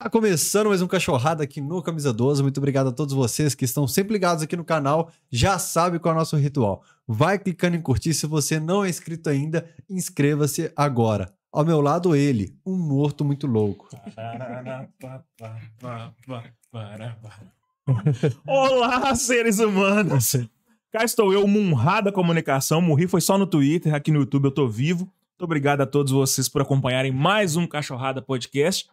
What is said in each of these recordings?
Tá começando mais um Cachorrada aqui no Camisa 12. Muito obrigado a todos vocês que estão sempre ligados aqui no canal. Já sabe qual é o nosso ritual. Vai clicando em curtir. Se você não é inscrito ainda, inscreva-se agora. Ao meu lado, ele, um morto muito louco. Olá, seres humanos! Cá estou eu, Munra da Comunicação. Morri foi só no Twitter, aqui no YouTube eu tô vivo. Muito obrigado a todos vocês por acompanharem mais um Cachorrada Podcast.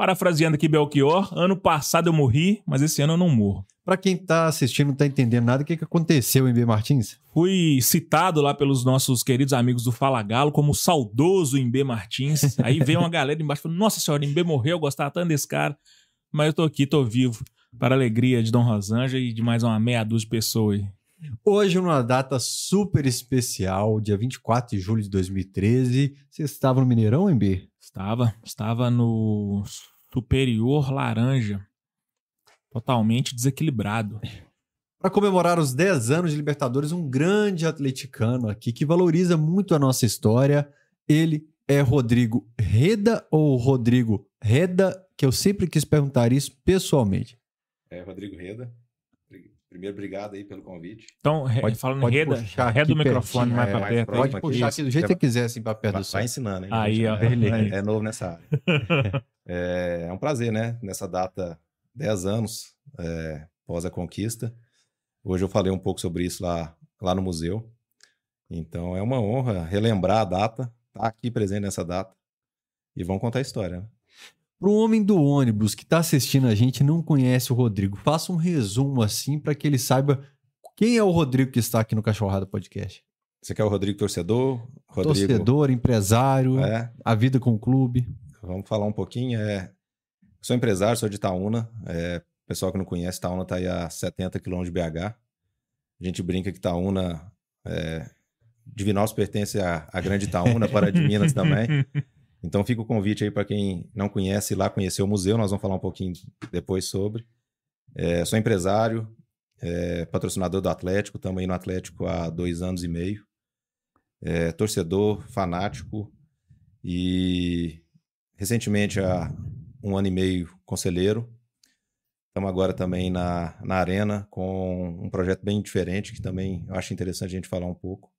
Parafraseando aqui Belchior, ano passado eu morri, mas esse ano eu não morro. Pra quem tá assistindo não tá entendendo nada, o que, que aconteceu em B. Martins? Fui citado lá pelos nossos queridos amigos do Fala Galo como saudoso Imbê Martins. Aí veio uma galera embaixo falando: Nossa senhora, Imbê morreu, eu gostava tanto desse cara. Mas eu tô aqui, tô vivo. Para a alegria de Dom Rosângela e de mais uma meia dúzia de pessoas aí. Hoje, numa data super especial, dia 24 de julho de 2013, você estava no Mineirão, MB? Estava, estava no Superior Laranja. Totalmente desequilibrado. Para comemorar os 10 anos de Libertadores, um grande atleticano aqui que valoriza muito a nossa história. Ele é Rodrigo Reda ou Rodrigo Reda, que eu sempre quis perguntar isso pessoalmente. É, Rodrigo Reda. Primeiro, obrigado aí pelo convite. Então, Pode- falando pode reda, puxar reda o microfone mais é, mais perto. Pode aqui, puxar aqui do jeito que você quiser, assim, para perto Vai, do vai som. ensinando, hein? Aí, ó, é, é novo nessa área. é, é um prazer, né? Nessa data, 10 anos é, pós a conquista. Hoje eu falei um pouco sobre isso lá, lá no museu. Então é uma honra relembrar a data, estar aqui presente nessa data. E vamos contar a história, né? Para o homem do ônibus que está assistindo a gente e não conhece o Rodrigo, faça um resumo assim para que ele saiba quem é o Rodrigo que está aqui no Cachorrada Podcast. Você quer o Rodrigo torcedor? Rodrigo, Torcedor, empresário, É, a vida com o clube. Vamos falar um pouquinho. É, sou empresário, sou de Itaúna. É, pessoal que não conhece, Itaúna está aí a 70 quilômetros de BH. A gente brinca que Itaúna, é, Divinópolis pertence à, à grande Itaúna, para de Minas também. Então fica o convite aí para quem não conhece lá conhecer o museu. Nós vamos falar um pouquinho depois sobre. É, sou empresário, é, patrocinador do Atlético, também no Atlético há dois anos e meio. É, torcedor, fanático e recentemente há um ano e meio conselheiro. Estamos agora também na, na Arena com um projeto bem diferente que também eu acho interessante a gente falar um pouco.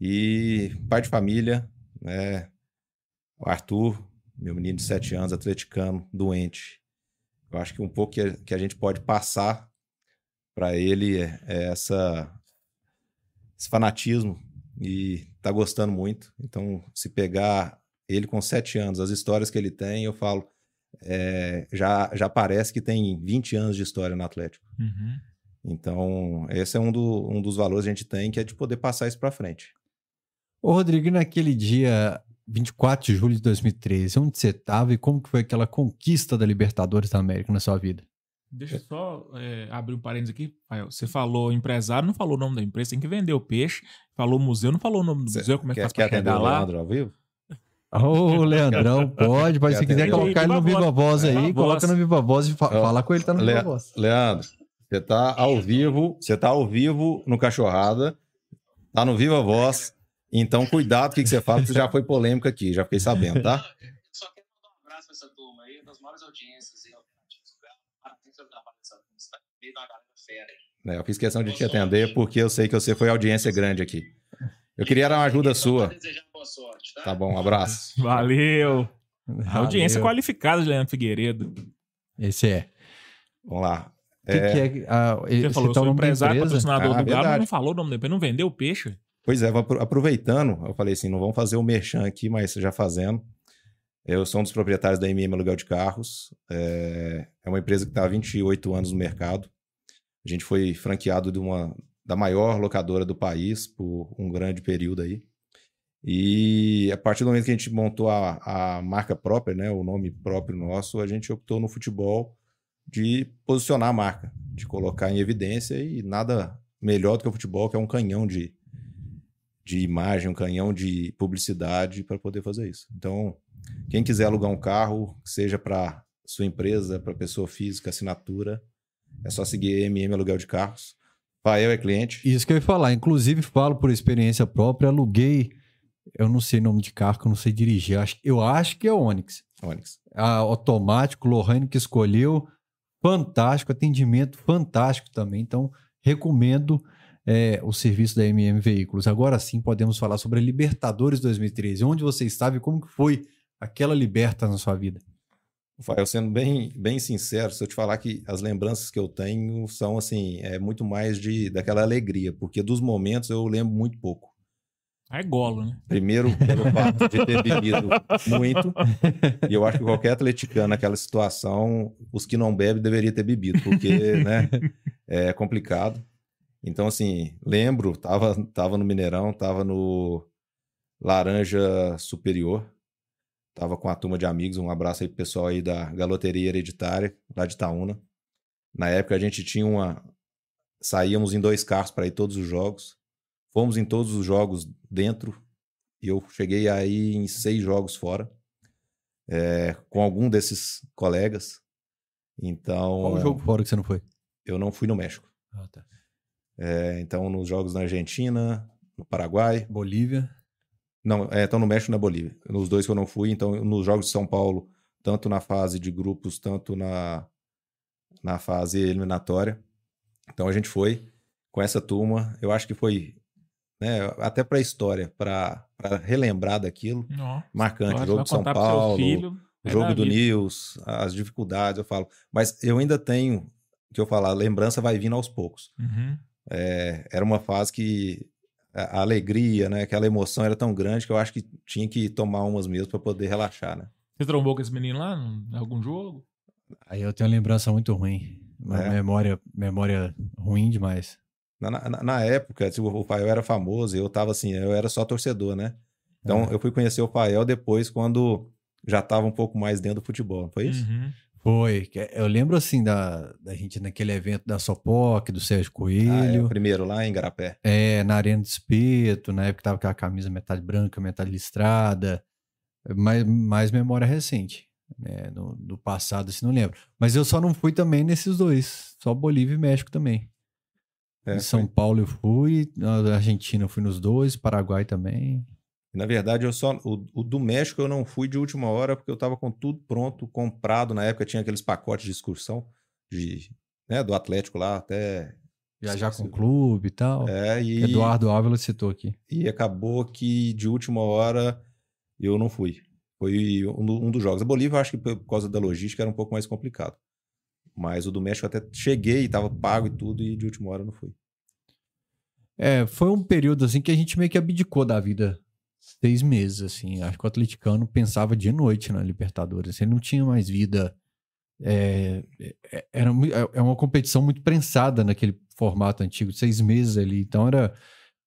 E pai de família, né? O Arthur, meu menino de 7 anos, atleticano, doente. Eu acho que um pouco que a, que a gente pode passar para ele é, é essa, esse fanatismo e tá gostando muito. Então, se pegar ele com 7 anos, as histórias que ele tem, eu falo, é, já, já parece que tem 20 anos de história no Atlético. Uhum. Então, esse é um, do- um dos valores que a gente tem, que é de poder passar isso para frente. Ô Rodrigo, naquele dia 24 de julho de 2013, onde você estava e como que foi aquela conquista da Libertadores da América na sua vida? Deixa eu só é, abrir um parênteses aqui. Rafael. Você falou empresário, não falou o nome da empresa, tem que vender o peixe. Falou museu, não falou o nome do Cê museu, como é que quer, faz quer pra atender chegar o lá? Leandro ao vivo? Ô, Leandrão, pode, mas Quer se quiser colocar ele no Viva Viva Voz aí, Viva coloca Voz. no Viva Voz e fa fala com ele, tá no Le- Viva Voz. Leandro, você tá ao vivo, você tá ao vivo no Cachorrada, tá no Viva Voz, então cuidado com o que que você fala, porque já foi polêmica aqui, já fiquei sabendo, tá? Só quero mandar um abraço pra essa turma aí, das maiores audiências e alternativas do Galo. Parabéns pelo trabalho dessa turma. Você tá meio da galera fera aí. É, eu fiz questão de te atender porque eu sei que você foi audiência grande aqui. Eu queria dar uma ajuda sua. sorte, tá? Tá bom, um abraço. Valeu! A audiência Valeu. qualificada de Leandro Figueiredo. Esse é. Vamos lá. O que, É, que é? Ah, Você ele falou, o sou empresário, empresa? patrocinador Ah, do Galo, verdade. não falou o nome da empresa, não vendeu o peixe. Pois é, aproveitando, eu falei assim, não vamos fazer o merchan aqui, mas já fazendo. Eu sou um dos proprietários da MM Aluguel de Carros. É, é uma empresa que está há 28 anos no mercado. A gente foi franqueado de uma, da maior locadora do país por um grande período aí. E a partir do momento que a gente montou a, a marca própria, né, o nome próprio nosso, a gente optou no futebol de posicionar a marca, de colocar em evidência e nada melhor do que o futebol, que é um canhão de, de imagem, um canhão de publicidade para poder fazer isso. Então, quem quiser alugar um carro, seja para sua empresa, para pessoa física, assinatura, é só seguir MM Aluguel de Carros. Fael é cliente. Isso que eu ia falar. Inclusive, falo por experiência própria, aluguei Eu não sei nome de carro, que eu não sei dirigir. Eu acho, eu acho que é Onix. Onix. A, automático, Lohane que escolheu. Fantástico, atendimento fantástico também. Então, recomendo é, o serviço da MM Veículos. Agora sim podemos falar sobre a Libertadores 2013. Onde você estava e como que foi aquela liberta na sua vida? Rafael, sendo bem, bem sincero, se eu te falar que as lembranças que eu tenho são assim, é muito mais de daquela alegria, porque dos momentos eu lembro muito pouco. É golo, né? Primeiro, pelo fato de ter bebido muito. E eu acho que qualquer atleticano naquela situação, os que não bebem deveriam ter bebido, porque né, é complicado. Então, assim, lembro, tava, tava no Mineirão, tava no Laranja Superior, tava com a turma de amigos, um abraço aí pro pessoal aí da Galoteria Hereditária, lá de Itaúna. Na época a gente tinha uma... Saíamos em dois carros para ir todos os jogos. Fomos em todos os jogos dentro e eu cheguei aí em seis jogos fora é, com algum desses colegas. Então. Qual o jogo fora que você não foi? Eu não fui no México. Ah, tá. É, então, nos jogos na Argentina, no Paraguai. Bolívia. Não, é, então no México e na Bolívia. Nos dois que eu não fui, então nos jogos de São Paulo, tanto na fase de grupos, tanto na, na fase eliminatória. Então a gente foi com essa turma. Eu acho que foi né, até para a história, para relembrar daquilo. Não. Marcante. jogo de São Paulo, filho, jogo do News, as dificuldades, eu falo. Mas eu ainda tenho, que eu falar, a lembrança vai vindo aos poucos. Uhum. É, era uma fase que a alegria, né, aquela emoção era tão grande que eu acho que tinha que tomar umas mesmo para poder relaxar, né? Você trombou com esse menino lá em algum jogo? Aí eu tenho uma lembrança muito ruim. Uma é. memória, memória ruim demais. Na, na, na época, tipo, o Fael era famoso e eu tava assim, eu era só torcedor, né? Então é. eu fui conhecer o Fael depois quando já tava um pouco mais dentro do futebol, foi isso? Uhum. Foi. Eu lembro assim da, da gente naquele evento da Sopoc, do Sérgio Coelho. Ah, é, primeiro lá em Garapé. É, na Arena de Espeto, na época tava com a camisa metade branca, metade listrada. Mais, mais memória recente. Né? No, do passado, assim, não lembro. Mas eu só não fui também nesses dois. Só Bolívia e México também. É, em São foi. Paulo eu fui, na Argentina eu fui nos dois, Paraguai também. Na verdade, eu só o, o, do México eu não fui de última hora porque eu estava com tudo pronto, comprado. Na época tinha aqueles pacotes de excursão de, né, do Atlético lá até viajar com o clube e tal. É, e Eduardo Ávila citou aqui. E acabou que de última hora eu não fui. Foi um, um dos jogos. A Bolívia eu acho que por causa da logística era um pouco mais complicado. Mas o do México até cheguei, estava pago e tudo, e de última hora não fui. É, foi um período assim que a gente meio que abdicou da vida seis meses, assim. Acho que o atleticano pensava dia e noite na Libertadores. Ele não tinha mais vida. É, é, era é uma competição muito prensada naquele formato antigo, seis meses ali. Então era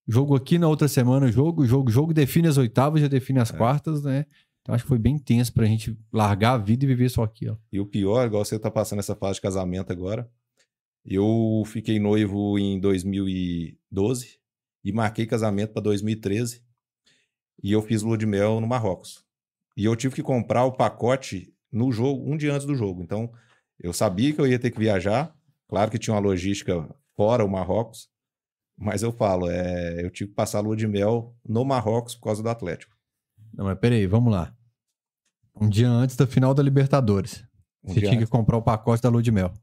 jogo aqui na outra semana, jogo, jogo, jogo define as oitavas, já define as é. quartas, né? Então acho que foi bem tenso pra gente largar a vida e viver só aqui, ó. E o pior, igual você tá passando essa fase de casamento agora, eu fiquei noivo em 2012 e marquei casamento para 2013 e eu fiz lua de mel no Marrocos. E eu tive que comprar o pacote no jogo, um dia antes do jogo. Então, eu sabia que eu ia ter que viajar. Claro que tinha uma logística fora o Marrocos, mas eu falo, é, eu tive que passar a lua de mel no Marrocos por causa do Atlético. Não, mas peraí, vamos lá. Um dia antes da final da Libertadores. Um você tinha antes. que comprar o pacote da lua de mel.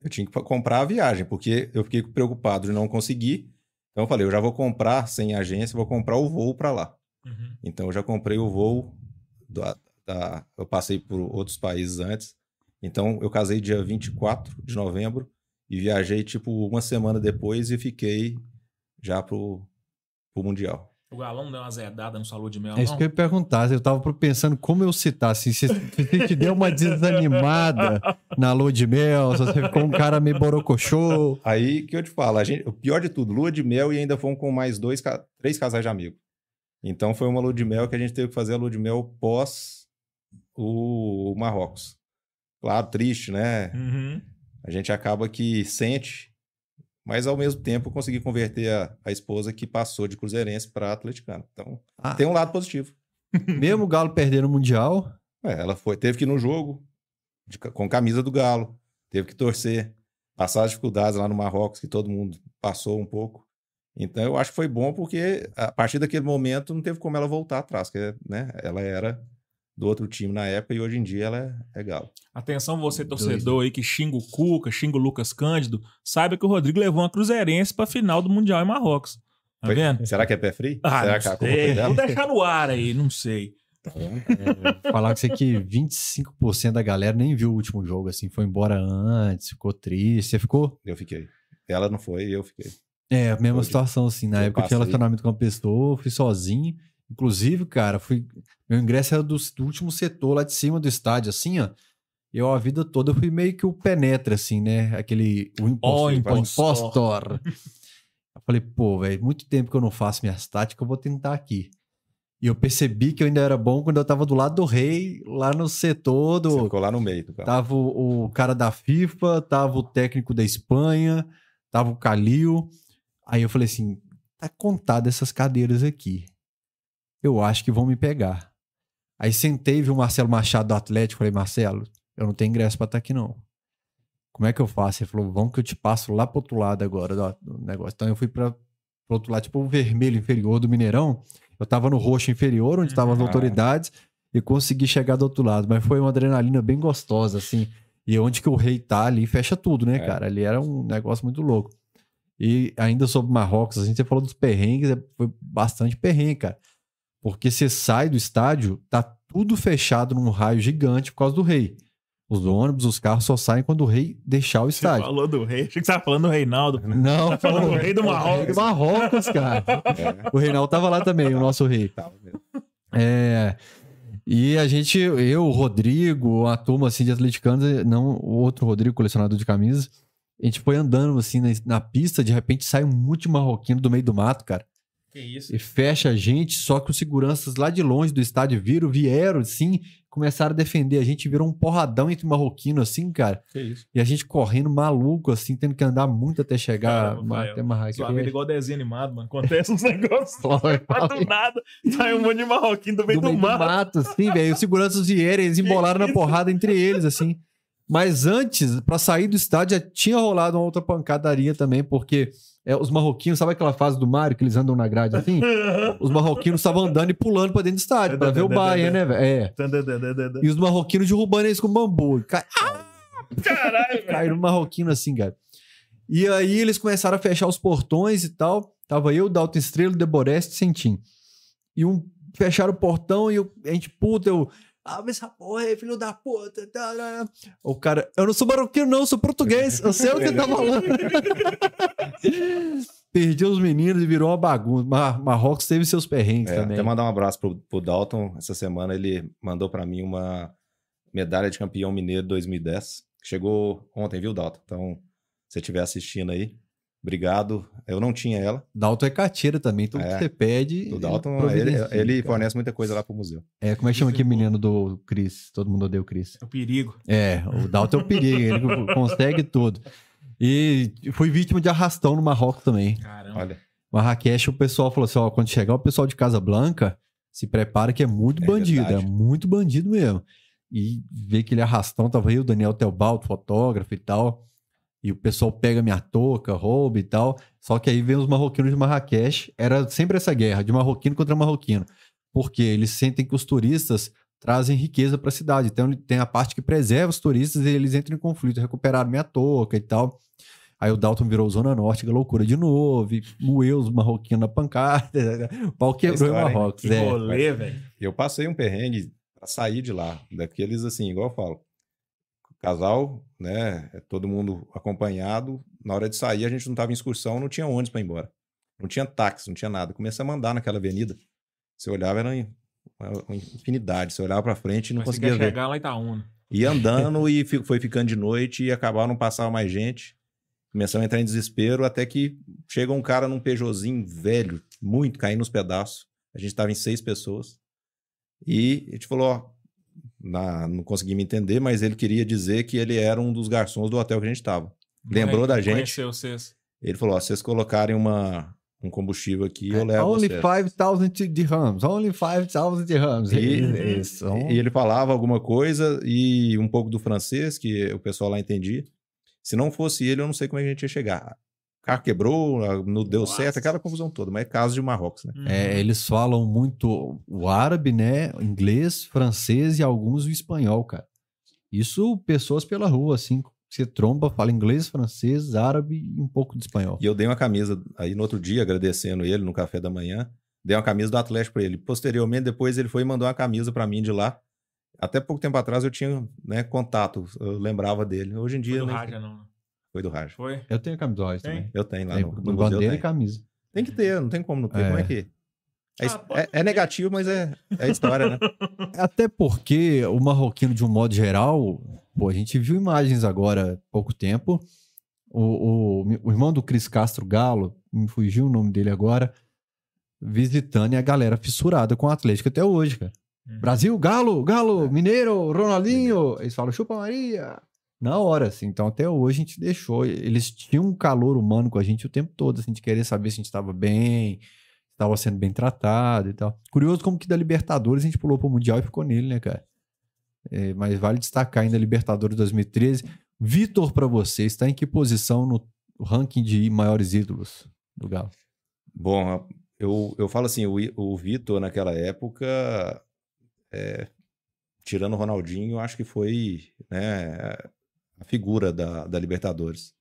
Eu tinha que comprar a viagem, porque eu fiquei preocupado de não conseguir. Então eu falei, eu já vou comprar sem agência, vou comprar o voo para lá. Uhum. Então eu já comprei o voo da, da, eu passei por outros países antes. Então eu casei dia 24 de novembro e viajei tipo uma semana depois e fiquei já pro, pro mundial. O Galão deu uma zedada no salão de mel, É isso que eu ia perguntar. Eu tava pensando como eu citar. Assim, se, se te deu uma desanimada na lua de mel, se você ficou um cara meio borocochô. Aí que eu te falo, a gente, o pior de tudo, lua de mel e ainda fomos com mais dois, três casais de amigos. Então foi uma lua de mel que a gente teve que fazer a lua de mel pós o, o Marrocos. Claro, triste, né? Uhum. A gente acaba que sente mas ao mesmo tempo eu consegui converter a, a esposa que passou de cruzeirense para atleticano. Então, ah. tem um lado positivo. Mesmo o Galo perder no Mundial? É, ela foi, teve que ir no jogo de, com camisa do Galo, teve que torcer, passar as dificuldades lá no Marrocos, que todo mundo passou um pouco. Então eu acho que foi bom porque a partir daquele momento não teve como ela voltar atrás, porque né, ela era do outro time na época e hoje em dia ela é, é galo. Atenção, você torcedor aí que xinga o Cuca, xinga o Lucas Cândido, saiba que o Rodrigo levou uma Cruzeirense pra final do Mundial em Marrocos. Tá Foi- vendo? Será que é pé frio? Ah, Será não que a culpa Vou deixar no ar aí, não sei. É, falar com você que 25% da galera nem viu o último jogo, assim, foi embora antes, ficou triste. Você ficou? Eu fiquei. Ela não foi e eu fiquei. É, a mesma Foi. situação, assim. Na época eu tinha relacionamento com uma pessoa, fui sozinho. Inclusive, cara, fui. Meu ingresso era do, do último setor lá de cima do estádio, assim, ó. E eu, a vida toda, eu fui meio que o penetra, assim, né? Aquele. O impostor. Ó, o impostor. eu falei, pô, velho, muito tempo que eu não faço minhas táticas, eu vou tentar aqui. E eu percebi que eu ainda era bom quando eu tava do lado do rei, lá no setor do. Você ficou lá no meio do carro. Tava o, o cara da FIFA, tava o técnico da Espanha, tava o Calil. Aí eu falei assim: tá contado essas cadeiras aqui. Eu acho que vão me pegar. Aí sentei, vi o Marcelo Machado do Atlético. Falei, Marcelo, eu não tenho ingresso pra estar aqui, não. Como é que eu faço? Ele falou, vamos que eu te passo lá pro outro lado agora do, negócio. Então eu fui pra, pro outro lado, tipo o vermelho inferior do Mineirão. Eu tava no roxo inferior, onde estavam as Ah. autoridades, e consegui chegar do outro lado. Mas foi uma adrenalina bem gostosa, assim. E onde que o rei tá ali, fecha tudo, né, É. cara? Ali era um negócio muito louco. E ainda sobre Marrocos, a gente falou dos perrengues, é- foi bastante perrengue, cara. Porque você sai do estádio, tá tudo fechado num raio gigante por causa do rei. Os ônibus, os carros só saem quando o rei deixar o Você estádio. falou do rei, achei que você tava falando do Reinaldo. Não, Tá falando do rei do o Marrocos. rei do Marrocos, cara. É, O Reinaldo tava lá também, o nosso rei. tava mesmo. É. E a gente, eu, o Rodrigo, a turma assim de atleticanos, não o outro Rodrigo, colecionador de camisas, a gente foi andando assim na, na pista, de repente sai um monte de marroquino do meio do mato, cara. Que isso? E fecha a gente, só que os seguranças lá de longe do estádio viram, vieram assim, começaram a defender. A gente virou um porradão entre marroquino assim, cara. Que isso. E a gente correndo maluco, assim, tendo que andar muito até chegar Caramba, ma- Rafael. até Marrakech. É igual desenho animado, mano. Acontece uns negócios. Do nada, sai um monte de marroquino do meio do do, meio do mar. mato, assim, velho. Os seguranças vieram, eles embolaram na porrada entre eles, assim. Mas antes, pra sair do estádio, já tinha rolado uma outra pancadaria também, porque é, os marroquinos, sabe aquela fase do Mario que eles andam na grade assim? Os marroquinos estavam andando e pulando pra dentro do estádio, pra ver o Bayern, né, velho? É. E os marroquinos derrubando eles com bambu. Ca- Caralho, velho. Caíram no marroquino assim, cara. E aí eles começaram a fechar os portões e tal. Tava eu, Dalton Estrela, Deboreste e Sentim. E um fecharam o portão e eu- a gente, puta, eu. Abre essa porra aí, filho da puta. O cara, eu não sou marroquino, não, eu sou português. Eu sei o que tá falando. Perdi os meninos e virou uma bagunça. Mar Marrocos teve seus perrengues É, também. até mandar um abraço pro, pro Dalton. Essa semana ele mandou pra mim uma medalha de campeão mineiro 2010. que Chegou ontem, viu, Dalton? Então, se você estiver assistindo aí, obrigado. Eu não tinha ela. Dalton é cateira também, tudo É. que você pede. O ele Dalton, ele, ele cara. fornece muita coisa lá pro museu. É, como é que chama aquele menino do Cris? Todo mundo odeia o Cris. É o perigo. É, o Dalton é o perigo, ele consegue tudo. E fui vítima de arrastão no Marrocos também. Caramba. Olha, Marrakech, o pessoal falou assim: ó, quando chegar o pessoal de Casablanca, se prepara que é muito É bandido, verdade. é muito bandido mesmo. E ver aquele arrastão, tava aí o Daniel Teobaldo, fotógrafo e tal. E o pessoal pega minha touca, rouba e tal. Só que aí vem os marroquinos de Marrakech. Era sempre essa guerra, de marroquino contra marroquino. Porque eles sentem que os turistas trazem riqueza para a cidade. Então tem a parte que preserva os turistas e eles entram em conflito. Recuperaram minha touca e tal. Aí o Dalton virou Zona Norte, que é loucura de novo. E moeu os marroquinos na pancada. O pau quebrou em hein? Marrocos. Que É. rolê, velho. eu passei um perrengue pra sair de lá. Daqueles assim, igual eu falo. Casal, né? é Todo mundo acompanhado. Na hora de sair, a gente não tava em excursão, não tinha ônibus pra ir embora. Não tinha táxi, não tinha nada. Comecei a mandar naquela avenida. Você olhava, era uma infinidade. Você olhava pra frente e não Mas conseguia ver. chegar lá em Itaúna. E andando e foi ficando de noite e acabaram não passava mais gente. Começamos a entrar em desespero até que chega um cara num Peugeotzinho velho, muito caindo nos pedaços. A gente estava em seis pessoas. E a gente falou, ó, na- não consegui me entender, mas ele queria dizer que ele era um dos garçons do hotel que a gente estava. Lembrou da gente? Conheceu vocês. Ele falou, ó, vocês colocarem uma, um combustível aqui, eu levo Only vocês. 5,000 dirhams. Only 5,000 dirhams. E, Isso. e ele falava alguma coisa e um pouco do francês, que o pessoal lá entendia. Se não fosse ele, eu não sei como é que a gente ia chegar. Carro quebrou, não deu Nossa. certo, aquela confusão toda, mas é caso de Marrocos, né? Uhum. É, eles falam muito o árabe, né? Inglês, francês e alguns o espanhol, cara. Isso, pessoas pela rua, assim, você tromba, fala inglês, francês, árabe e um pouco de espanhol. E eu dei uma camisa aí no outro dia, agradecendo ele no café da manhã, dei uma camisa do Atlético pra ele. Posteriormente, depois ele foi e mandou uma camisa pra mim de lá. Até pouco tempo atrás eu tinha né, contato, eu lembrava dele. Hoje em Foi dia. do nem- Raja, não. Foi do Raja. Foi? Eu tenho a camisa do Royce Tem? também. Eu tenho lá Tem, no, no museu. bandeira Tem. e camisa. Tem que ter, não tem como não ter. É. Como é que. É, Ah, é- é negativo, mas é, é história, né? Até porque o marroquino, de um modo geral, pô, a gente viu imagens agora há pouco tempo. O, o, o irmão do Cris Castro Galo, me fugiu o nome dele agora, visitando e a galera fissurada com o Atlético até hoje, cara. Uhum. Brasil, Galo, Galo, Mineiro, Ronaldinho. Eles falam chupa Maria. Na hora, assim. Então, até hoje a gente deixou. Eles tinham um calor humano com a gente o tempo todo, assim, de querer saber se a gente estava bem, se estava sendo bem tratado e tal. Curioso como que da Libertadores a gente pulou pro Mundial e ficou nele, né, cara? É, mas vale destacar ainda a Libertadores 2013. Vitor, pra você, está em que posição no ranking de maiores ídolos do Galo? Bom, eu, eu falo assim, o, o Vitor naquela época, é, tirando o Ronaldinho, acho que foi né, a figura da, da Libertadores.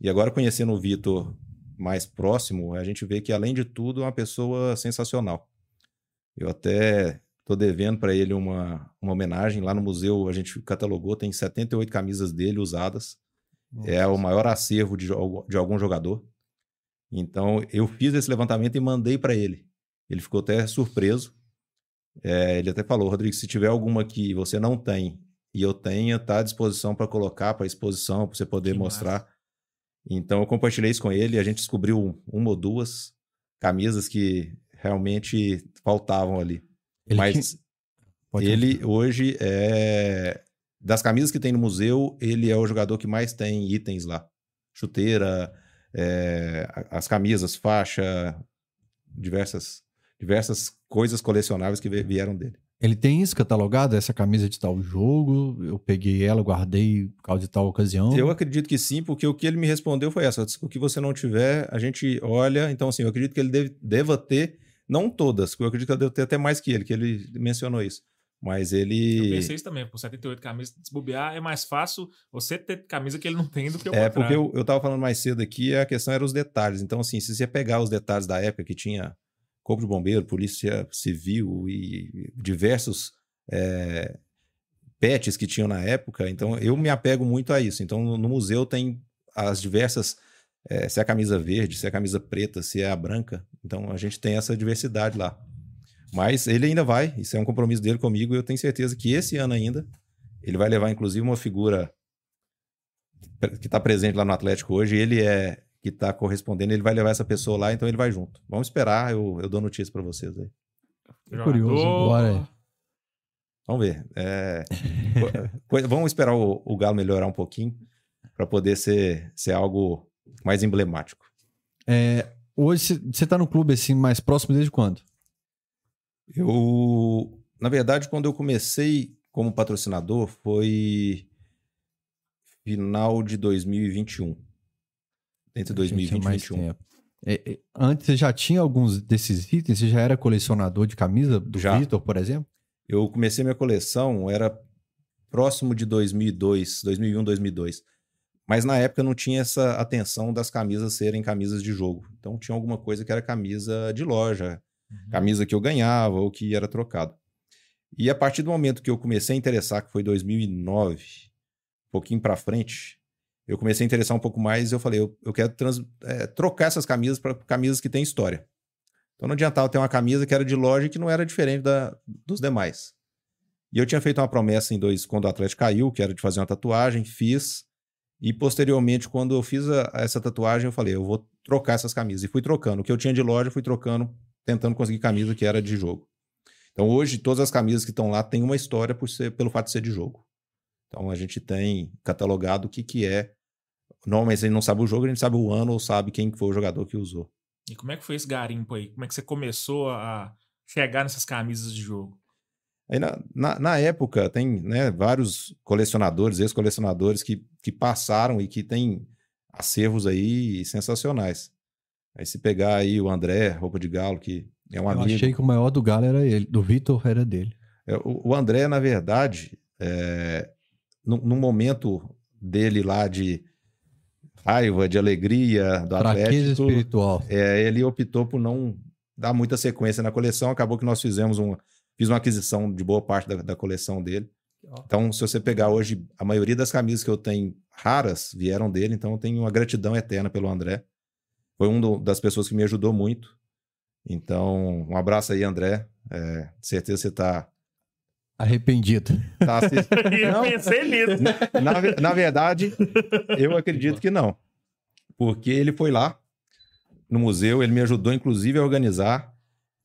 E agora conhecendo o Vitor mais próximo, a gente vê que além de tudo é uma pessoa sensacional. Eu até tô devendo para ele uma, uma homenagem lá no museu, a gente catalogou, tem 78 camisas dele usadas. É o maior acervo de, de algum jogador. Então, eu fiz esse levantamento e mandei para ele. Ele ficou até surpreso. É, ele até falou, Rodrigo, se tiver alguma que você não tem e eu tenha, tá à disposição para colocar para exposição, para você poder Que mostrar. Então, eu compartilhei isso com ele. A gente descobriu uma ou duas camisas que realmente faltavam ali. Ele Mas Pode ele hoje é. Das camisas que tem no museu, ele é o jogador que mais tem itens lá. Chuteira, é, as camisas, faixa, diversas, diversas coisas colecionáveis que vi- vieram dele. Ele tem isso catalogado, essa camisa de tal jogo. Eu peguei ela, guardei por causa de tal ocasião. Eu acredito que sim, porque o que ele me respondeu foi essa: o que você não tiver, a gente olha. Então, assim, eu acredito que ele deve- deva ter, não todas, porque eu acredito que eu devo ter até mais que ele, que ele mencionou isso. Mas Eu ele. pensei isso também, por 78 camisas, desbobear é mais fácil você ter camisa que ele não tem do que o É, contrário. porque eu, eu tava falando mais cedo aqui, a questão era os detalhes. Então, assim, se você pegar os detalhes da época que tinha Corpo de Bombeiro, Polícia Civil e diversos é, pets que tinham na época, então eu me apego muito a isso. Então, no, museu tem as diversas. é, se é a camisa verde, se é a camisa preta, se é a branca. Então, a gente tem essa diversidade lá. Mas ele ainda vai, isso é um compromisso dele comigo, e eu tenho certeza que esse ano ainda ele vai levar, inclusive, uma figura que está presente lá no Atlético hoje, ele é que está correspondendo, ele vai levar essa pessoa lá, então ele vai junto. Vamos esperar, eu, eu dou notícia para vocês aí. Jogador- curioso, bora. Vamos ver. É, vamos esperar o, o Galo melhorar um pouquinho para poder ser, ser algo mais emblemático. É, hoje você tá no clube assim mais próximo desde quando? Eu, na verdade, quando eu comecei como patrocinador foi final de 2021. Entre 2020 Tinha e mais 2021. tempo. É, é, antes você já tinha alguns desses itens? Você já era colecionador de camisa do Já. Vitor, por exemplo? Eu comecei minha coleção, era próximo de 2002, 2001, 2002. Mas na época não tinha essa atenção das camisas serem camisas de jogo. Então tinha alguma coisa que era camisa de loja, Uhum. camisa que eu ganhava ou que era trocado. E a partir do momento que eu comecei a interessar, que foi 2009, um pouquinho para frente, eu comecei a interessar um pouco mais e eu falei, eu, eu quero trans- é, trocar essas camisas para camisas que têm história. Então não adiantava ter uma camisa que era de loja e que não era diferente da, dos demais. E eu tinha feito uma promessa em dois, quando o Atlético caiu, que era de fazer uma tatuagem, fiz. E posteriormente, quando eu fiz a- essa tatuagem, eu falei, eu vou trocar essas camisas. E fui trocando. O que eu tinha de loja, fui trocando, tentando conseguir camisa que era de jogo. Então hoje, todas as camisas que estão lá têm uma história por ser, pelo fato de ser de jogo. Então a gente tem catalogado o que, que é. Normalmente a gente não sabe o jogo, a gente sabe o ano ou sabe quem foi o jogador que usou. E como é que foi esse garimpo aí? Como é que você começou a chegar nessas camisas de jogo? Aí na, na, na época tem né, vários colecionadores, ex-colecionadores que, que passaram e que têm acervos aí sensacionais. Aí se pegar aí o André, roupa de galo, que é um Eu amigo. achei que o maior do Galo era ele, do Vitor era dele. É, O, o André, na verdade, é, no, no momento dele lá de raiva, de alegria do Fraqueza Atlético, espiritual. é, ele optou por não dar muita sequência na coleção. Acabou que nós fizemos um, fiz uma aquisição de boa parte da, da coleção dele. Então, se você pegar hoje, a maioria das camisas que eu tenho raras vieram dele, então eu tenho uma gratidão eterna pelo André. Foi uma das pessoas que me ajudou muito. Então, um abraço aí, André. É, certeza você tá, Arrependido. tá Eu Não. pensei nisso. na, na verdade, eu acredito que não. Porque ele foi lá no museu, ele me ajudou, inclusive, a organizar.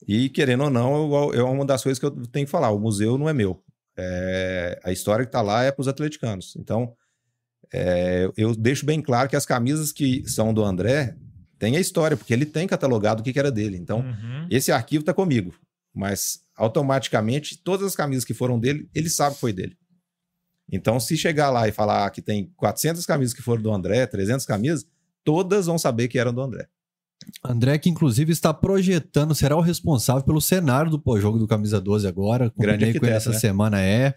E, querendo ou não, eu- é uma das coisas que eu tenho que falar: o museu não é meu. É, a história que está lá é para os atleticanos. Então, é, eu deixo bem claro que as camisas que são do André têm a história, porque ele tem catalogado o que, que era dele. Então, Uhum. esse arquivo está comigo, mas automaticamente todas as camisas que foram dele, ele sabe que foi dele. Então, se chegar lá e falar que tem 400 camisas que foram do André, 300 camisas, todas vão saber que eram do André. André, que inclusive está projetando, será o responsável pelo cenário do pós-jogo do Camisa 12 agora. Grande Combinei com ele essa né? semana, é.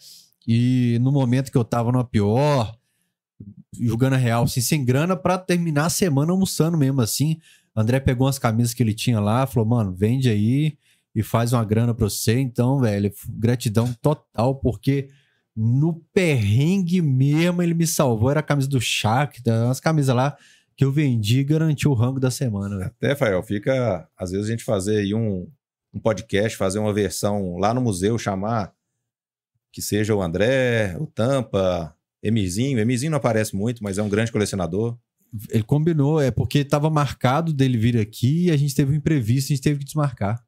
E no momento que eu tava no pior, jogando a real, assim, sem grana, pra terminar a semana almoçando mesmo, assim. André pegou umas camisas que ele tinha lá, falou, mano, vende aí e faz uma grana pra você. Então, velho, gratidão total, porque no perrengue mesmo ele me salvou. Era a camisa do Shaq, umas camisas lá que eu vendi e garantiu o rango da semana, velho. Até, Fael, fica às vezes a gente fazer aí um, um podcast, fazer uma versão lá no museu, chamar que seja o André, o Tampa, Emirzinho. Emirzinho não aparece muito, mas é um grande colecionador. Ele combinou, é porque estava marcado dele vir aqui e a gente teve um imprevisto, a gente teve que desmarcar.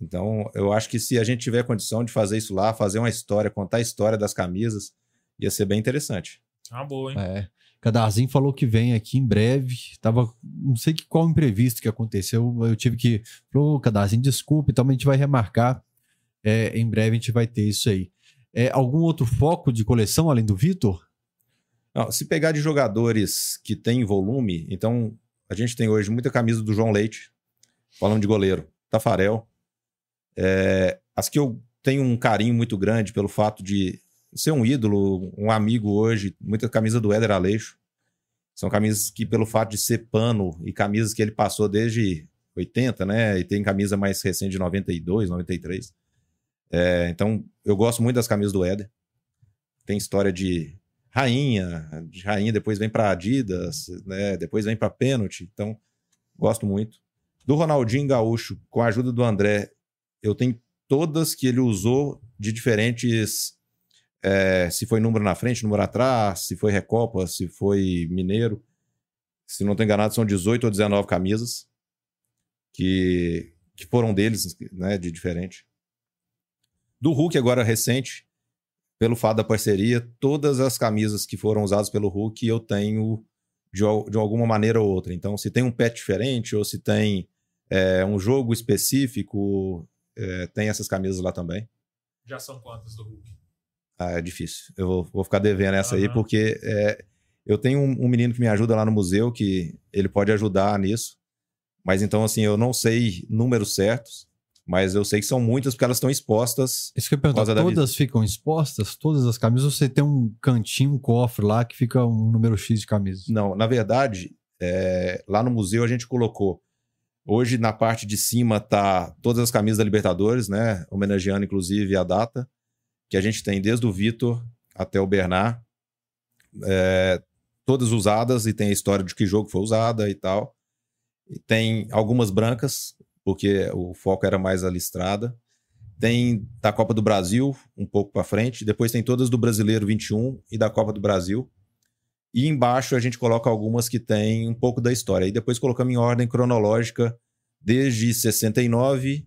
Então, eu acho que se a gente tiver condição de fazer isso lá, fazer uma história, contar a história das camisas, ia ser bem interessante. Ah, boa, hein? É. Cadarzinho falou que vem aqui em breve. Tava, não sei que qual imprevisto que aconteceu. Eu tive que. Falou, Cadarzinho, desculpe, então a gente vai remarcar. É, em breve a gente vai ter isso aí. É, algum outro foco de coleção além do Vitor? Não, se pegar de jogadores que têm volume, então a gente tem hoje muita camisa do João Leite, falando de goleiro, Tafarel. É, as que eu tenho um carinho muito grande pelo fato de ser um ídolo, um amigo hoje, muita camisa do Éder Aleixo. São camisas que, pelo fato de ser pano e camisas que ele passou desde 80, né? E tem camisa mais recente de 92, 93. É, então, eu gosto muito das camisas do Éder. Tem história de rainha, de rainha depois vem para Adidas, né? Depois vem para pênalti. Então, gosto muito. Do Ronaldinho Gaúcho, com a ajuda do André, eu tenho todas que ele usou de diferentes. é, se foi número na frente, número atrás, se foi Recopa, se foi Mineiro. Se não estou enganado, são 18 ou 19 camisas que, que foram deles, né, de diferente. Do Hulk, agora recente, pelo fato da parceria, todas as camisas que foram usadas pelo Hulk eu tenho de, de alguma maneira ou outra. Então, se tem um pet diferente ou se tem é, um jogo específico, é, tem essas camisas lá também. Já são quantas do Hulk? Ah, é difícil. Eu vou, vou ficar devendo essa aí, Aham. porque é, eu tenho um, um menino que me ajuda lá no museu, que ele pode ajudar nisso. Mas então, assim, eu não sei números certos, mas eu sei que são muitas porque elas estão expostas. Isso que eu da todas ficam expostas? Todas as camisas? Ou você tem um cantinho, um cofre lá que fica um número X de camisas? Não, na verdade, é, lá no museu a gente colocou. Hoje, na parte de cima, tá todas as camisas da Libertadores, né? Homenageando, inclusive, a data, que a gente tem desde o Vitor até o Bernard. É, todas usadas e tem a história de que jogo foi usada e tal. E tem algumas brancas, porque o foco era mais a listrada. Tem da Copa do Brasil, um pouco para frente. Depois tem todas do Brasileiro 21 e da Copa do Brasil. E embaixo a gente coloca algumas que tem um pouco da história. E depois colocamos em ordem cronológica desde 69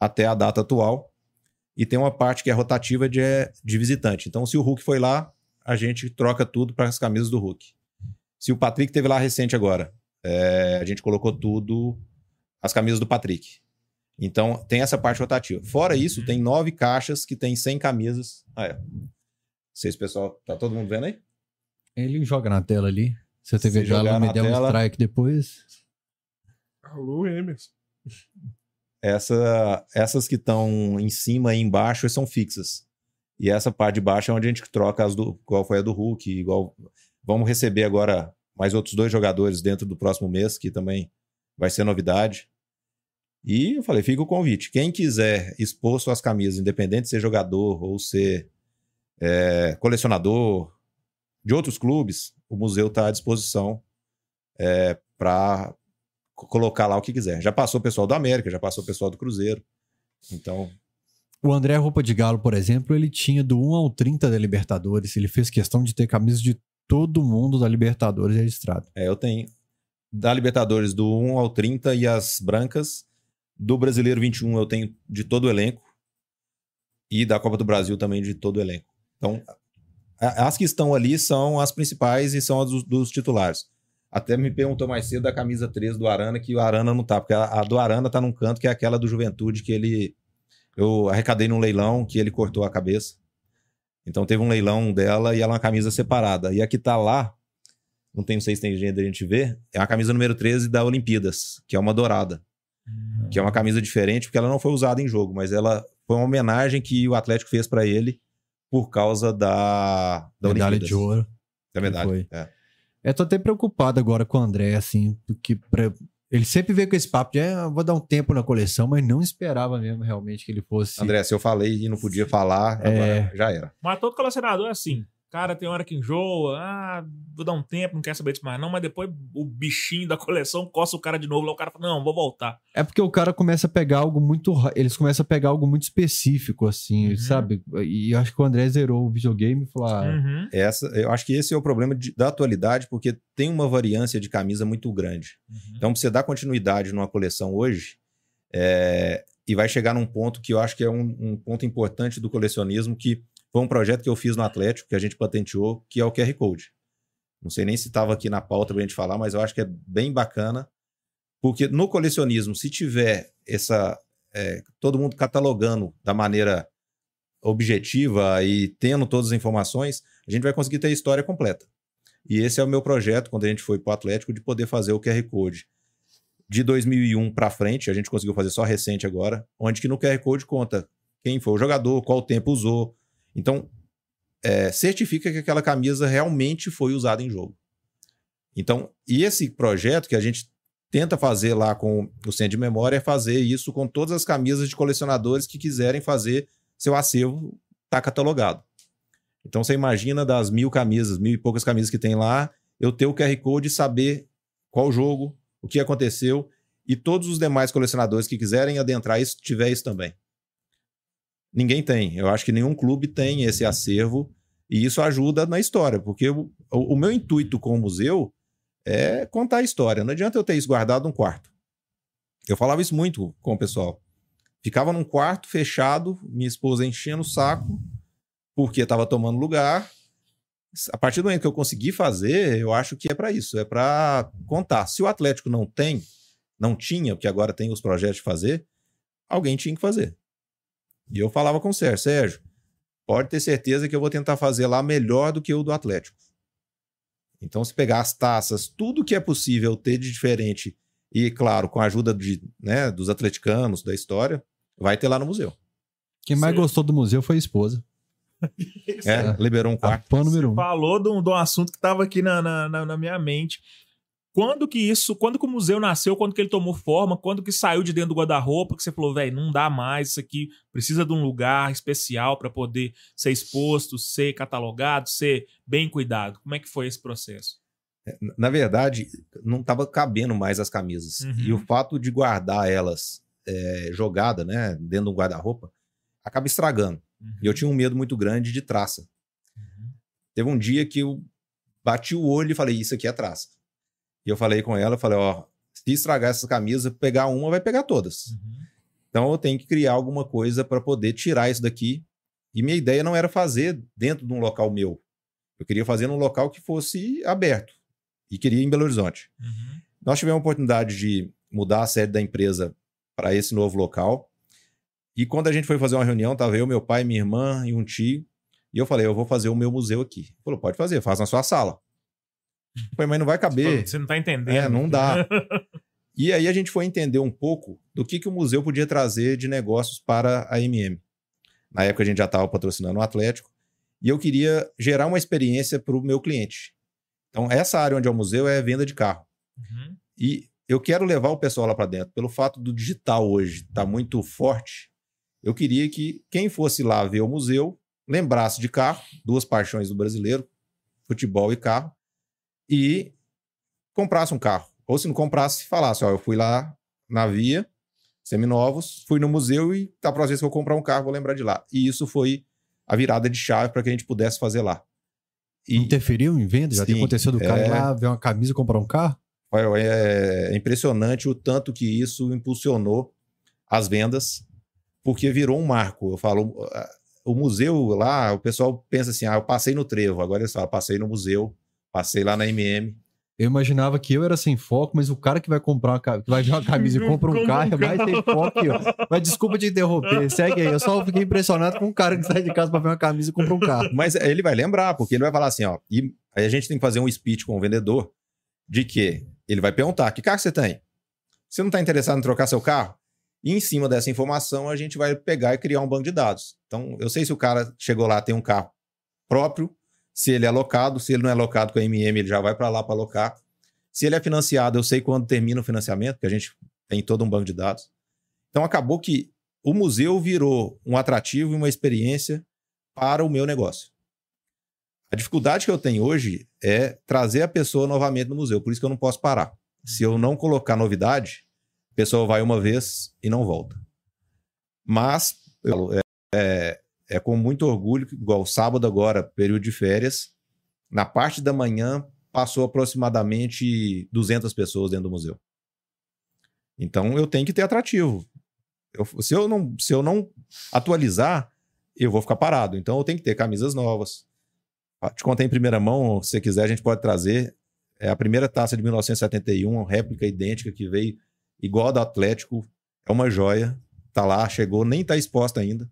até a data atual. E tem uma parte que é rotativa de, de visitante. Então, se o Hulk foi lá, a gente troca tudo para as camisas do Hulk. Se o Patrick teve lá recente agora, é, a gente colocou tudo as camisas do Patrick. Então, tem essa parte rotativa. Fora isso, tem nove caixas que tem 100 camisas. Ah, é. Vocês, pessoal, tá todo mundo vendo aí? Ele joga na tela ali. Se já jogar me na deu um tela- strike depois. Alô, Emerson. Essa, essas que estão em cima e embaixo são fixas. E essa parte de baixo é onde a gente troca as do. Igual foi a do Hulk, igual. Vamos receber agora mais outros dois jogadores dentro do próximo mês, que também vai ser novidade. E eu falei, fica o convite. Quem quiser expor suas camisas, independente de ser jogador ou ser é, colecionador de outros clubes, o museu está à disposição para colocar lá o que quiser. Já passou o pessoal do América, já passou o pessoal do Cruzeiro. Então, O André Roupa de Galo, por exemplo, ele tinha do 1 ao 30 da Libertadores. Ele fez questão de ter camisas de todo mundo da Libertadores registrado. é, eu tenho da Libertadores do 1 ao 30 e as brancas. Do Brasileiro 21 eu tenho de todo o elenco. E da Copa do Brasil também de todo o elenco. Então, as que estão ali são as principais e são as dos, dos titulares. Até me perguntou mais cedo da camisa 13 do Arana, que o Arana não tá, porque a, a do Arana tá num canto que é aquela do Juventude que ele. Eu arrecadei num leilão que ele cortou a cabeça. Então teve um leilão dela e ela é uma camisa separada. E a que tá lá, não tenho sei se tem jeito da gente ver, é a camisa número 13 da Olimpíadas, que é uma dourada. Que é uma camisa diferente, porque ela não foi usada em jogo, mas ela foi uma homenagem que o Atlético fez pra ele por causa da, da medalha Olimpíadas. de ouro. Da medalha. Foi. É. Eu tô até preocupado agora com o André, assim, porque pra- ele sempre veio com esse papo de ah, vou dar um tempo na coleção, mas não esperava mesmo realmente que ele fosse. André, se eu falei e não podia falar, É. agora já era. Mas todo colecionador é assim. Cara, tem hora que enjoa. Ah, vou dar um tempo, não quer saber disso mais não. Mas depois o bichinho da coleção coça o cara de novo. Lá o cara fala, não, vou voltar. É porque o cara começa a pegar algo muito. Eles começam a pegar algo muito específico, assim, Uhum. sabe? E eu acho que o André zerou o videogame e falou: ah, Uhum. Essa, eu acho que esse é o problema de- da atualidade, porque tem uma variância de camisa muito grande. Uhum. Então, pra você dar continuidade numa coleção hoje, é, e vai chegar num ponto que eu acho que é um, um ponto importante do colecionismo, que foi um projeto que eu fiz no Atlético, que a gente patenteou, que é o QR Code. Não sei nem se estava aqui na pauta pra gente falar, mas eu acho que é bem bacana, porque no colecionismo, se tiver essa. é, todo mundo catalogando da maneira objetiva e tendo todas as informações, a gente vai conseguir ter a história completa. E esse é o meu projeto, quando a gente foi para o Atlético, de poder fazer o QR Code de 2001 para frente, a gente conseguiu fazer só recente agora, onde que no QR Code conta quem foi o jogador, qual tempo usou. Então, é, certifica que aquela camisa realmente foi usada em jogo. Então, e esse projeto que a gente tenta fazer lá com o Centro de Memória é fazer isso com todas as camisas de colecionadores que quiserem fazer seu acervo tá catalogado. Então, você imagina das mil camisas, mil e poucas camisas que tem lá, eu ter o QR Code e saber qual jogo, o que aconteceu e todos os demais colecionadores que quiserem adentrar isso, tiver isso também. Ninguém tem. Eu acho que nenhum clube tem esse acervo e isso ajuda na história, porque o, o meu intuito com o museu é contar a história. Não adianta eu ter isso guardado num quarto. Eu falava isso muito com o pessoal. Ficava num quarto fechado, minha esposa enchendo o saco, porque estava tomando lugar. A partir do momento que eu consegui fazer, eu acho que é para isso, é para contar. Se o Atlético não tem, não tinha, porque agora tem os projetos de fazer, alguém tinha que fazer. E eu falava com o Sérgio, Sérgio, pode ter certeza que eu vou tentar fazer lá melhor do que o do Atlético. Então, se pegar as taças, tudo que é possível ter de diferente, e claro, com a ajuda de, né, dos atleticanos, da história, vai ter lá no museu. quem mais Sim. gostou do museu foi a esposa. É, liberou um quarto. fã número um. Falou de um, de um assunto que estava aqui na, na- na minha mente. Quando que isso, quando que o museu nasceu, quando que ele tomou forma, quando que saiu de dentro do guarda-roupa, que você falou, velho, não dá mais, isso aqui precisa de um lugar especial para poder ser exposto, ser catalogado, ser bem cuidado. Como é que foi esse processo? Na verdade, não estava cabendo mais as camisas. Uhum. E o fato de guardar elas é, jogada, né, dentro de um guarda-roupa, acaba estragando. E eu tinha um medo muito grande de traça. Teve um dia que eu bati o olho e falei, isso aqui é traça. E eu falei com ela, eu falei, ó, se estragar essas camisas, pegar uma, vai pegar todas. Uhum. Então eu tenho que criar alguma coisa para poder tirar isso daqui. E minha ideia não era fazer dentro de um local meu. Eu queria fazer num local que fosse aberto. E queria em Belo Horizonte. Uhum. Nós tivemos a oportunidade de mudar a sede da empresa para esse novo local. E quando a gente foi fazer uma reunião, tava eu, meu pai, minha irmã e um tio. E eu falei, eu vou fazer o meu museu aqui. Ele falou, pode fazer, faz na sua sala. Falei, mas não vai caber. Você não tá entendendo. É, não dá. e aí a gente foi entender um pouco do que, que o museu podia trazer de negócios para a MM. Na época a gente já estava patrocinando o Atlético e eu queria gerar uma experiência para o meu cliente. Então, essa área onde é o museu é venda de carro. Uhum. E eu quero levar o pessoal lá para dentro. Pelo fato do digital hoje estar tá muito forte, eu queria que quem fosse lá ver o museu lembrasse de carro, duas paixões do brasileiro, futebol e carro, e comprasse um carro. Ou se não comprasse, falasse: Ó, eu fui lá na via, seminovos, fui no museu e da próxima vez que eu comprar um carro, vou lembrar de lá. E isso foi a virada de chave para que a gente pudesse fazer lá. E... Interferiu em venda? Já Sim, tem acontecido do cara é... ir lá ver uma camisa e comprar um carro? É, é impressionante o tanto que isso impulsionou as vendas, porque virou um marco. Eu falo, o museu lá, o pessoal pensa assim: ah, eu passei no trevo, agora eles falam, passei no museu, passei lá na MM. Eu imaginava que eu era sem foco, mas o cara que vai comprar uma, que vai ver uma camisa e compra um carro é mais sem foco eu. Mas desculpa te interromper, segue aí. Eu só fiquei impressionado com um cara que sai de casa para ver uma camisa e compra um carro. Mas ele vai lembrar, porque ele vai falar assim, ó. E aí a gente tem que fazer um speech com o vendedor de que ele vai perguntar: que carro você tem? Você não está interessado em trocar seu carro? E em cima dessa informação, a gente vai pegar e criar um banco de dados. Então, eu sei se o cara chegou lá, tem um carro próprio, se ele é locado, se ele não é locado com a MM, ele já vai para lá para alocar. Se ele é financiado, eu sei quando termina o financiamento, porque a gente tem todo um banco de dados. Então acabou que o museu virou um atrativo e uma experiência para o meu negócio. A dificuldade que eu tenho hoje é trazer a pessoa novamente no museu, por isso que eu não posso parar. Se eu não colocar novidade, a pessoa vai uma vez e não volta. Mas eu, é, é, é com muito orgulho, igual sábado agora, período de férias, na parte da manhã passou aproximadamente 200 pessoas dentro do museu. Então eu tenho que ter atrativo. Eu, se, eu não, se eu não atualizar, eu vou ficar parado. Então eu tenho que ter camisas novas. Ah, te contei em primeira mão, se quiser, a gente pode trazer. É a primeira taça de 1971, uma réplica idêntica que veio igual a do Atlético. É uma joia. Tá lá, chegou, nem tá exposta ainda.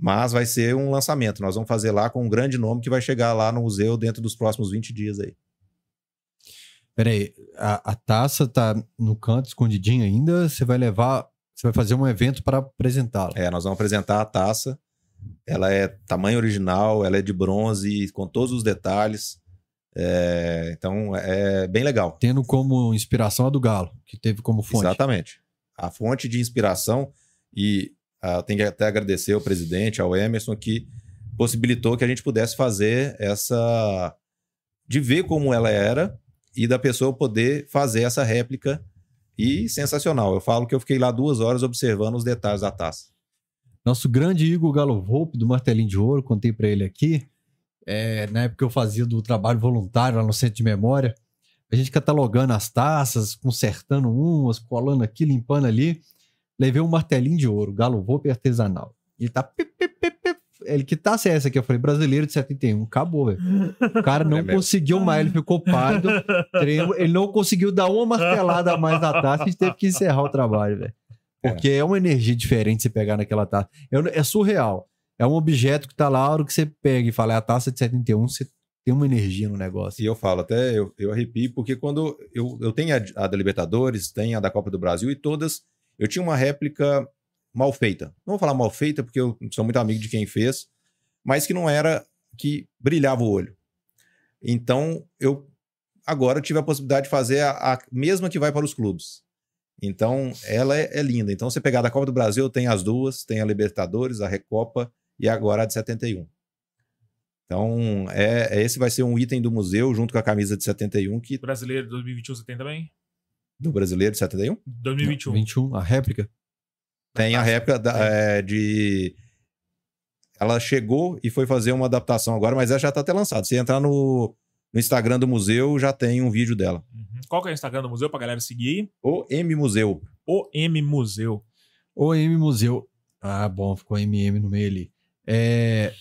Mas vai ser um lançamento. Nós vamos fazer lá com um grande nome que vai chegar lá no museu dentro dos próximos 20 dias aí. Peraí, a, a taça tá no canto escondidinho ainda? Você vai levar. Você vai fazer um evento para apresentá-la? É, nós vamos apresentar a taça. Ela é tamanho original, ela é de bronze, com todos os detalhes. É, então é bem legal. Tendo como inspiração a do Galo, que teve como fonte. Exatamente. A fonte de inspiração, e Uh, tenho que até agradecer ao presidente, ao Emerson, que possibilitou que a gente pudesse fazer essa. de ver como ela era e da pessoa poder fazer essa réplica. E sensacional. Eu falo que eu fiquei lá duas horas observando os detalhes da taça. Nosso grande Igor Galo Volpe, do Martelinho de Ouro, contei para ele aqui. É, na época eu fazia do trabalho voluntário lá no Centro de Memória. A gente catalogando as taças, consertando umas, colando aqui, limpando ali. Levei um martelinho de ouro, galo Volpe artesanal. Ele tá. Pip, pip, pip, ele que tá essa aqui. Eu falei, brasileiro de 71. Acabou, velho. O cara não é conseguiu mais, ele ficou pálido. Ele não conseguiu dar uma martelada a mais na taça e teve que encerrar o trabalho, velho. Porque é. é. uma energia diferente você pegar naquela taça. É, é, surreal. É um objeto que tá lá, a hora que você pega e fala, é a taça de 71, você tem uma energia no negócio. E eu falo, até eu, eu arrepio, porque quando eu, eu tenho a, a da Libertadores, tenho a da Copa do Brasil e todas eu tinha uma réplica mal feita. Não vou falar mal feita, porque eu sou muito amigo de quem fez, mas que não era que brilhava o olho. Então, eu agora tive a possibilidade de fazer a, a mesma que vai para os clubes. Então, ela é, é, linda. Então, você pegar da Copa do Brasil, tem as duas, tem a Libertadores, a Recopa e agora a de 71. Então, é, é, esse vai ser um item do museu, junto com a camisa de 71. Que... Brasileiro de 2021 você tem também? Do brasileiro de 71? 2021. 21, a réplica? Tem a réplica da, é, de. Ela chegou e foi fazer uma adaptação agora, mas ela já está até lançada. Se entrar no, no Instagram do museu, já tem um vídeo dela. Uhum. Qual que é o Instagram do museu pra galera seguir? O M Museu. O M Museu. O M Museu. Ah, bom, ficou MM no meio ali. É,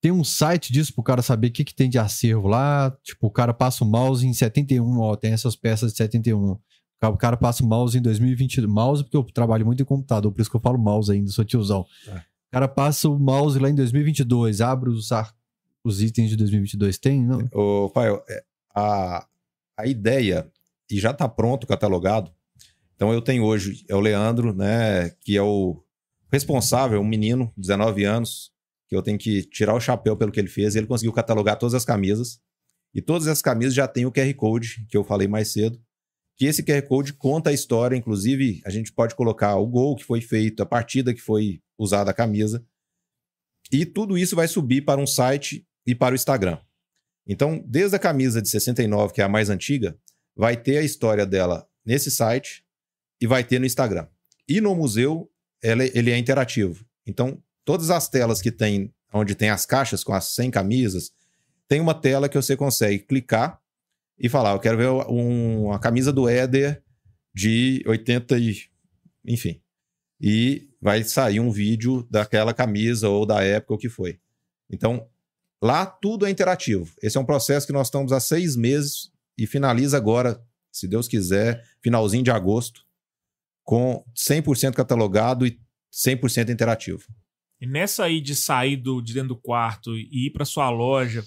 tem um site disso pro cara saber o que, que tem de acervo lá. Tipo, o cara passa o mouse em 71, ó, tem essas peças de 71. O cara passa o mouse em 2022. Mouse, porque eu trabalho muito em computador, por isso que eu falo mouse ainda, sou tiozão. É. O cara passa o mouse lá em 2022, abre os, os itens de 2022. Tem? Não? O pai, é, a, a ideia, e já está pronto, catalogado. Então eu tenho hoje, é o Leandro, né, que é o responsável, um menino, 19 anos, que eu tenho que tirar o chapéu pelo que ele fez. Ele conseguiu catalogar todas as camisas. E todas as camisas já tem o QR Code, que eu falei mais cedo. Que esse QR Code conta a história, inclusive a gente pode colocar o gol que foi feito, a partida que foi usada a camisa. E tudo isso vai subir para um site e para o Instagram. Então, desde a camisa de 69, que é a mais antiga, vai ter a história dela nesse site e vai ter no Instagram. E no museu, ele é interativo. Então, todas as telas que tem, onde tem as caixas com as 100 camisas, tem uma tela que você consegue clicar e falar: Eu quero ver um, uma camisa do Éder de 80 e. Enfim. E vai sair um vídeo daquela camisa ou da época o que foi. Então, lá tudo é interativo. Esse é um processo que nós estamos há seis meses e finaliza agora, se Deus quiser, finalzinho de agosto, com 100% catalogado e 100% interativo. E nessa aí de sair do, de dentro do quarto e ir para sua loja,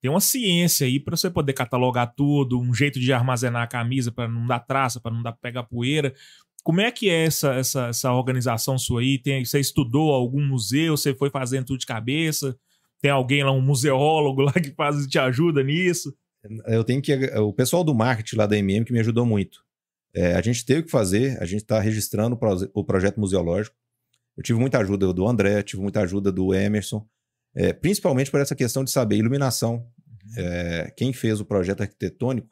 tem uma ciência aí para você poder catalogar tudo, um jeito de armazenar a camisa para não dar traça, para não dar pegar poeira. Como é que é essa, essa, essa organização sua aí? Tem, você estudou algum museu? Você foi fazendo tudo de cabeça? Tem alguém lá, um museólogo lá que faz, te ajuda nisso? Eu tenho que. O pessoal do marketing lá da MM que me ajudou muito. É, a gente teve que fazer, a gente está registrando o projeto museológico. Eu tive muita ajuda do André, tive muita ajuda do Emerson, é, principalmente por essa questão de saber iluminação. Uhum. É, quem fez o projeto arquitetônico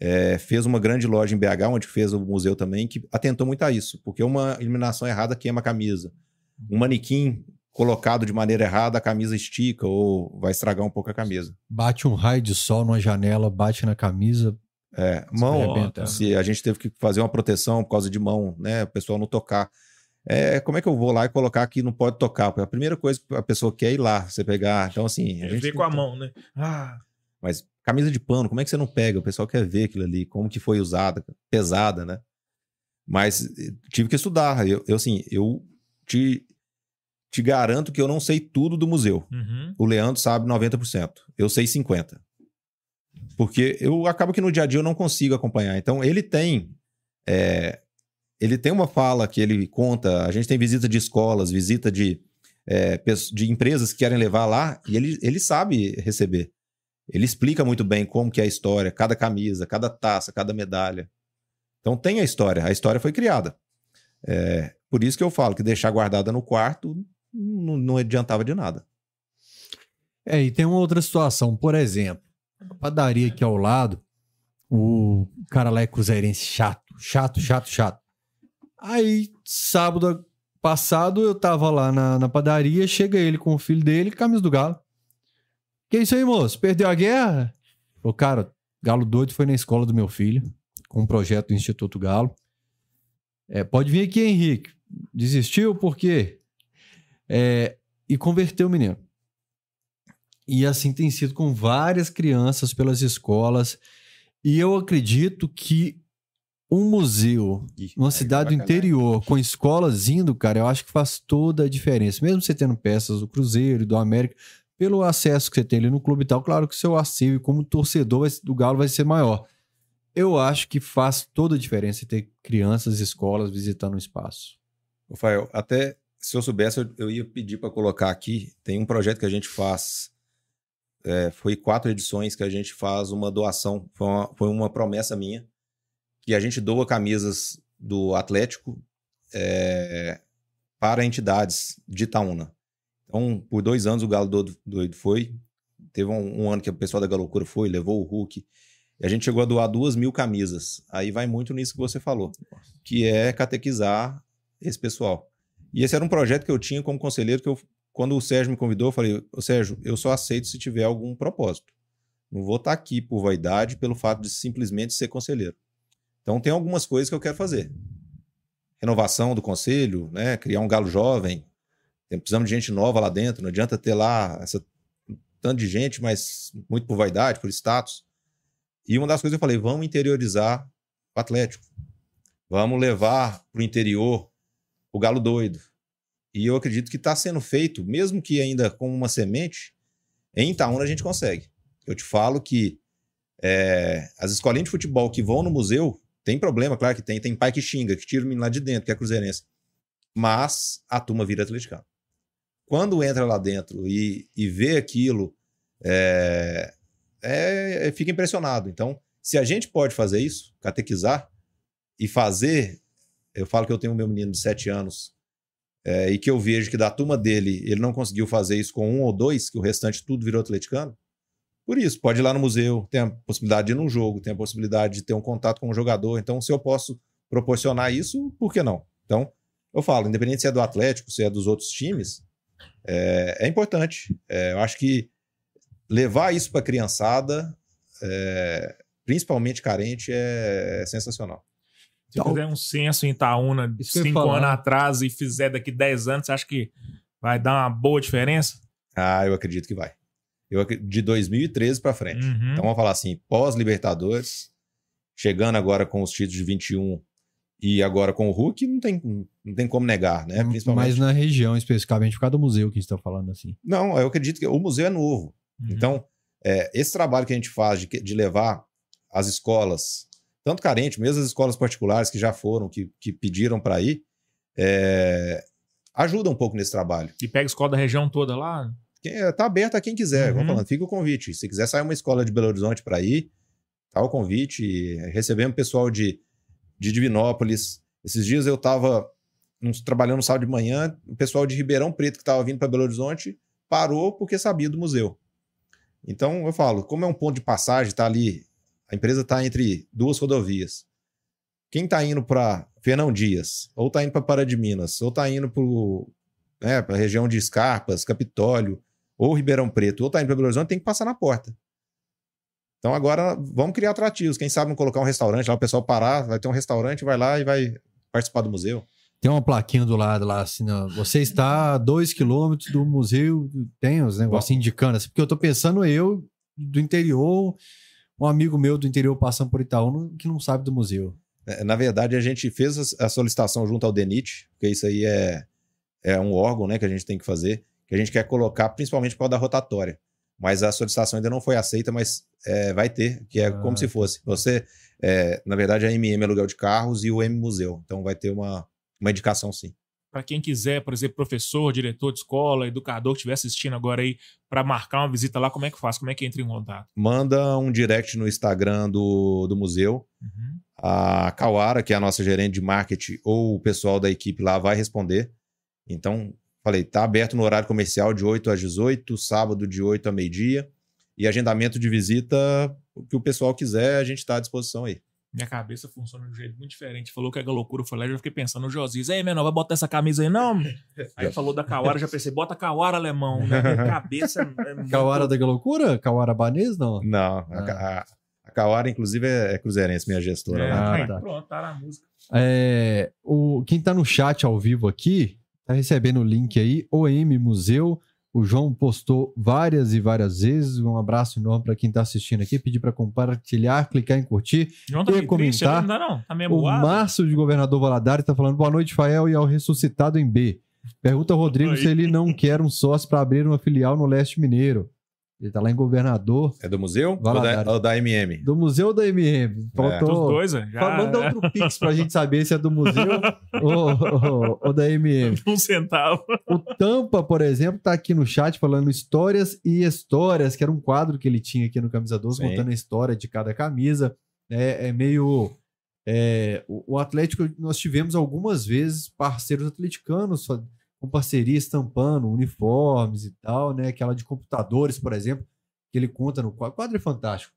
é, fez uma grande loja em BH, onde fez o museu também, que atentou muito a isso, porque uma iluminação errada queima a camisa. Um uhum. manequim colocado de maneira errada, a camisa estica ou vai estragar um pouco a camisa. Bate um raio de sol numa janela, bate na camisa. É, mão, se a gente teve que fazer uma proteção por causa de mão, né? O pessoal não tocar. É, como é que eu vou lá e colocar que não pode tocar? Porque a primeira coisa que a pessoa quer é ir lá, você pegar. Então, assim. A gente vê com a mão, né? Ah. Mas camisa de pano, como é que você não pega? O pessoal quer ver aquilo ali, como que foi usada, pesada, né? Mas eh, tive que estudar. Eu, eu assim, eu te, te garanto que eu não sei tudo do museu. Uhum. O Leandro sabe 90%. Eu sei 50%. Porque eu acabo que no dia a dia eu não consigo acompanhar. Então, ele tem é, ele tem uma fala que ele conta. A gente tem visita de escolas, visita de, é, de empresas que querem levar lá, e ele, ele sabe receber. Ele explica muito bem como que é a história, cada camisa, cada taça, cada medalha. Então tem a história, a história foi criada. É, por isso que eu falo que deixar guardada no quarto não, não adiantava de nada. É, e tem uma outra situação, por exemplo, a padaria aqui ao lado, o cara lá é cruzeirense chato, chato, chato, chato. Aí, sábado passado, eu tava lá na, na padaria, chega ele com o filho dele, camisa do Galo. Que isso aí, moço? Perdeu a guerra? O cara, Galo doido foi na escola do meu filho, com um projeto do Instituto Galo. É, pode vir aqui, Henrique. Desistiu por quê? É, e converteu o menino. E assim tem sido com várias crianças pelas escolas. E eu acredito que um museu Ih, numa cidade do interior com escolas indo, cara, eu acho que faz toda a diferença. Mesmo você tendo peças do Cruzeiro do América, pelo acesso que você tem ali no clube e tal, claro que o seu acervo como torcedor do Galo vai ser maior. Eu acho que faz toda a diferença ter crianças, escolas visitando o espaço. Rafael, até se eu soubesse, eu ia pedir para colocar aqui. Tem um projeto que a gente faz. É, foi quatro edições que a gente faz uma doação. Foi uma, foi uma promessa minha que a gente doa camisas do Atlético é, para entidades de Itaúna. Então, por dois anos o Galo Doido foi. Teve um, um ano que o pessoal da Galocura foi, levou o Hulk. E a gente chegou a doar duas mil camisas. Aí vai muito nisso que você falou, que é catequizar esse pessoal. E esse era um projeto que eu tinha como conselheiro, que eu, quando o Sérgio me convidou, eu falei, Sérgio, eu só aceito se tiver algum propósito. Não vou estar aqui por vaidade, pelo fato de simplesmente ser conselheiro. Então tem algumas coisas que eu quero fazer. Renovação do conselho, né? criar um galo jovem. Precisamos de gente nova lá dentro. Não adianta ter lá essa tanto de gente, mas muito por vaidade, por status. E uma das coisas que eu falei, vamos interiorizar o Atlético. Vamos levar para o interior o galo doido. E eu acredito que está sendo feito, mesmo que ainda com uma semente, em Itaúna a gente consegue. Eu te falo que é, as escolinhas de futebol que vão no museu, tem problema, claro que tem. Tem pai que xinga, que tira o menino lá de dentro, que é cruzeirense. Mas a turma vira atleticano. Quando entra lá dentro e, e vê aquilo, é, é, fica impressionado. Então, se a gente pode fazer isso, catequizar e fazer, eu falo que eu tenho meu menino de 7 anos é, e que eu vejo que da turma dele ele não conseguiu fazer isso com um ou dois, que o restante tudo virou atleticano. Por isso, pode ir lá no museu, tem a possibilidade de ir num jogo, tem a possibilidade de ter um contato com um jogador. Então, se eu posso proporcionar isso, por que não? Então, eu falo, independente se é do Atlético, se é dos outros times, é, é importante. É, eu acho que levar isso para a criançada, é, principalmente carente, é, sensacional. Se então, fizer um censo em Itaúna cinco anos atrás e fizer daqui 10 anos, você acha que vai dar uma boa diferença? Ah, eu acredito que vai. Eu, de 2013 para frente. Uhum. Então vamos falar assim, pós-Libertadores, chegando agora com os títulos de 21 e agora com o Hulk, não tem, não tem como negar, né? Principalmente... Mas na região, especificamente, por causa do museu que a gente está falando assim. Não, eu acredito que o museu é novo. Uhum. Então, é, esse trabalho que a gente faz de, de levar as escolas, tanto carente, mesmo as escolas particulares que já foram, que, que pediram para ir, é, ajuda um pouco nesse trabalho. E pega escola da região toda lá? Está aberto a quem quiser. Uhum. Falando, fica o convite. Se quiser sair uma escola de Belo Horizonte para ir, tá o convite. Recebemos pessoal de de Divinópolis. Esses dias eu estava trabalhando no sábado de manhã, o pessoal de Ribeirão Preto que estava vindo para Belo Horizonte parou porque sabia do museu. Então eu falo, como é um ponto de passagem, está ali, a empresa está entre duas rodovias. Quem está indo para Fernão Dias, ou está indo para Pará de Minas, ou está indo para né, a região de Escarpas, Capitólio, ou Ribeirão Preto, ou está indo para Belo Horizonte, tem que passar na porta. Então agora vamos criar atrativos. Quem sabe não colocar um restaurante lá, o pessoal parar, vai ter um restaurante, vai lá e vai participar do museu. Tem uma plaquinha do lado lá, assim, não. você está a dois quilômetros do museu, tem os negócios indicando, assim, porque eu tô pensando eu, do interior, um amigo meu do interior passando por Itaú que não sabe do museu. É, na verdade, a gente fez a solicitação junto ao DENIT, porque isso aí é, é um órgão né, que a gente tem que fazer, que a gente quer colocar principalmente por causa da rotatória mas a solicitação ainda não foi aceita, mas é, vai ter, que é ah, como se fosse. Você, é, na verdade, a MM é aluguel de carros e o M museu. Então vai ter uma, uma indicação sim. Para quem quiser, por exemplo, professor, diretor de escola, educador que estiver assistindo agora aí, para marcar uma visita lá, como é que faz? Como é que entra em contato? Manda um direct no Instagram do, do museu. Uhum. A Kawara, que é a nossa gerente de marketing, ou o pessoal da equipe lá vai responder. Então, Falei, tá aberto no horário comercial de 8 às 18, sábado de 8 a meio-dia. E agendamento de visita, o que o pessoal quiser, a gente está à disposição aí. Minha cabeça funciona de um jeito muito diferente. Falou que é loucura, eu falei, eu já fiquei pensando no Josias. Ei, menor, vai botar essa camisa aí, não? Aí falou da Kawara, já pensei, bota Kawara alemão. Né? Minha cabeça é muito... Kawara da loucura? Kawara banês, não? Não, ah. a, a, Kawara, inclusive, é, é cruzeirense, minha gestora. É, ah, tá. Pronto, tá na música. É, o, quem tá no chat ao vivo aqui, Tá recebendo o link aí, OM Museu. O João postou várias e várias vezes. Um abraço enorme para quem está assistindo aqui. Pedir para compartilhar, clicar em curtir João tá e comentar. Triste, não, tá o Márcio de Governador Valadares está falando boa noite, Fael, e ao ressuscitado em B. Pergunta ao Rodrigo se ele não quer um sócio para abrir uma filial no leste mineiro. Ele tá lá em Governador. É do museu ou da, ou da, MM? Do museu ou da MM? Faltou. É. Dos dois, é. já... Manda outro pix pra gente saber se é do museu ou, ou, ou, da MM. Um centavo. O Tampa, por exemplo, tá aqui no chat falando histórias e histórias, que era um quadro que ele tinha aqui no Camisa 12, Sim. contando a história de cada camisa. É, é meio... É, o, o Atlético, nós tivemos algumas vezes parceiros atleticanos com parceria estampando uniformes e tal, né? Aquela de computadores, por exemplo, que ele conta no quadro. O quadro é fantástico.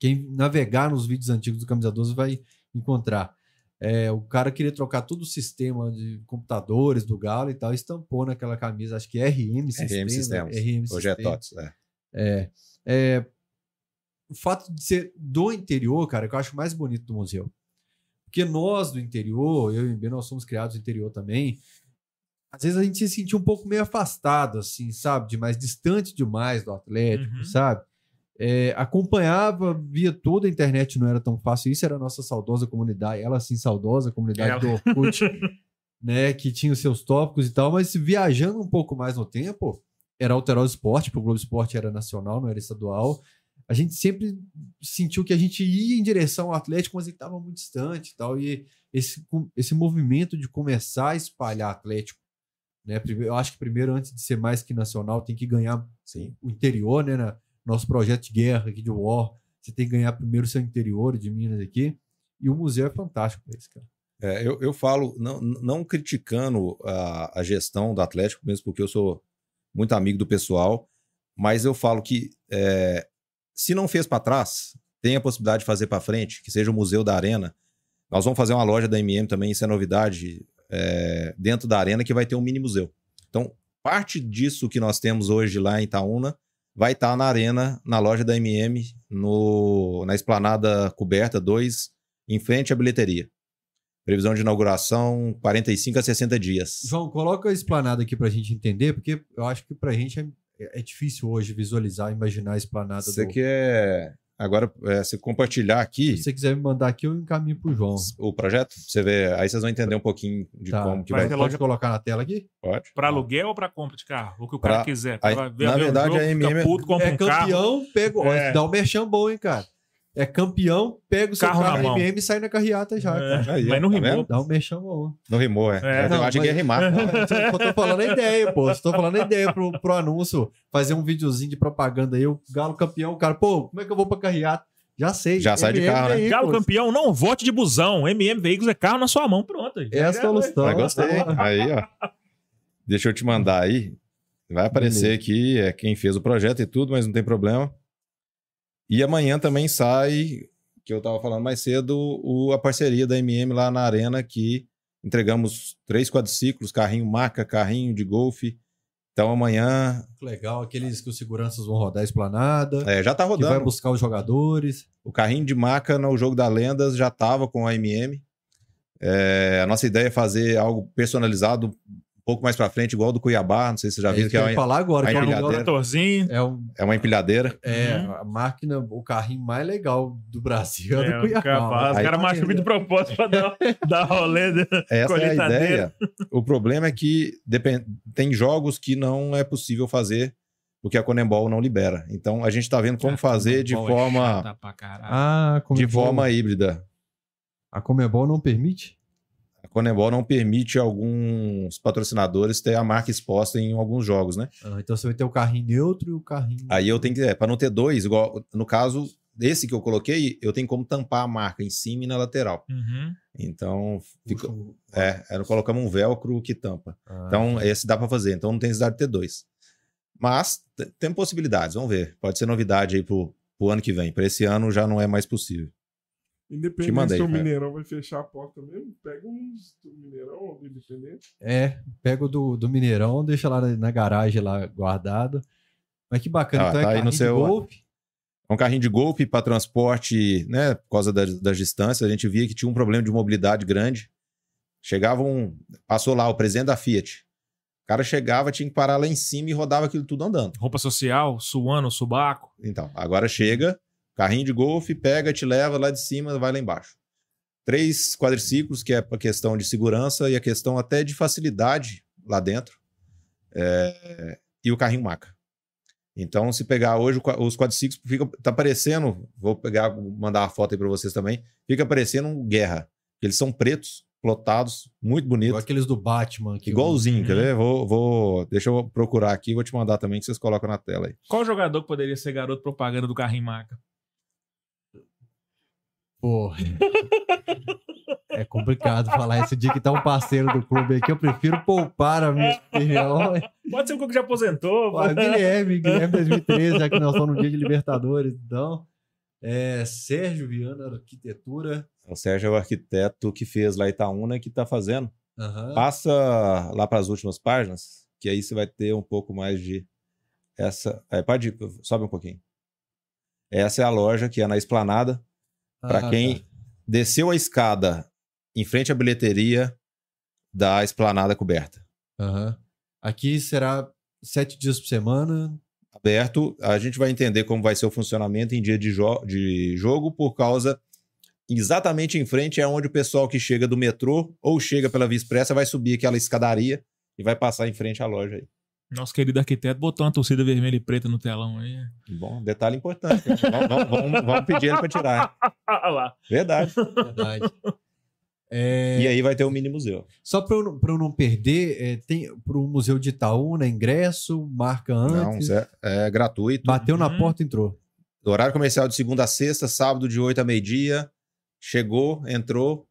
Quem navegar nos vídeos antigos do Camisa 12 vai encontrar. É, o cara queria trocar todo o sistema de computadores do Galo e tal, e estampou naquela camisa, acho que RM Sistema. RM Systems. RM Hoje é TOTS, é. é. É, O fato de ser do interior, cara, que eu acho mais bonito do museu. Porque nós do interior, eu e o B, nós somos criados no interior também, às vezes a gente se sentia um pouco meio afastado, assim, sabe? De mais distante demais do Atlético, uhum. sabe? É, acompanhava, via toda a internet, não era tão fácil. Isso era a nossa saudosa comunidade, ela assim, saudosa comunidade ela. do Orkut, né? Que tinha os seus tópicos e tal, mas viajando um pouco mais no tempo, era Alterosa Esporte, porque o Globo Esporte era nacional, não era estadual. a gente sempre sentiu que a gente ia em direção ao Atlético, mas ele estava muito distante e tal. E esse, esse movimento de começar a espalhar Atlético, né? Eu acho que primeiro, antes de ser mais que nacional, tem que ganhar Sim. o interior, né? nosso projeto de guerra aqui de War. Você tem que ganhar primeiro o seu interior de Minas aqui. E o museu é fantástico pra isso, cara. É, eu, eu falo, não, não criticando a, a gestão do Atlético, mesmo porque eu sou muito amigo do pessoal, mas eu falo que é, se não fez para trás, tem a possibilidade de fazer para frente, que seja o Museu da Arena. Nós vamos fazer uma loja da MM também, isso é novidade, é, dentro da Arena, que vai ter um mini museu. Então, parte disso que nós temos hoje lá em Itaúna vai estar na Arena, na loja da MM, no, na Esplanada Coberta 2, em frente à bilheteria. Previsão de inauguração 45 a 60 dias. João, coloca a esplanada aqui pra gente entender, porque eu acho que pra gente é, é difícil hoje visualizar, imaginar a esplanada Você do... quer agora é, você compartilhar aqui Se você quiser me mandar aqui, eu encaminho pro João. o projeto? Você vê, aí vocês vão entender um pouquinho de Tá. como que Vai vai. ter Pode loja- colocar na tela aqui? Pode. Pra aluguel ou pra compra de carro? O que o Pra- cara quiser. aí, na verdade, jogo, a MM puto, é um carro. campeão, pega. É. Dá um merchan bom, hein, cara? É campeão, pega o seu Carro carro, na mão. MM e sai na carreata já, É. Aí, mas não tá rimou. vendo? Dá um merchan bom. Não rimou, é. É. eu Não, achei que ia rimar. Não, eu tô falando a ideia, pô. Tô falando a ideia pro, pro anúncio. Fazer um videozinho de propaganda aí, o Galo campeão, o cara, pô, como é que eu vou pra carreata? Já sei. Já sai de MM carro, né? Galo campeão, não vote de busão. MM Veículos é carro na sua mão. Pronto. aí. É a solução. Gostei. Aí, ó. Deixa eu te mandar aí. Vai aparecer Beleza. aqui é quem fez o projeto e tudo, mas não tem problema. E amanhã também sai, que eu tava falando mais cedo, o, a parceria da MM lá na Arena, que entregamos três quadriciclos, carrinho marca, carrinho de golfe. Então amanhã Legal, aqueles que os seguranças vão rodar a esplanada, é, já tá que vai rodando. buscar os jogadores. O carrinho de maca no jogo da Lendas já tava com a MM. É, a nossa ideia é fazer algo personalizado pouco mais pra frente, igual do Cuiabá. Não sei se você já é viu isso que que é uma, falar agora. a Que é, um empilhadeira. é, um, é uma empilhadeira. é Uhum. a máquina, o carrinho mais legal do Brasil é, É, do o Cuiabá. Os Aí- caras marcham muito de propósito pra dar, dar rolê. Essa é a ideia. O problema é que depen- tem jogos que não é possível fazer porque a Conembol não libera. Então a gente tá vendo como fazer de é forma chata pra caralho. Ah, de forma híbrida. A Comebol não permite? A Conembol não permite alguns patrocinadores ter a marca exposta em alguns jogos, né? Ah, então você vai ter o carrinho neutro e o carrinho. Aí eu tenho que, é, para não ter dois, igual no caso desse que eu coloquei, eu tenho como tampar a marca em cima e na lateral. Uhum. Então, fica, Puxa é, nós colocamos um velcro que tampa. Ah, Então, esse dá para fazer. Então, não tem necessidade de ter dois. Mas tem possibilidades, vamos ver. Pode ser novidade aí pro, pro ano que vem. Para esse ano já não é mais possível. Independente mandei, se o cara. Mineirão vai fechar a porta mesmo, pega uns do Mineirão, do Independente. É, pega o do, do Mineirão, deixa lá na, na garagem lá guardado. Mas que bacana, Ah, então tá é aí no carrinho de seu- golfe. É um carrinho de golpe para transporte, né? Por causa das, das distâncias, a gente via que tinha um problema de mobilidade grande. Chegava um. Passou lá o presidente da Fiat. O cara chegava, tinha que parar lá em cima e rodava aquilo tudo andando. Roupa social, suando, subaco. Então, agora chega, carrinho de golfe, pega, te leva lá de cima, vai lá embaixo. Três quadriciclos, que é para questão de segurança e a questão até de facilidade lá dentro. É, e o carrinho maca. Então, se pegar hoje os quadriciclos, fica, tá parecendo, vou pegar, mandar uma foto aí para vocês também, fica parecendo um guerra. Eles são pretos, plotados, muito Igual bonitos. aqueles do Batman. Que Igualzinho, quer Uhum. ver? Vou, vou, deixa eu procurar aqui e vou te mandar também, que vocês colocam na tela aí. Qual jogador que poderia ser garoto propaganda do carrinho maca? Porra. É complicado falar esse dia que tá um parceiro do clube aqui. Eu prefiro poupar a minha opinião. Pode ser um que já aposentou. Pô, Guilherme, Guilherme 2013, já que nós estamos no dia de Libertadores. Então, é, Sérgio Viana, arquitetura. O Sérgio é o arquiteto que fez lá Itaúna que está fazendo. Aham. Passa lá para as últimas páginas, que aí você vai ter um pouco mais de essa. É, pode ir, sobe um pouquinho. Essa é a loja que é na Esplanada. Para Ah, quem tá. desceu a escada em frente à bilheteria da Esplanada coberta. Aham. Aqui será sete dias por semana. Aberto, a gente vai entender como vai ser o funcionamento em dia de, jo- de jogo, por causa exatamente em frente é onde o pessoal que chega do metrô ou chega pela Via Expressa vai subir aquela escadaria e vai passar em frente à loja aí. Nosso querido arquiteto botou uma torcida vermelha e preta no telão aí. Bom, detalhe importante. vamos, vamos- vamos- vamos pedir ele para tirar. Lá. Verdade. Verdade. É, E aí vai ter o mini museu. Só para eu, não- eu não perder, é, tem para o Museu de Itaúna, ingresso, marca Não, antes. isso é, é gratuito. Bateu na Uhum. porta, entrou. Horário comercial de segunda a sexta, sábado de 8 a meio-dia. Chegou, entrou.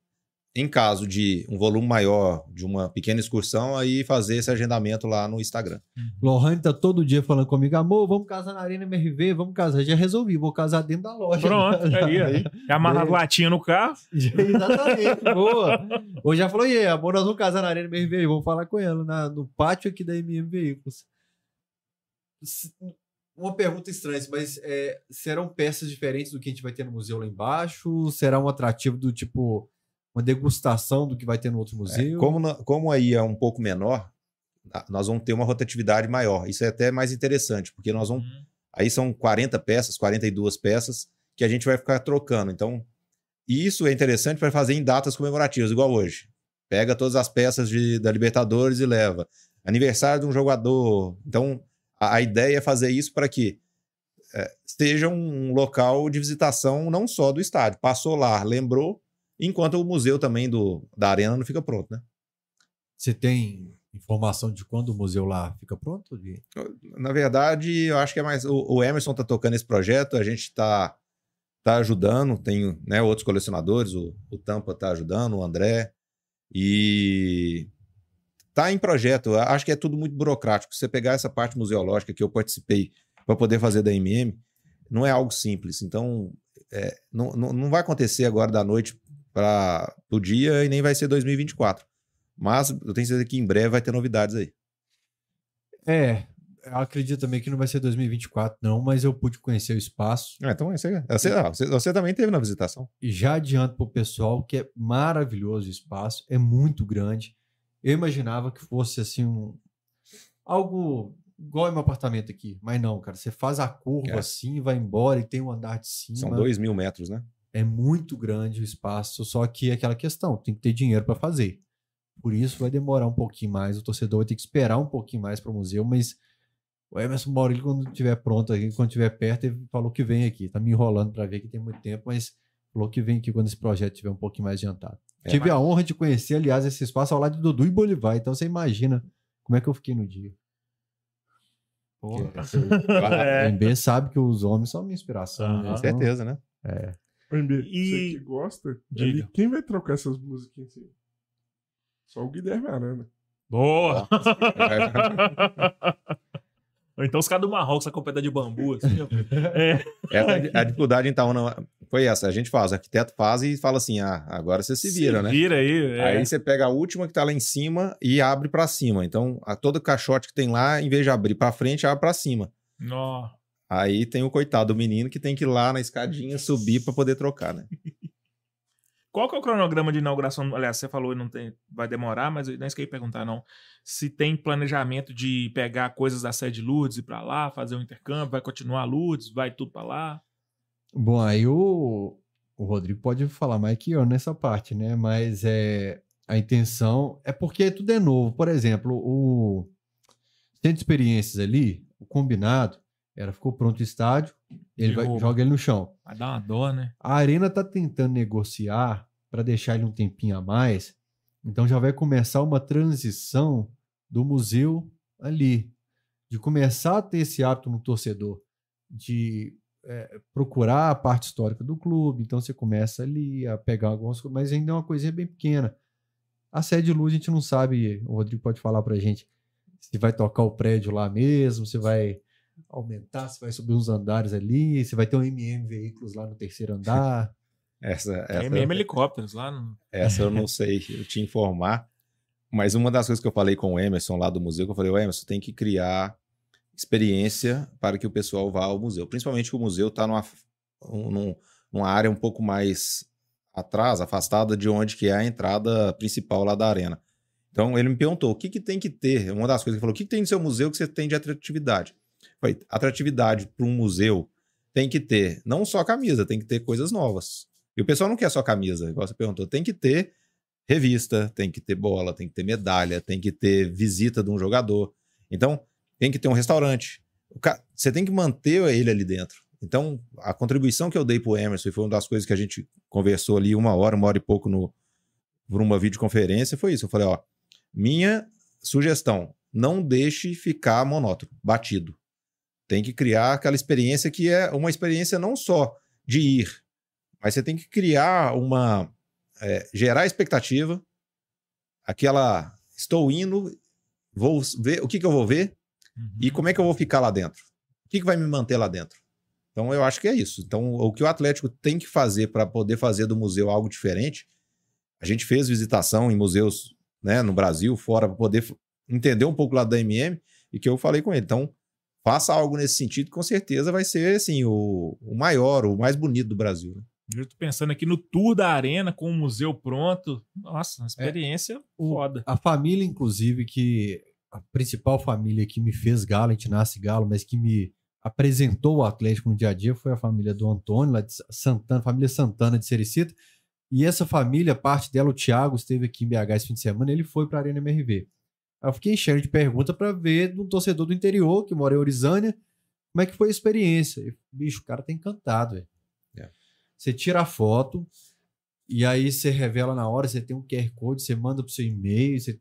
Em caso de um volume maior, de uma pequena excursão, aí fazer esse agendamento lá no Instagram. Lohane tá todo dia falando comigo, amor, vamos casar na Arena MRV, vamos casar. Já resolvi, vou casar dentro da loja. Pronto, aí, ó. Já amarra as Bem- latinhas no carro. Exatamente, boa. Hoje já falou, e aí, amor, nós vamos casar na Arena MRV, vamos falar com ela na- no pátio aqui da MM Veículos. Uma pergunta estranha, mas é, serão peças diferentes do que a gente vai ter no museu lá embaixo? Será um atrativo do tipo uma degustação do que vai ter no outro É, museu? como, na- como aí é um pouco menor, nós vamos ter uma rotatividade maior. Isso é até mais interessante, porque nós vamos. Aí são 40 peças, 42 peças, que a gente vai ficar trocando. Então, isso é interessante para fazer em datas comemorativas, igual hoje. Pega todas as peças de- da Libertadores e leva. Aniversário de um jogador. Então, a, a ideia é fazer isso para que é, seja um local de visitação não só do estádio. Passou lá, lembrou, enquanto o museu também do, da arena não fica pronto, né? Você tem informação de quando o museu lá fica pronto? Na verdade, eu acho que é mais. O, o Emerson tá tocando esse projeto, a gente tá, tá ajudando, tem né, outros colecionadores, o, o Tampa tá ajudando, o André. E tá em projeto. Eu Acho que é tudo muito burocrático. Se você pegar essa parte museológica que eu participei para poder fazer da MM, não é algo simples. Então, é, não, não, não vai acontecer agora da noite para o dia e nem vai ser 2024. Mas eu tenho certeza que em breve vai ter novidades aí. É, eu acredito também que não vai ser 2024, não, mas eu pude conhecer o espaço. Ah, então é- você, ah, você, você também teve na visitação. E já adianto pro pessoal que é maravilhoso o espaço, é muito grande. Eu imaginava que fosse assim um algo igual meu apartamento aqui, mas não, cara. Você faz a curva É. assim, vai embora e tem um andar de cima. São dois mil metros, né? É muito grande o espaço, só que é aquela questão, tem que ter dinheiro para fazer. Por isso vai demorar um pouquinho mais, o torcedor vai ter que esperar um pouquinho mais para o museu, mas o Emerson Maurílio, quando estiver pronto aqui, quando estiver perto, ele falou que vem aqui. Tá me enrolando para ver que tem muito tempo, mas falou que vem aqui quando esse projeto estiver um pouquinho mais adiantado. É, Tive mas- a honra de conhecer, aliás, esse espaço ao lado de Dudu e Bolivar, então você imagina como é que eu fiquei no dia. Porra. A MB sabe que os homens são minha inspiração. Aham. né? Com Então, certeza, né? Ô, MB, E- você que gosta, Diga. ali, quem vai trocar essas músicas assim? Só o Guilherme Arana. Boa! Ou então os caras do Marrocos, a competa de bambu, assim. É. Essa, a dificuldade, então, não, foi essa. A gente faz, o arquiteto faz e fala assim: ah, agora você se vira, né? Vira aí. é. Aí você pega a última que tá lá em cima e abre pra cima. Então, a, todo caixote que tem lá, em vez de abrir pra frente, abre pra cima. Nó. Aí tem o coitado do menino que tem que ir lá na escadinha subir pra poder trocar, né? Qual que é o cronograma de inauguração? Aliás, você falou que não tem, vai demorar, mas eu não esqueci de perguntar, não. Se tem planejamento de pegar coisas da sede Lourdes e ir pra lá, fazer um intercâmbio, vai continuar Lourdes, vai tudo pra lá. Bom, aí o, o Rodrigo pode falar mais que eu nessa parte, né? Mas é, a intenção é porque tudo é novo. Por exemplo, o centro de experiências ali, o combinado, era ficou pronto o estádio, ele vai, joga ele no chão. Vai dar uma dó, né? A Arena tá tentando negociar para deixar ele um tempinho a mais, então já vai começar uma transição do museu ali, de começar a ter esse hábito no torcedor, de é, procurar a parte histórica do clube. Então você começa ali a pegar algumas coisas, mas ainda é uma coisinha bem pequena. A sede de luz a gente não sabe, o Rodrigo pode falar pra gente se vai tocar o prédio lá mesmo, se vai aumentar, se vai subir uns andares ali, se vai ter um MM veículos lá no terceiro andar. Essa, É essa, mesmo helicópteros lá. No... essa eu não sei eu te informar. Mas uma das coisas que eu falei com o Emerson lá do museu, que eu falei, o Emerson tem que criar experiência para que o pessoal vá ao museu. Principalmente que o museu está numa, um- num- numa área um pouco mais atrás, afastada de onde que é a entrada principal lá da arena. Então ele me perguntou, o que, que tem que ter? Uma das coisas que ele falou, o que, que tem no seu museu que você tem de atratividade? Atratividade para um museu tem que ter não só camisa, tem que ter coisas novas. E o pessoal não quer só camisa, igual você perguntou, tem que ter revista, tem que ter bola, tem que ter medalha, tem que ter visita de um jogador. Então, tem que ter um restaurante. O ca- Você tem que manter ele ali dentro. Então, a contribuição que eu dei pro Emerson, e foi uma das coisas que a gente conversou ali uma hora, uma hora e pouco no, por uma videoconferência, foi isso. Eu falei, ó, minha sugestão, não deixe ficar monótono, batido. Tem que criar aquela experiência que é uma experiência não só de ir, mas você tem que criar uma. é, gerar expectativa, aquela. Estou indo, vou ver o que, que eu vou ver e como é que eu vou ficar lá dentro. O que, que vai me manter lá dentro? Então, eu acho que é isso. Então, o que o Atlético tem que fazer para poder fazer do museu algo diferente, a gente fez visitação em museus né, no Brasil, fora, para poder entender um pouco lá da MM, e que eu falei com ele. Então, faça algo nesse sentido, com certeza vai ser assim, o, o maior, o mais bonito do Brasil. né? Eu tô pensando aqui no tour da arena com o museu pronto. Nossa, uma experiência O- foda. A família, inclusive, que. A principal família que me fez galo, a gente nasce galo, mas que me apresentou o Atlético no dia a dia foi a família do Antônio, lá de Santana, família Santana de Sericita. E essa família, parte dela, o Thiago, esteve aqui em BH esse fim de semana, ele foi para a Arena MRV. Aí eu fiquei enchendo de pergunta para ver de um torcedor do interior, que mora em Orizânia, como é que foi a experiência. E, bicho, o cara tá encantado, velho. É. Você tira a foto, e aí você revela na hora, você tem um QR Code, você manda pro seu e-mail, você-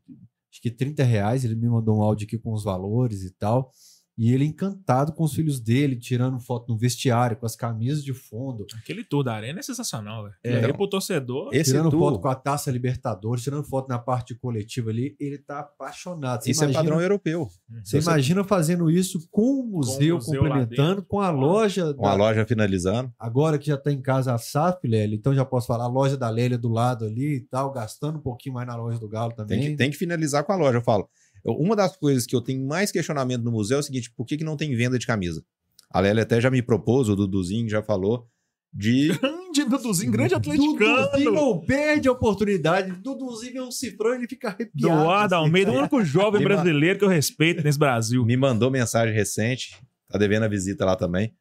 acho que 30 reais, ele me mandou um áudio aqui com os valores e tal. E ele encantado com os filhos dele, tirando foto no vestiário, com as camisas de fundo, Aquele tour da arena é sensacional, velho. É. É, pro torcedor. Esse tirando tour, foto com a taça Libertadores, tirando foto na parte coletiva ali, ele tá apaixonado. Você isso é imagina- padrão europeu. Você imagina fazendo isso com o museu, museu lá complementando, dentro. com a loja. Com a da- loja finalizando. Agora que já tá em casa a SAF, Lélia, então já posso falar, a loja da Lélia do lado ali e tal, gastando um pouquinho mais na loja do Galo também. Tem que, tem que finalizar com a loja, eu falo. Uma das coisas que eu tenho mais questionamento no museu é o seguinte: por que, que não tem venda de camisa? A Lélia até já me propôs, o Duduzinho já falou, de. Grande Duduzinho, grande Duduzinho atleticano. não perde a oportunidade. Duduzinho é um cifrão, ele fica arrepiado. Doado assim, Almeida, o único jovem Me brasileiro que eu respeito nesse Brasil. me mandou mensagem recente, tá devendo a visita lá também.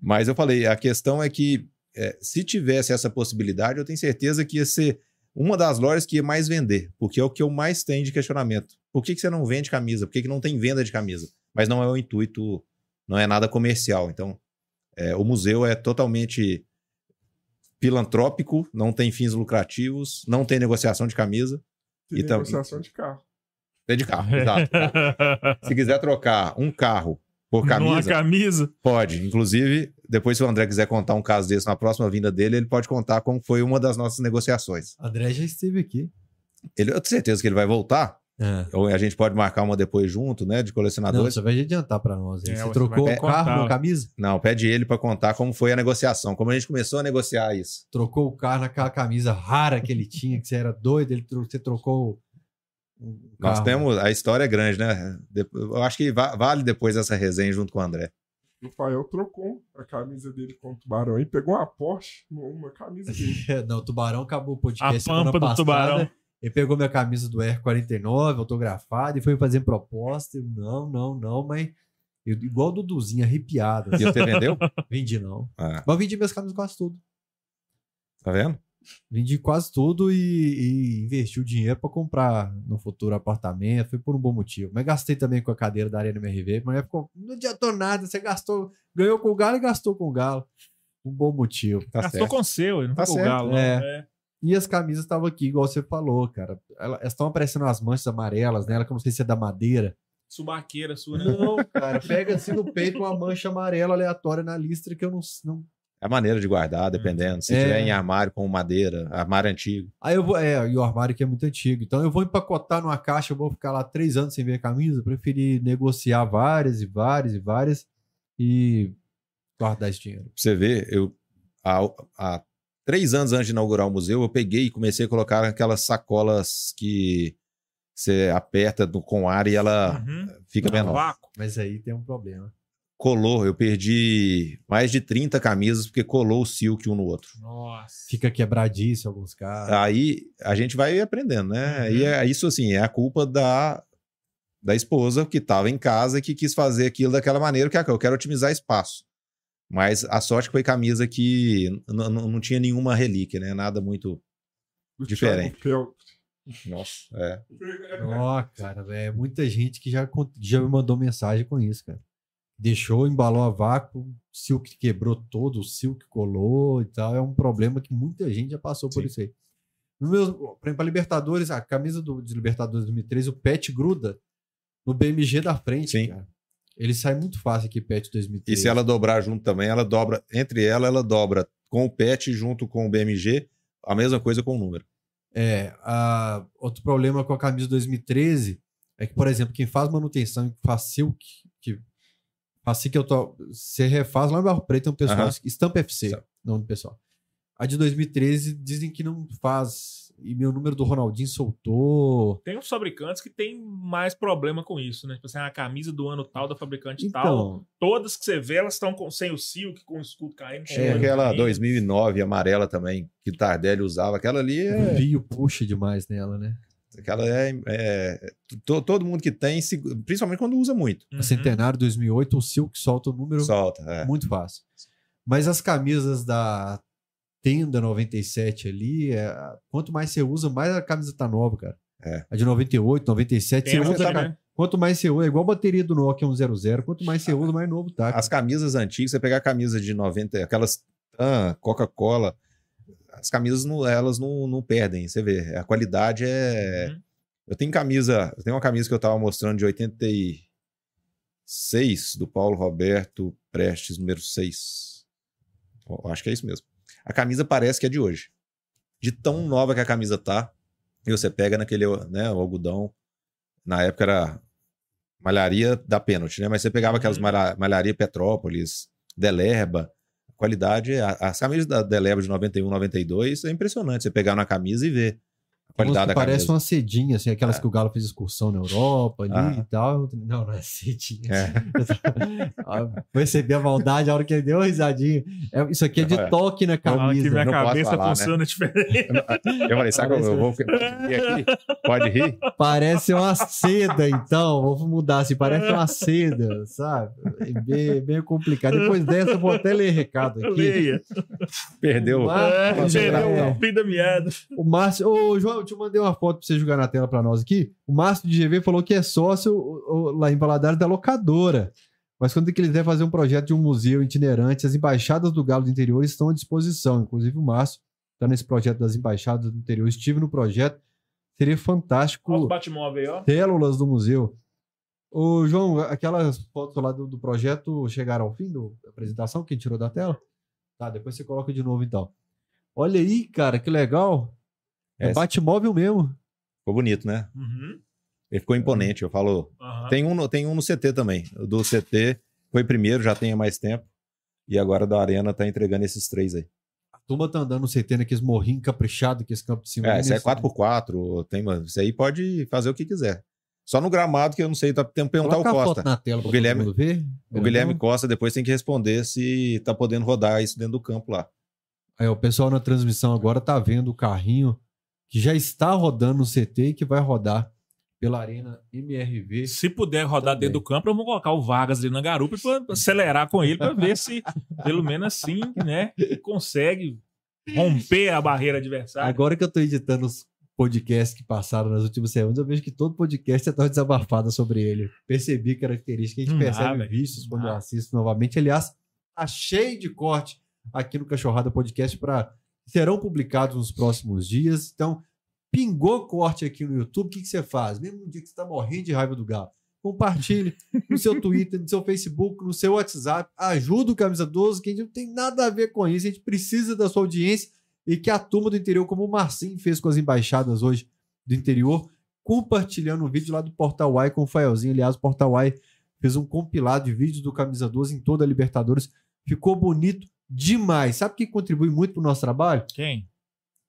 Mas eu falei, a questão é que é, se tivesse essa possibilidade, eu tenho certeza que ia ser uma das lojas que ia mais vender, porque é o que eu mais tenho de questionamento. Por que, que você não vende camisa? Por que, que não tem venda de camisa? Mas não é o intuito, não é nada comercial. Então, é, o museu é totalmente filantrópico, não tem fins lucrativos, não tem negociação de camisa, Tem Então- negociação de carro. é de carro. exato. Se quiser trocar um carro por camisa, camisa. Pode. Inclusive, depois se o André quiser contar um caso desse na próxima vinda dele, ele pode contar como foi uma das nossas negociações. André já esteve aqui. Ele, eu tenho certeza que ele vai voltar. É. Ou a gente pode marcar uma depois junto, né? De Não, colecionadores. você vai adiantar pra nós. É, você você trocou o carro, uma camisa? Não, pede ele para contar como foi a negociação, como a gente começou a negociar isso. Trocou o carro naquela camisa rara que ele tinha, que você era doido, ele, tro- você trocou o Nós temos. A história é grande, né? Eu acho que va- vale depois essa resenha junto com o André. O Rafael trocou a camisa dele com o Tubarão e pegou uma Porsche numa camisa dele. Não, o Tubarão acabou o A podcast semana pampa do passada. tubarão. Ele pegou minha camisa do R49, autografada, e foi fazer proposta. Eu, não, não, não, mas. Eu, igual o Duduzinho, arrepiado. E você vendeu? Vendi não. Ah, Mas vendi minhas camisas quase tudo. tá vendo? Vendi quase tudo e, e investi o dinheiro para comprar no futuro apartamento. Foi por um bom motivo. Mas gastei também com a cadeira da Arena MRV. Mas ficou, não adiantou nada. Você gastou, ganhou com o Galo e gastou com o Galo. Um bom motivo. Tá Gastou certo. com o seu, não Tá foi com o certo. Galo. não. É. É. E as camisas estavam aqui, igual você falou, cara. Ela- Elas estão aparecendo as manchas amarelas nela, que eu não sei se é da madeira. Subaqueira sua, né? Não, cara. Pega assim no peito uma mancha amarela aleatória na listra que eu não. não... É a maneira de guardar, dependendo. Se É. tiver em armário com madeira, armário antigo. Aí eu vou. É, e o armário que é muito antigo. Então eu vou empacotar numa caixa, eu vou ficar lá três anos sem ver a camisa. Eu preferi negociar várias e várias e várias e guardar esse dinheiro. Pra você ver, eu há, três anos antes de inaugurar o museu, eu peguei e comecei a colocar aquelas sacolas que você aperta do, com ar e ela Uhum. fica No menor. vácuo. Mas aí tem um problema. Colou, eu perdi mais de 30 camisas porque colou o silk um no outro. Nossa. Fica quebradiço em alguns casos. Aí a gente vai aprendendo, né? Uhum. E é, isso assim, é a culpa da, da esposa que estava em casa e que quis fazer aquilo daquela maneira que ah, eu quero otimizar espaço. Mas a sorte que foi camisa que não tinha nenhuma relíquia, né? Nada muito Do Diferente. Nossa, é. Ó, cara, velho. Muita gente que já, já me mandou mensagem com isso, cara. Deixou, embalou a vácuo, o silk quebrou todo, o silk colou e tal. É um problema que muita gente já passou por Sim. isso aí. No meu, por exemplo, pra Libertadores, a camisa do, de Libertadores 2013, o pet gruda no BMG da frente, Sim. cara. Ele sai muito fácil aqui, pet 2013. E se ela dobrar junto também, ela dobra. Entre ela, ela dobra com o PET junto com o BMG, a mesma coisa com o número. É, a- outro problema com a camisa 2013 é que, por exemplo, quem faz manutenção e faz silk, que faz silk, eu tô, você refaz lá no Barro Preto, tem um pessoal, Aham. Estampa FC, Certo. não do pessoal. A de 2013 dizem que não faz, e meu número do Ronaldinho soltou. Tem uns fabricantes que tem mais problema com isso, né? Tipo assim, a camisa do ano tal, da fabricante tal. Então, Todas que você vê, elas estão com, sem o silk, com o escudo caindo. Tinha olho aquela caindo. 2009 amarela também, que o Tardelli usava. Aquela ali é. o puxa demais nela, né? Aquela é. é- to- todo mundo que tem, principalmente quando usa muito. Uhum. A Centenário 2008, o silk solta o número Solta. é. muito fácil. Mas as camisas da Tenda 97 ali, é, quanto mais você usa, mais a camisa tá nova, cara. É. A de 98, 97, Tem você usa, cara. Quanto mais você usa, é igual a bateria do Nokia 100, quanto mais você usa, mais novo tá. cara. As camisas antigas, você pegar a camisa de 90, aquelas ah, Coca-Cola, as camisas não, elas não, não perdem, você vê. A qualidade é. Uhum. Eu tenho camisa, eu tenho uma camisa que eu tava mostrando de 86 do Paulo Roberto Prestes, número 6. Ó, Acho que é isso mesmo. A camisa parece que é de hoje. De tão nova que a camisa tá, e você pega naquele, né, o algodão. Na época era malharia da pênalti, né? Mas você pegava aquelas Uhum. malha- malharia Petrópolis, Delerba. Qualidade, a- as camisas da Delerba de 91, 92 é impressionante. Você pegar na camisa e ver qualidade que da parece camisa. uma cedinha, assim, aquelas É. que o Galo fez excursão na Europa ali Ah. e tal. Não, não é cedinha. É. Ah, Percebi a maldade a hora que ele deu uma risadinha. É, isso aqui é de É. toque na Ah, que camisa. minha não cabeça falar, né? funciona diferente. Eu falei, sabe que eu, vou rir aqui? Pode rir? Parece uma seda, então. Vou mudar assim, parece uma seda, sabe? É bem, bem complicado. Depois dessa, eu vou até ler recado aqui. Leia. Perdeu. Ah, É, perdeu é. o fim da meada. O Márcio. Ô, João, eu mandei uma foto pra você jogar na tela pra nós aqui. O Márcio de GV falou que é sócio lá em Valadares da locadora. Mas quando que ele quiser fazer um projeto de um museu itinerante, as embaixadas do Galo do Interior estão à disposição. Inclusive, o Márcio está nesse projeto das embaixadas do interior. Estive no projeto. Seria fantástico. Olha os ó. células do museu. Ô, João, aquelas fotos lá do, do projeto chegaram ao fim do- da apresentação que tirou da tela? Tá, depois você coloca de novo então. Olha aí, cara, que legal. É, É. Batmóvel mesmo. Ficou bonito, né? Uhum. Ele ficou imponente. Eu falo. Aham. Tem um, no- tem um no CT também. O do CT foi primeiro, já tem há mais tempo. E agora da Arena tá entregando esses três aí. A turma tá andando no CT naqueles morrinhos caprichados, que esse campo de cima. É, esse é nesse- 4x4. Tem, isso aí pode fazer o que quiser. Só no gramado que eu não sei, tá, tem que perguntar Coloca o a Costa. foto na tela O Guilherme- todo mundo ver. O Guilherme Costa depois tem que responder se tá podendo rodar isso dentro do campo lá. Aí, o pessoal na transmissão agora tá vendo o carrinho que já está rodando no CT e que vai rodar pela Arena MRV. Se puder rodar Também. dentro do campo, eu vou colocar o Vargas ali na garupa pra acelerar com ele pra ver se, pelo menos assim, né, consegue romper a barreira adversária. Agora que eu tô editando os podcasts que passaram nas últimas semanas, eu vejo que todo podcast é tão desabafada sobre ele. Percebi características, a gente percebe vícios Não quando eu dá. assisto novamente. Aliás, tá cheio de corte aqui no Cachorrada Podcast para serão publicados nos próximos dias. Então, pingou corte aqui no YouTube, o que, que você faz? Mesmo no dia que você tá morrendo de raiva do galo. Compartilhe no seu Twitter, no seu Facebook, no seu WhatsApp. Ajuda o Camisa 12, que a gente não tem nada a ver com isso. A gente precisa da sua audiência e que a turma do interior, como o Marcinho fez com as embaixadas hoje do interior, compartilhando o vídeo lá do Portal Y com o Faelzinho. Aliás, o Portal Y fez um compilado de vídeos do Camisa 12 em toda a Libertadores. Ficou bonito demais. Sabe o que contribui muito para o nosso trabalho? Quem?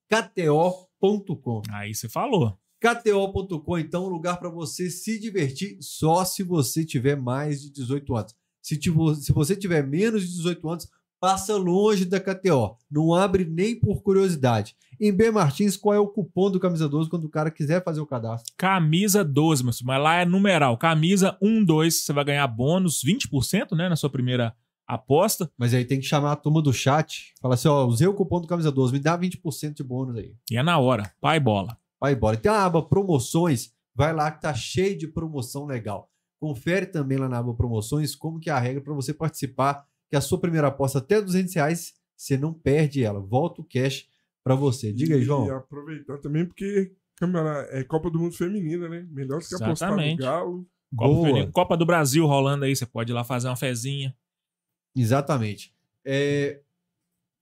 KTO.com. Aí você falou. KTO.com, então, um lugar para você se divertir só se você tiver mais de 18 anos. Se, tivo- se você tiver menos de 18 anos, passa longe da KTO. Não abre nem por curiosidade. Em B Martins, qual é o cupom do Camisa 12 quando o cara quiser fazer o cadastro? Camisa 12, meu filho, mas lá é numeral. Camisa 12, você vai ganhar bônus 20%, né, na sua primeira aposta. Mas aí tem que chamar a turma do chat. Fala assim, ó, usei o cupom do Camisa 12, me dá 20% de bônus aí. E é na hora. Pai bola. vai embora. Tem a aba promoções, vai lá que tá cheio de promoção legal. Confere também lá na aba promoções como que é a regra para você participar, que a sua primeira aposta até 200 reais, você não perde ela, volta o cash para você. Diga aí, E João. aproveitar também, porque câmera, é Copa do Mundo Feminina, né? Melhor do que apostar no Exatamente. Galo. Copa, Copa do Brasil rolando aí, você pode ir lá fazer uma fezinha. Exatamente. É,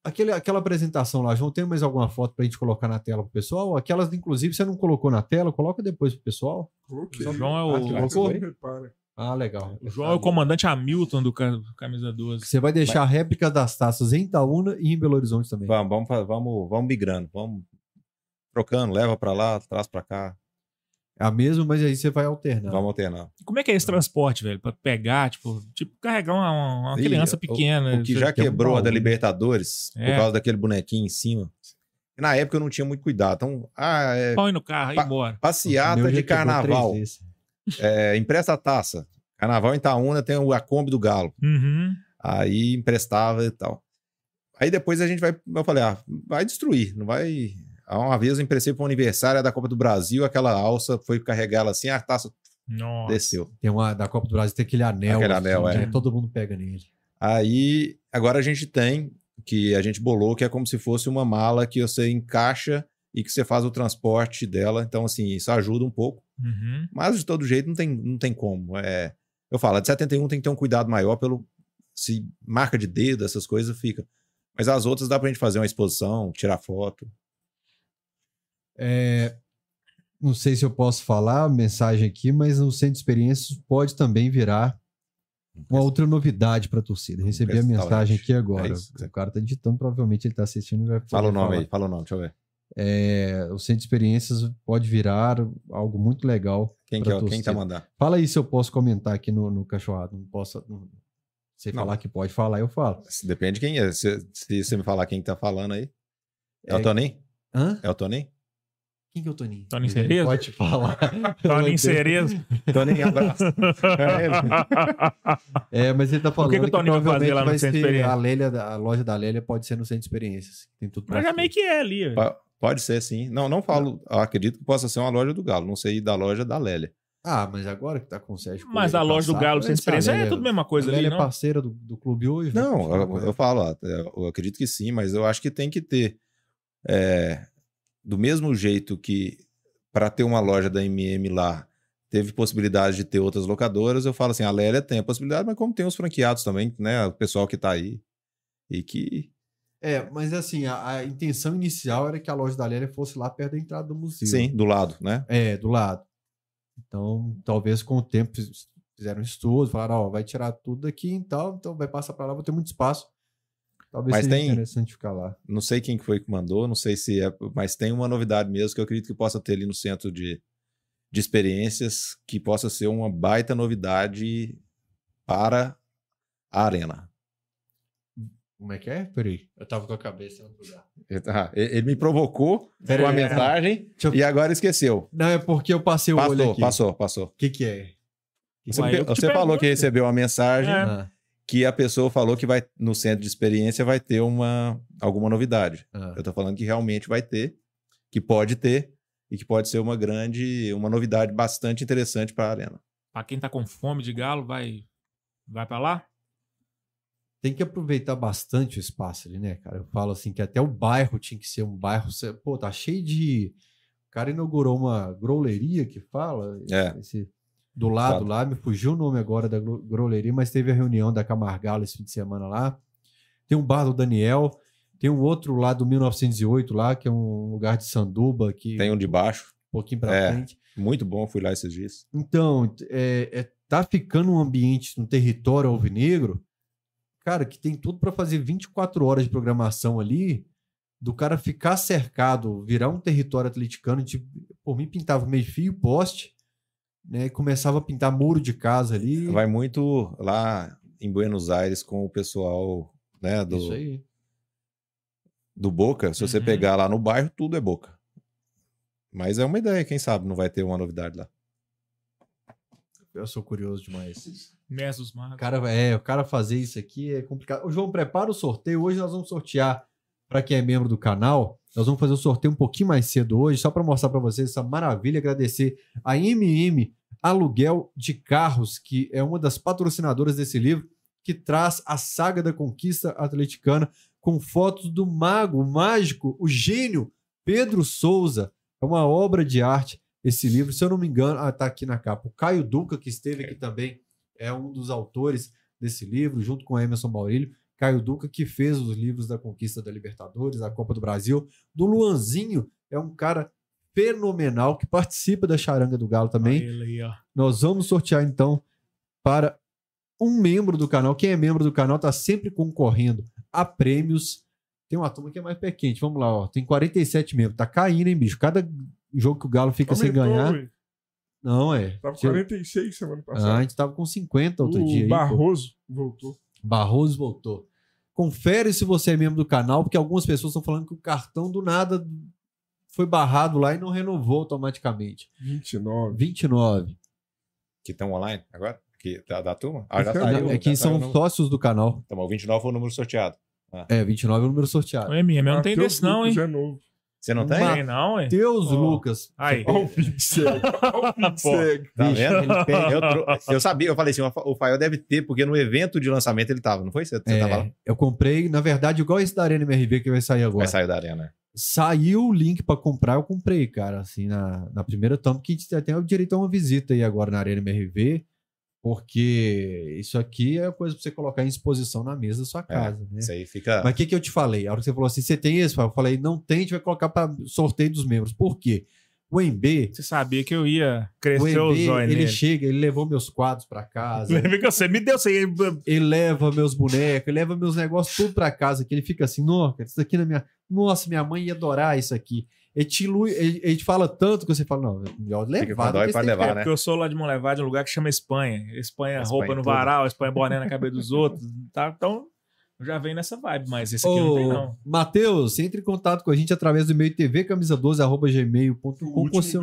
aquele, aquela apresentação lá, João, tem mais alguma foto pra gente colocar na tela pro pessoal? Aquelas, inclusive, você não colocou na tela, coloca depois pro pessoal. Coloquei. O João é Ah, que o, não colocou? Ah, legal. o João é o comandante Hamilton do ca- Camisa 12. Você vai deixar réplica das taças em Itaúna e em Belo Horizonte também. Vamos, vamos, vamos, vamos migrando, vamos trocando, leva pra lá, traz pra cá, É a mesma, mas aí você vai alternar. vamos alternar. Como é que é esse transporte, velho? Pra pegar, tipo, tipo carregar uma, uma- uma Ih, criança o- pequena. O que já quebrou a da? Libertadores, É. por causa daquele bonequinho em cima. Na época eu não tinha muito cuidado. Então, ah, é, Põe no carro e Pa- embora. Passeata de carnaval, é, empresta a taça. Carnaval em Itaúna tem o- a Kombi do Galo. Uhum. Aí emprestava e tal. Aí depois a gente vai. Eu falei, ah, vai destruir, não vai. Uma vez eu emprestei para o aniversário da Copa do Brasil, aquela alça foi carregar ela assim, a taça Nossa. desceu. Tem uma da Copa do Brasil, tem aquele anel. Aquele anel, assim, é. né? Todo mundo pega nele. Aí, agora a gente tem, que a gente bolou, que é como se fosse uma mala que você encaixa e que você faz o transporte dela. Então, assim, isso ajuda um pouco. Uhum. Mas, de todo jeito, não tem, não tem como. É, eu falo, a de 71 tem que ter um cuidado maior pelo... Se marca de dedo, essas coisas, fica. Mas as outras dá pra gente fazer uma exposição, tirar foto. É, não sei se eu posso falar a mensagem aqui, mas no centro de experiências pode também virar uma outra novidade para a torcida. Recebi a mensagem aqui agora. É o cara tá digitando, provavelmente ele tá assistindo e vai Fala o nome falar. aí, fala o nome, deixa eu ver. É, o centro de experiências pode virar algo muito legal. Quem, que é, quem tá mandando? Fala aí se eu posso comentar aqui no, no cachorrado. Não posso. Não, Não. falar que pode falar, eu falo. Depende de quem é. Se, se você me falar quem tá falando aí. É, É- o Toninho? Hã? É o Toninho? Quem que é o Toninho? Toninho Cerezo? Pode falar. Toninho Cerezo. Toninho, abraço. É. É, mas ele tá falando que que o Toninho vai fazer lá no Centro Experiência? a, Lélia, a loja da Lélia pode ser no Centro de Experiências. Tem tudo pra Mas já meio que é ali. Pa- Pode ser, sim. Não, não falo. eu acredito que possa ser uma loja do Galo. Não sei da loja da Lélia. Ah, mas agora que tá com o Sérgio Mas a loja do Galo vai sem experiência é tudo a mesma coisa a ali, Lélia não? é parceira do, do clube hoje. vai Não, eu, eu falo, ó, eu acredito que sim, mas eu acho que tem que ter. é, do mesmo jeito que para ter uma loja da MM lá teve possibilidade de ter outras locadoras, eu falo assim, a Lélia tem a possibilidade, mas como tem os franqueados também, né? O pessoal que tá aí. E que. É, mas assim, a, a intenção inicial era que a loja da Lélia fosse lá perto da entrada do museu. Sim, do lado, né? É, do lado. Então, talvez com o tempo fiz- fizeram um estudo, falaram, ó, vai tirar tudo daqui e tal, então vai passar pra lá, vou ter muito espaço. Talvez Mas seja tem- interessante ficar lá. Não sei quem que foi que mandou, não sei se é, mas tem uma novidade mesmo que eu acredito que possa ter ali no centro de, de experiências, que possa ser uma baita novidade para a arena. Como é que é? Peraí, eu tava com a cabeça em outro lugar. Ah, ele me provocou Pera com a mensagem eu- e agora esqueceu. Não, é porque eu passei o olho Passou, aqui. passou, passou. O que que é? Você, que você falou que recebeu uma mensagem É. Ah, que a pessoa falou que vai no centro de experiência vai ter uma alguma novidade. ah. Eu tô falando que realmente vai ter, que pode ter e que pode ser uma grande, uma novidade bastante interessante para a arena. Pra quem tá com fome de galo, vai, vai pra lá? Tem que aproveitar bastante o espaço ali, né, cara? Eu falo assim que até o bairro tinha que ser um bairro. Pô, tá cheio de. O cara inaugurou uma groleria que fala. É. esse- do lado Claro. lá, me fugiu o nome agora da gro- groleria, mas teve a reunião da Camargala esse fim de semana lá. Tem um bar do Daniel. Tem um outro lá do 1908 lá, que é um lugar de sanduba que Tem um de baixo, um pouquinho pra É. frente. muito bom, fui lá esses dias. Então, é, é- tá ficando um ambiente no território alvinegro, cara, que tem tudo para fazer 24 horas de programação ali, do cara ficar cercado, virar um território atleticano, de, por mim pintava meio fio poste, né, e começava a pintar muro de casa ali. Vai muito lá em Buenos Aires com o pessoal né, do, Isso aí. do Boca. Se você Uhum. pegar lá no bairro, tudo é Boca. Mas é uma ideia, quem sabe não vai ter uma novidade lá. Eu sou curioso demais. Magos. cara, é, o cara fazer isso aqui é complicado. O João, prepara o sorteio. Hoje nós vamos sortear, para quem é membro do canal, Nós vamos fazer o sorteio um pouquinho mais cedo hoje, só para mostrar para vocês essa maravilha. Agradecer a MM Aluguel de Carros, que é uma das patrocinadoras desse livro, que traz a saga da conquista atleticana com fotos do mago, o mágico, o gênio Pedro Souza. É uma obra de arte esse livro, se eu não me engano, ah, tá aqui na capa. O Caio Duca, que esteve aqui também, é um dos autores desse livro, junto com Emerson Maurílio. Caio Duca, que fez os livros da conquista da Libertadores, da Copa do Brasil. Do Luanzinho, é um cara fenomenal que participa da charanga do Galo também. Aí. Nós vamos sortear então para um membro do canal. Quem é membro do canal está sempre concorrendo a prêmios. Tem uma turma que é mais pé quente. Vamos lá, ó. Tem 47 membros. Tá caindo, hein, bicho? Cada jogo que o Galo fica sem Aumentou, ganhar. ué. Não, é. Tava Tinha- 46 semana Ah, a passada. gente tava com 50 outro o dia. aí. Barroso voltou. Barroso voltou. Confere se você é membro do canal, porque algumas pessoas estão falando que o cartão do nada foi barrado lá e não renovou automaticamente. 29. 29. Que estão online agora? Que, da, da turma? Ah, já saiu. é quem já saiu são o número. sócios do canal. Então, o 29 foi o número sorteado. É, 29 é o número sorteado. O MM, não tem desse não, hein? É novo. Você não tem? Tem não, hein? Deus, Ó. Lucas. Aí. Olha o cego. Tá Bicho, vendo? ele pede- Eu, tro- eu sabia, eu falei assim, o Fael deve ter, porque no evento de lançamento ele tava, não foi? Você, você É, tava lá? eu comprei, na verdade, igual esse da Arena MRV que vai sair agora. Vai sair da arena. Saiu o link pra comprar, eu comprei, cara, assim, na, na primeira tampa, que a gente tem o direito a uma visita aí agora na Arena MRV, porque isso aqui é coisa pra você colocar em exposição na mesa da sua casa, né? Isso aí fica. Mas o que, que eu te falei? A hora que você falou assim, você tem esse? Eu falei, não tem, a gente vai colocar para sorteio dos membros. Por quê? O MB, Você sabia que eu ia o crescer os MB olhos ele nele. chega, ele levou meus quadros pra casa, Lembra que você me deu, você ele leva meus bonecos, ele leva meus negócios tudo pra casa, que ele fica assim, nossa, isso aqui na minha... Nossa, minha mãe ia adorar isso aqui. Ele te, ilui- ele, ele te fala tanto que você fala, não, melhor levar. do que levar, né? Porque eu sou lá de Monlevade, um lugar que chama Espanha. Espanha, Espanha roupa no toda. varal, Espanha boné na cabeça dos outros. Tá? Então, já venho nessa vibe, mas esse aqui não tem, não. Matheus, entre em contato com a gente através do e-mail O tvcamisa12.gmail.com com seu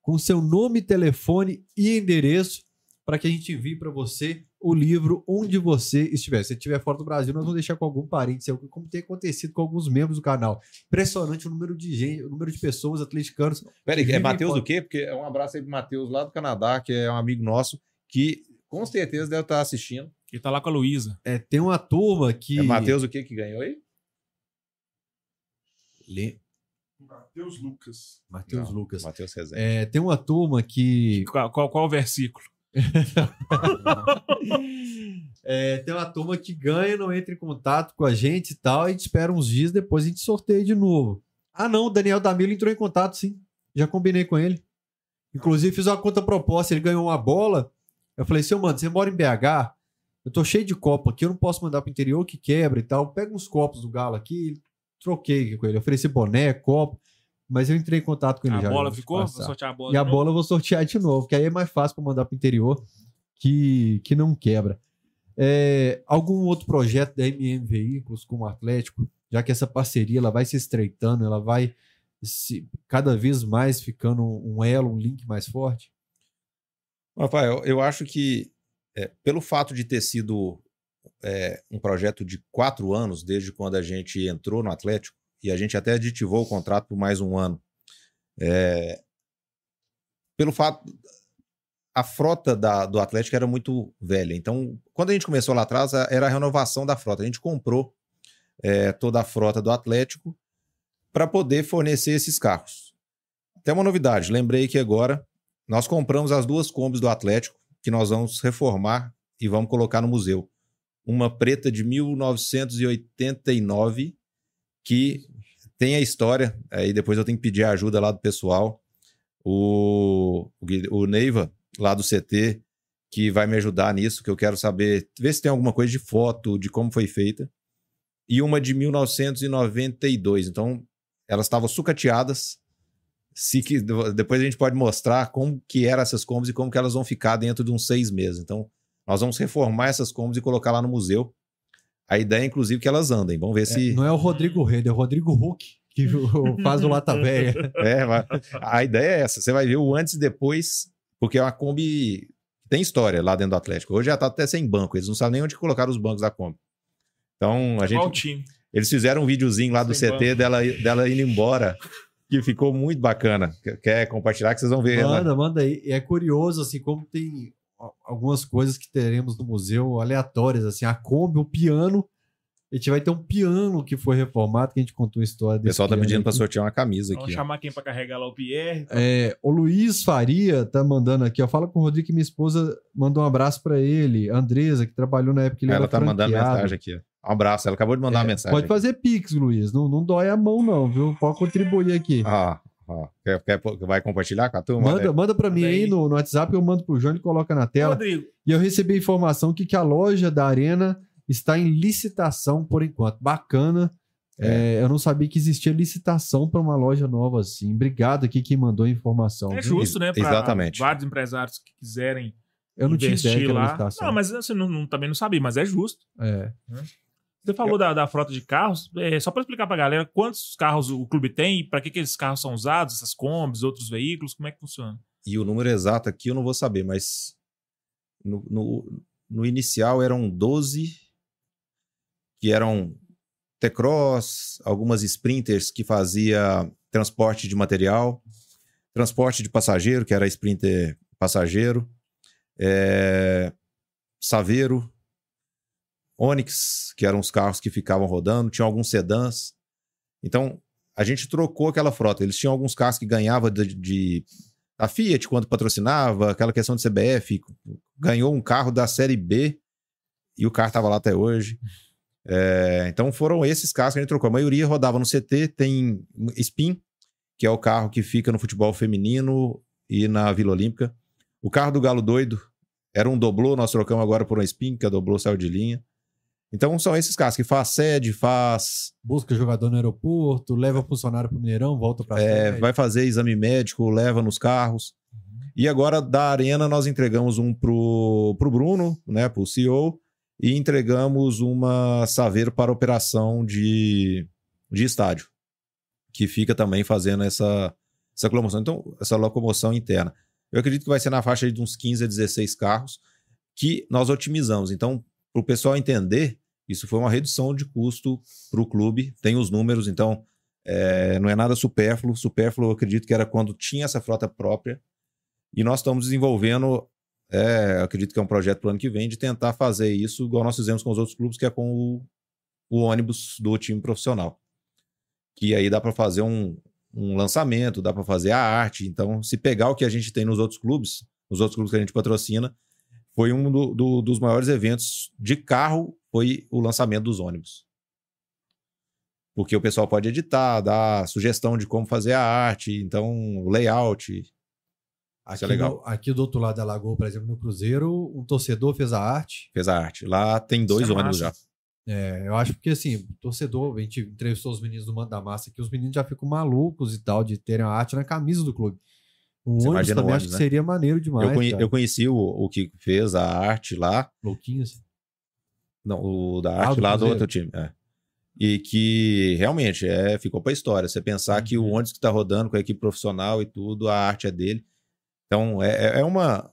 com seu nome, telefone e endereço para que a gente envie para você o livro onde você estiver. Se estiver fora do Brasil, nós vamos deixar com algum parente seu, como tem acontecido com alguns membros do canal. Impressionante o número de gente, o número de pessoas atleticanos. Peraí, é Matheus do quê? Porque é um abraço aí pro Matheus lá do Canadá, que é um amigo nosso, que com certeza deve estar assistindo. Ele tá lá com a Luísa. É, tem uma turma que É Matheus o quê que ganhou aí? Lê- Matheus Lucas. Matheus Lucas. Matheus Rezende. É, tem uma turma que Qual, qual, qual o versículo? É, tem uma turma que ganha, não entra em contato com a gente e tal, a gente espera uns dias, depois a gente sorteia de novo. Ah, não, o Daniel Damilo entrou em contato, sim. Já combinei com ele. Inclusive, fiz uma conta proposta, ele ganhou uma bola. Eu falei, seu mano, você mora em BH? Eu tô cheio de copo aqui, eu não posso mandar pro interior que quebra e tal. Pega uns copos do Galo aqui, troquei com ele. Ofereci boné, copo, mas eu entrei em contato com ele A já. bola vou te ficou? Vou sortear a bola. E a novo? bola eu vou sortear de novo, que aí é mais fácil para mandar para o interior que, que não quebra. É, algum outro projeto da MM Veículos com o Atlético, já que essa parceria ela vai se estreitando, ela vai se, cada vez mais ficando um elo, um link mais forte? Rafael, eu acho que é, pelo fato de ter sido é, um projeto de quatro anos, desde quando a gente entrou no Atlético, e a gente até aditivou o contrato por mais um ano, é, pelo fato. A frota da- do Atlético era muito velha. Então, quando a gente começou lá atrás, era a renovação da frota. A gente comprou é, toda a frota do Atlético para poder fornecer esses carros. Tem uma novidade, lembrei que agora nós compramos as duas Kombis do Atlético, que nós vamos reformar e vamos colocar no museu. Uma preta de 1989, que tem a história, aí depois eu tenho que pedir ajuda lá do pessoal. O, o Neiva, lá do CT, que vai me ajudar nisso, que eu quero saber, ver se tem alguma coisa de foto, de como foi feita. E uma de 1992. Então, elas estavam sucateadas, se que, depois a gente pode mostrar como que eram essas combos e como que elas vão ficar dentro de uns seis meses. Então, nós vamos reformar essas combos e colocar lá no museu. A ideia, inclusive, é que elas andem. Vamos ver É, se... não é o Rodrigo Rede, é o Rodrigo Huck, que faz o Lata Véia. É, mas a ideia é essa. Você vai ver o antes e depois, porque é uma Kombi que tem história lá dentro do Atlético. Hoje já tá até sem banco. Eles não sabem nem onde colocar os bancos da Kombi. Então, a gente... Time? Eles fizeram um videozinho lá do Sem CT dela, dela indo embora, que ficou muito bacana. Quer- compartilhar que vocês vão ver ela. Manda, manda aí. É curioso, assim, como tem algumas coisas que teremos no museu aleatórias, assim, a Kombi, o piano. A gente vai ter um piano que foi reformado, que a gente contou a história O desse pessoal tá pedindo pra aqui. sortear uma camisa Vamos aqui. ó. chamar quem pra carregar lá o Pierre. É, o Luiz Faria tá mandando aqui, ó. Fala com o Rodrigo que minha esposa mandou um abraço pra ele. Andresa, que trabalhou na época que ele Ela tá mandando franqueado. mensagem aqui. ó. Um abraço. Ela acabou de mandar É, uma mensagem. Pode aqui. fazer Pix, Luiz. Não, não dói a mão, não, viu? Pode contribuir aqui. Ah, ó. Quer, quer- vai compartilhar com a turma? manda, manda pra mim aí aí. no, no WhatsApp, eu mando pro João e coloca na tela. Rodrigo, E eu recebi a informação que, que a loja da Arena está em licitação por enquanto. Bacana. É, eu não sabia que existia licitação para uma loja nova assim. Obrigado aqui quem mandou a informação. é justo, né? Exatamente. vários empresários que quiserem Eu não tinha investir era lá. licitação. Não, mas você não, não- também não sabia, mas é justo. É. Você falou da, da frota de carros, é, só para explicar pra galera quantos carros o clube tem para que, que esses carros são usados, essas combis, outros veículos, como é que funciona? E o número exato aqui eu não vou saber, mas no, no, no inicial eram 12 que eram T-Cross, algumas Sprinters que fazia transporte de material, transporte de passageiro, que era Sprinter passageiro, é, Saveiro, Onix, que eram os carros que ficavam rodando, tinha alguns sedãs. Então, a gente trocou aquela frota. Eles tinham alguns carros que ganhava de, de a Fiat, quando patrocinava, aquela questão de CBF, ganhou um carro da série B e o carro estava lá até hoje. É, então foram esses carros que a gente trocou. A maioria rodava no CT, tem Spin, que é o carro que fica no futebol feminino e na Vila Olímpica. O carro do Galo Doido era um doblô, nós trocamos agora por um Spin, que a doblô saiu de linha. Então são esses carros que faz sede, faz Busca jogador no aeroporto, leva funcionário pro Mineirão, volta pra É, vai fazer exame médico, leva nos carros. E agora da Arena nós entregamos um pro, pro Bruno, né, pro CEO, e entregamos uma Saveiro para operação de, de estádio, que fica também fazendo essa, essa locomoção, então, essa locomoção interna. Eu acredito que vai ser na faixa de uns 15 a 16 carros que nós otimizamos. Então, para o pessoal entender, isso foi uma redução de custo para o clube, tem os números, então é, não é nada supérfluo. Supérfluo, eu acredito que era quando tinha essa frota própria. E nós estamos desenvolvendo, é, acredito que é um projeto para o ano que vem, de tentar fazer isso igual nós fizemos com os outros clubes, que é com o, o ônibus do time profissional. Que aí dá para fazer um, um lançamento, dá para fazer a arte. Então, se pegar o que a gente tem nos outros clubes, os outros clubes que a gente patrocina, foi um do- do- dos maiores eventos de carro, foi o lançamento dos ônibus porque o pessoal pode editar, dar sugestão de como fazer a arte, então o layout. Aqui, é legal. no- aqui do outro lado da lagoa, por exemplo, no Cruzeiro, um torcedor fez a arte. Fez a arte. Lá tem dois é ônibus massa. já. É, eu acho porque assim, o torcedor, a gente entrevistou os meninos do Manda da Massa aqui, os meninos já ficam malucos e tal de terem a arte na camisa do clube. O Você ônibus também ônibus, acho né? que seria maneiro demais. eu, conhe- eu conheci o, o que fez a arte lá, Louquinho assim. não, o da Ah, arte do lá do Cruzeiro. outro time. é. E que realmente é, ficou pra história. Você pensar que o Uhum. ônibus que tá rodando com a equipe profissional e tudo, a arte é dele. Então é, é uma,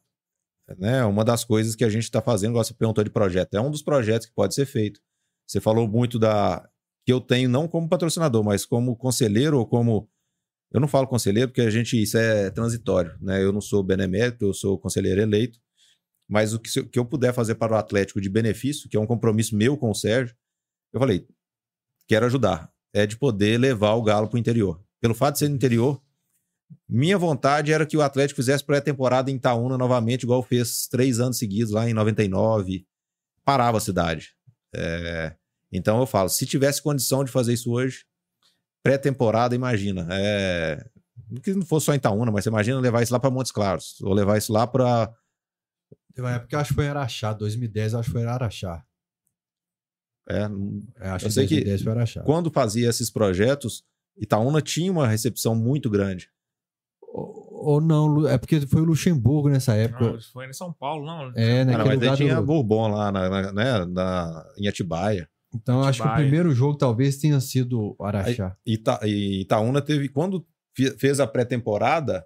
né, uma das coisas que a gente está fazendo, igual você perguntou de projeto. É um dos projetos que pode ser feito. Você falou muito da. que eu tenho não como patrocinador, mas como conselheiro ou como. Eu não falo conselheiro porque a gente. Isso é transitório, né? Eu não sou benemérito, eu sou conselheiro eleito. Mas o que, o que eu puder fazer para o Atlético de benefício, que é um compromisso meu com o Sérgio, eu falei, quero ajudar. É de poder levar o Galo para o interior. Pelo fato de ser no interior, minha vontade era que o Atlético fizesse pré-temporada em Itaúna novamente, igual fez três anos seguidos lá em 99. Parava a cidade. É, então eu falo, se tivesse condição de fazer isso hoje, pré-temporada, imagina. É, que não fosse só em Itaúna, mas você imagina levar isso lá para Montes Claros, ou levar isso lá para Teve uma época que eu acho que foi em Araxá, 2010 eu acho que foi em Araxá. é, É, acho Eu que sei que 2010 foi em Araxá. quando fazia esses projetos, Itaúna tinha uma recepção muito grande. Ou, ou não, é porque foi o Luxemburgo nessa época. Não, foi em São Paulo, não. É, Cara, naquele mas aí lugar tinha do... Bourbon lá na, na- né, na- em Atibaia. Então eu acho que o primeiro jogo talvez tenha sido o Araxá. Ita, e Itaúna teve, quando fe- fez a pré-temporada,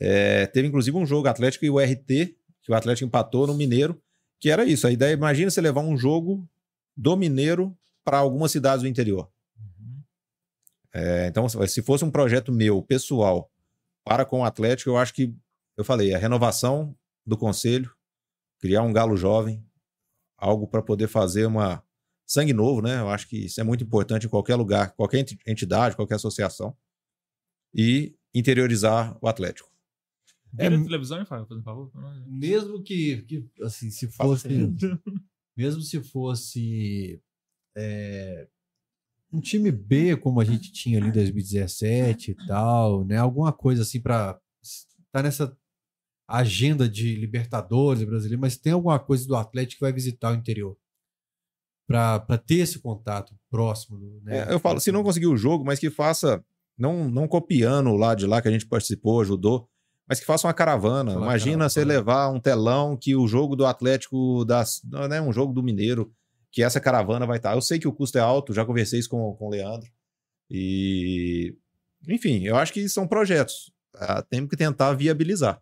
é, teve inclusive um jogo Atlético e o RT, que o Atlético empatou no Mineiro, que era isso. A ideia, imagina você levar um jogo do Mineiro para algumas cidades do interior. Uhum. É, então, se fosse um projeto meu, pessoal, para com o Atlético, eu acho que, eu falei, a renovação do conselho, criar um galo jovem, algo para poder fazer uma sangue novo, né? Eu acho que isso é muito importante em qualquer lugar, qualquer enti- entidade, qualquer associação. E interiorizar o Atlético. Vira É- televisão, hein, Fábio? Por favor. Mesmo que, que, assim, se fosse. mesmo se fosse é, um time B, como a gente tinha ali em 2017 e tal, né? Alguma coisa assim para estar nessa agenda de Libertadores brasileiro, mas tem alguma coisa do Atlético que vai visitar o interior para ter esse contato próximo. Né? É, eu falo, se não conseguir o jogo, mas que faça, não, não copiando lá de lá que a gente participou, ajudou, mas que faça uma caravana. Imagina você caravana. levar um telão que o jogo do Atlético, das, né, um jogo do Mineiro, que essa caravana vai estar. Eu sei que o custo é alto, já conversei isso com, com o Leandro. E, enfim, eu acho que são projetos. Ah, temos que tentar viabilizar.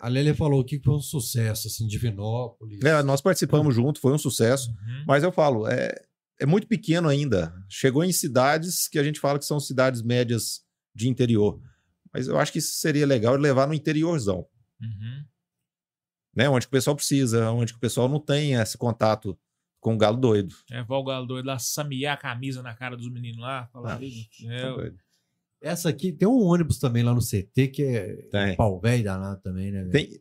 A Lélia falou que foi um sucesso, assim, Divinópolis. É, nós participamos junto, foi um sucesso. Uhum. Mas eu falo, é, é muito pequeno ainda. Chegou em cidades que a gente fala que são cidades médias de interior. Mas eu acho que isso seria legal levar no interiorzão, Uhum. né? Onde que o pessoal precisa, onde que o pessoal não tem esse contato com o galo doido. É, vai o galo doido lá, samear a camisa na cara dos meninos lá. Falar, Ah, Tá é, doido. Essa aqui tem um ônibus também lá no CT que é Tem. pau velho danado também, né? Tem-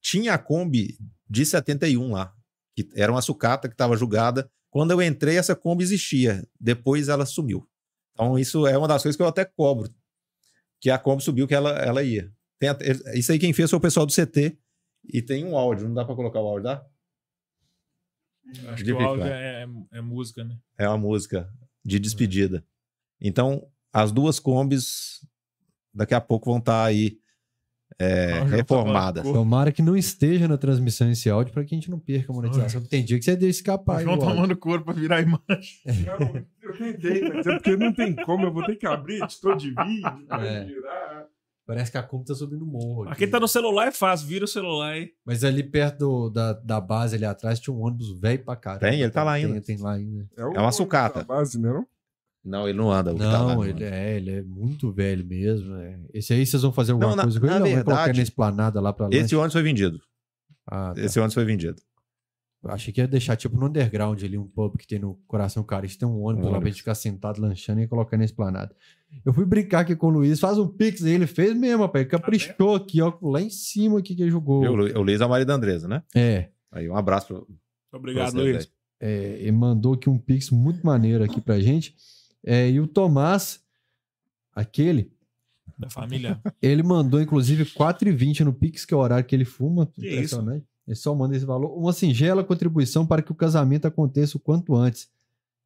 tinha a Kombi de 71 lá, que era uma sucata que estava julgada. Quando eu entrei, essa Kombi existia. Depois ela sumiu. Então, isso é uma das coisas que eu até cobro. Que a Kombi subiu, que ela, ela ia. Tem até- isso aí quem fez foi o pessoal do CT. E tem um áudio. Não dá para colocar o áudio, dá? acho que de o áudio Bitcoin. é, é- é música, né? É uma música de despedida. Então, as duas Kombis daqui a pouco vão estar aí é, Ó, já reformadas. falou. Tomara que não esteja na transmissão esse áudio para que a gente não perca a monetização. porque Tem dia que você deixa escapar. aí João o áudio. tomando couro pra virar a imagem. Não, eu tentei, mas é porque não tem como. Eu vou ter que abrir editor de vídeo, pra É. virar. Parece que a Kombi tá subindo o morro. Aqui tá no celular é fácil, vira o celular aí. Mas ali perto do- da, da base ali atrás tinha um ônibus velho pra caramba. Tem, ele tá lá Tem- ainda. Tem, lá ainda. o É uma sucata. da Base, né, não? Não, ele não anda. o que tá lá, Não, não ele anda. é, ele é muito velho mesmo. é. Esse aí vocês vão fazer alguma Não, na- coisa com ele? na Não, vai colocar verdade, na esplanada lá pra lá. Esse ônibus foi vendido. Ah, tá. Esse ônibus foi vendido. Achei que ia deixar tipo no underground ali, um pub que tem no Coração Carista. Tem um ônibus Um lá pra gente ficar sentado lanchando e colocar na esplanada. Eu fui brincar aqui com o Luiz, faz um pix aí, ele fez mesmo, rapaz. Ele caprichou aqui, ó, lá em cima aqui que ele jogou. Eu, o Luiz é o marido da Andresa, né? É, Aí, um abraço pro, pra Obrigado, vocês Luiz. é, ele mandou aqui um pix muito maneiro aqui pra gente. É, e o Tomás, aquele, Da família. ele mandou inclusive 4,20 no pix, que é o horário que ele fuma. Que Impressionante. Ele só manda esse valor. Uma singela contribuição para que o casamento aconteça o quanto antes.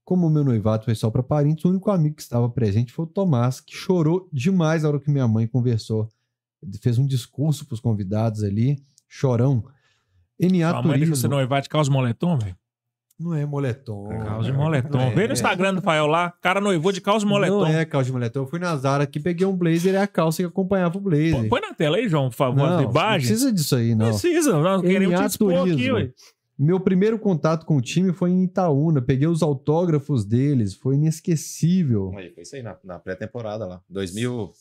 Como o meu noivado foi só para parentes, o único amigo que estava presente foi o Tomás, que chorou demais na hora que minha mãe conversou. Ele fez um discurso para os convidados ali, chorão. NA Sua mãe deixou você Turismo. noivar de calça moletom, velho? Não é moletom. Calça de moletom. É. Vê no Instagram do Fael lá, cara noivou de calça de moletom. Não é calça de moletom. Eu fui na Zara aqui, peguei um blazer e a calça que acompanhava o blazer. Pô, Põe na tela aí, João, por favor, não, não precisa disso aí, não. Precisa, nós queremos te expor aqui, ué. Meu primeiro contato com o time foi em Itaúna. Peguei os autógrafos deles. Foi inesquecível. Aí, foi isso aí na, na pré-temporada lá. 2000.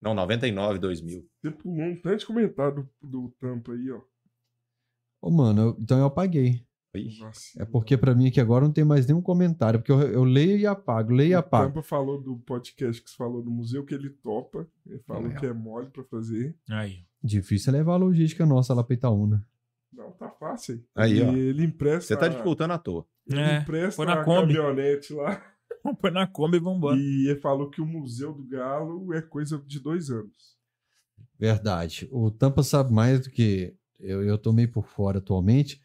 Não, 99, 2000. Você pulou um tanto de comentário do, do Tampa aí, ó. Ô, mano, eu- então eu apaguei. Nossa. É porque pra mim aqui agora não tem mais nenhum comentário. Porque eu, eu leio e apago, leio e O apago. Tampa falou do podcast que você falou do museu que ele topa. Ele falou É. que é mole pra fazer. Aí. Difícil é levar a logística nossa lá pra Itaúna. Não, tá fácil. Aí, ó. E ele empresta. Você tá dificultando à toa. Ele É, empresta foi na a Kombi. caminhonete lá. Vamos pôr na Kombi e vambora. E ele falou que o Museu do Galo é coisa de dois anos. Verdade. O Tampa sabe mais do que eu, eu tô meio por fora atualmente.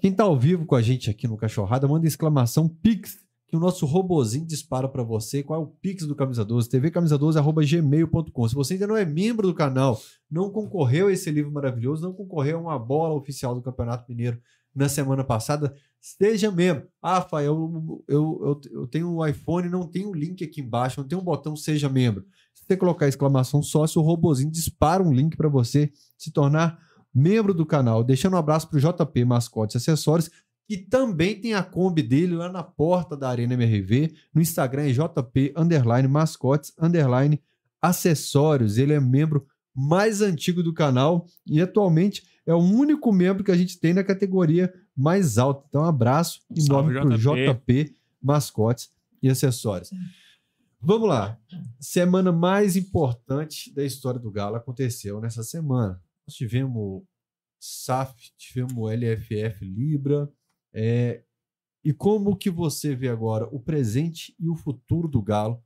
Quem tá ao vivo com a gente aqui no Cachorrada, manda exclamação Pix, que o nosso robozinho dispara pra você. Qual é o Pix do Camisa 12? tvcamisa12.gmail.com. Se você ainda não é membro do canal, não concorreu a esse livro maravilhoso, não concorreu a uma bola oficial do Campeonato Mineiro na semana passada, seja membro. Ah, Rafael, eu, eu, eu, eu tenho um iPhone, não tem um link aqui embaixo, não tem um botão Seja Membro. Se você colocar exclamação sócio, o robozinho dispara um link para você se tornar membro do canal. Deixando um abraço para o JP Mascotes e Acessórios, que também tem a Kombi dele lá na porta da Arena MRV. No Instagram é JP underline mascotes underline acessórios. Ele é membro mais antigo do canal e atualmente é o único membro que a gente tem na categoria mais alta. Então, um abraço nome pro JP. JP Mascotes e Acessórios. Vamos lá. Semana mais importante da história do Galo aconteceu nessa semana. Nós tivemos SAF, tivemos LFF Libra. é, e como que você vê agora o presente e o futuro do Galo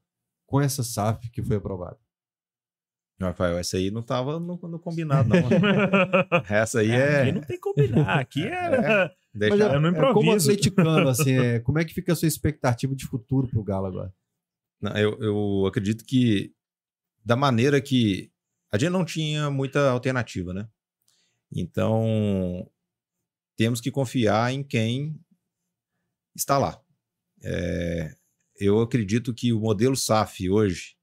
com essa SAF que foi aprovada? Rafael, essa aí não tava no, no combinado, não. essa aí Aqui é. não tem que combinar. Aqui é. Deixa- Mas eu não é como improviso. atleticano, assim, é, como é que fica a sua expectativa de futuro pro Galo agora? Não, eu, eu acredito que da maneira que a gente não tinha muita alternativa, né? Então temos que confiar em quem está lá. É, eu acredito que o modelo SAF hoje,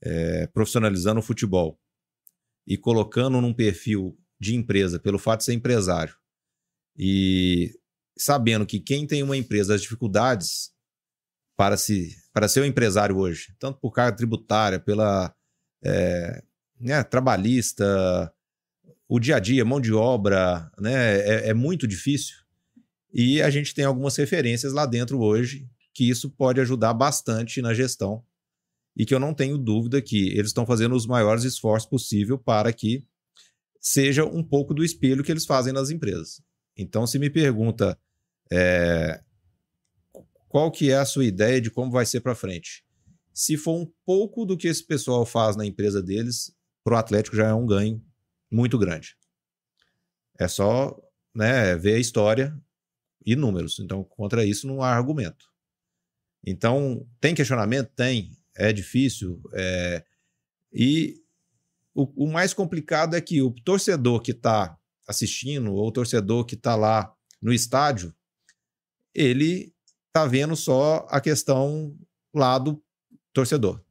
é, profissionalizando o futebol e colocando num perfil de empresa, pelo fato de ser empresário, e sabendo que quem tem uma empresa, as dificuldades para se para ser um empresário hoje, tanto por carga tributária, pela é, né, trabalhista, o dia a dia, mão de obra, né, é, é muito difícil. E a gente tem algumas referências lá dentro hoje que isso pode ajudar bastante na gestão e que eu não tenho dúvida que eles estão fazendo os maiores esforços possível para que seja um pouco do espelho que eles fazem nas empresas. Então, se me pergunta é, qual que é a sua ideia de como vai ser para frente? Se for um pouco do que esse pessoal faz na empresa deles, para o Atlético já é um ganho muito grande. É só né, ver a história e números. Então, contra isso não há argumento. Então, tem questionamento? Tem. É difícil. é, E o, o mais complicado é que o torcedor que está assistindo, ou o torcedor que está lá no estádio, ele está vendo só a questão lado torcedor.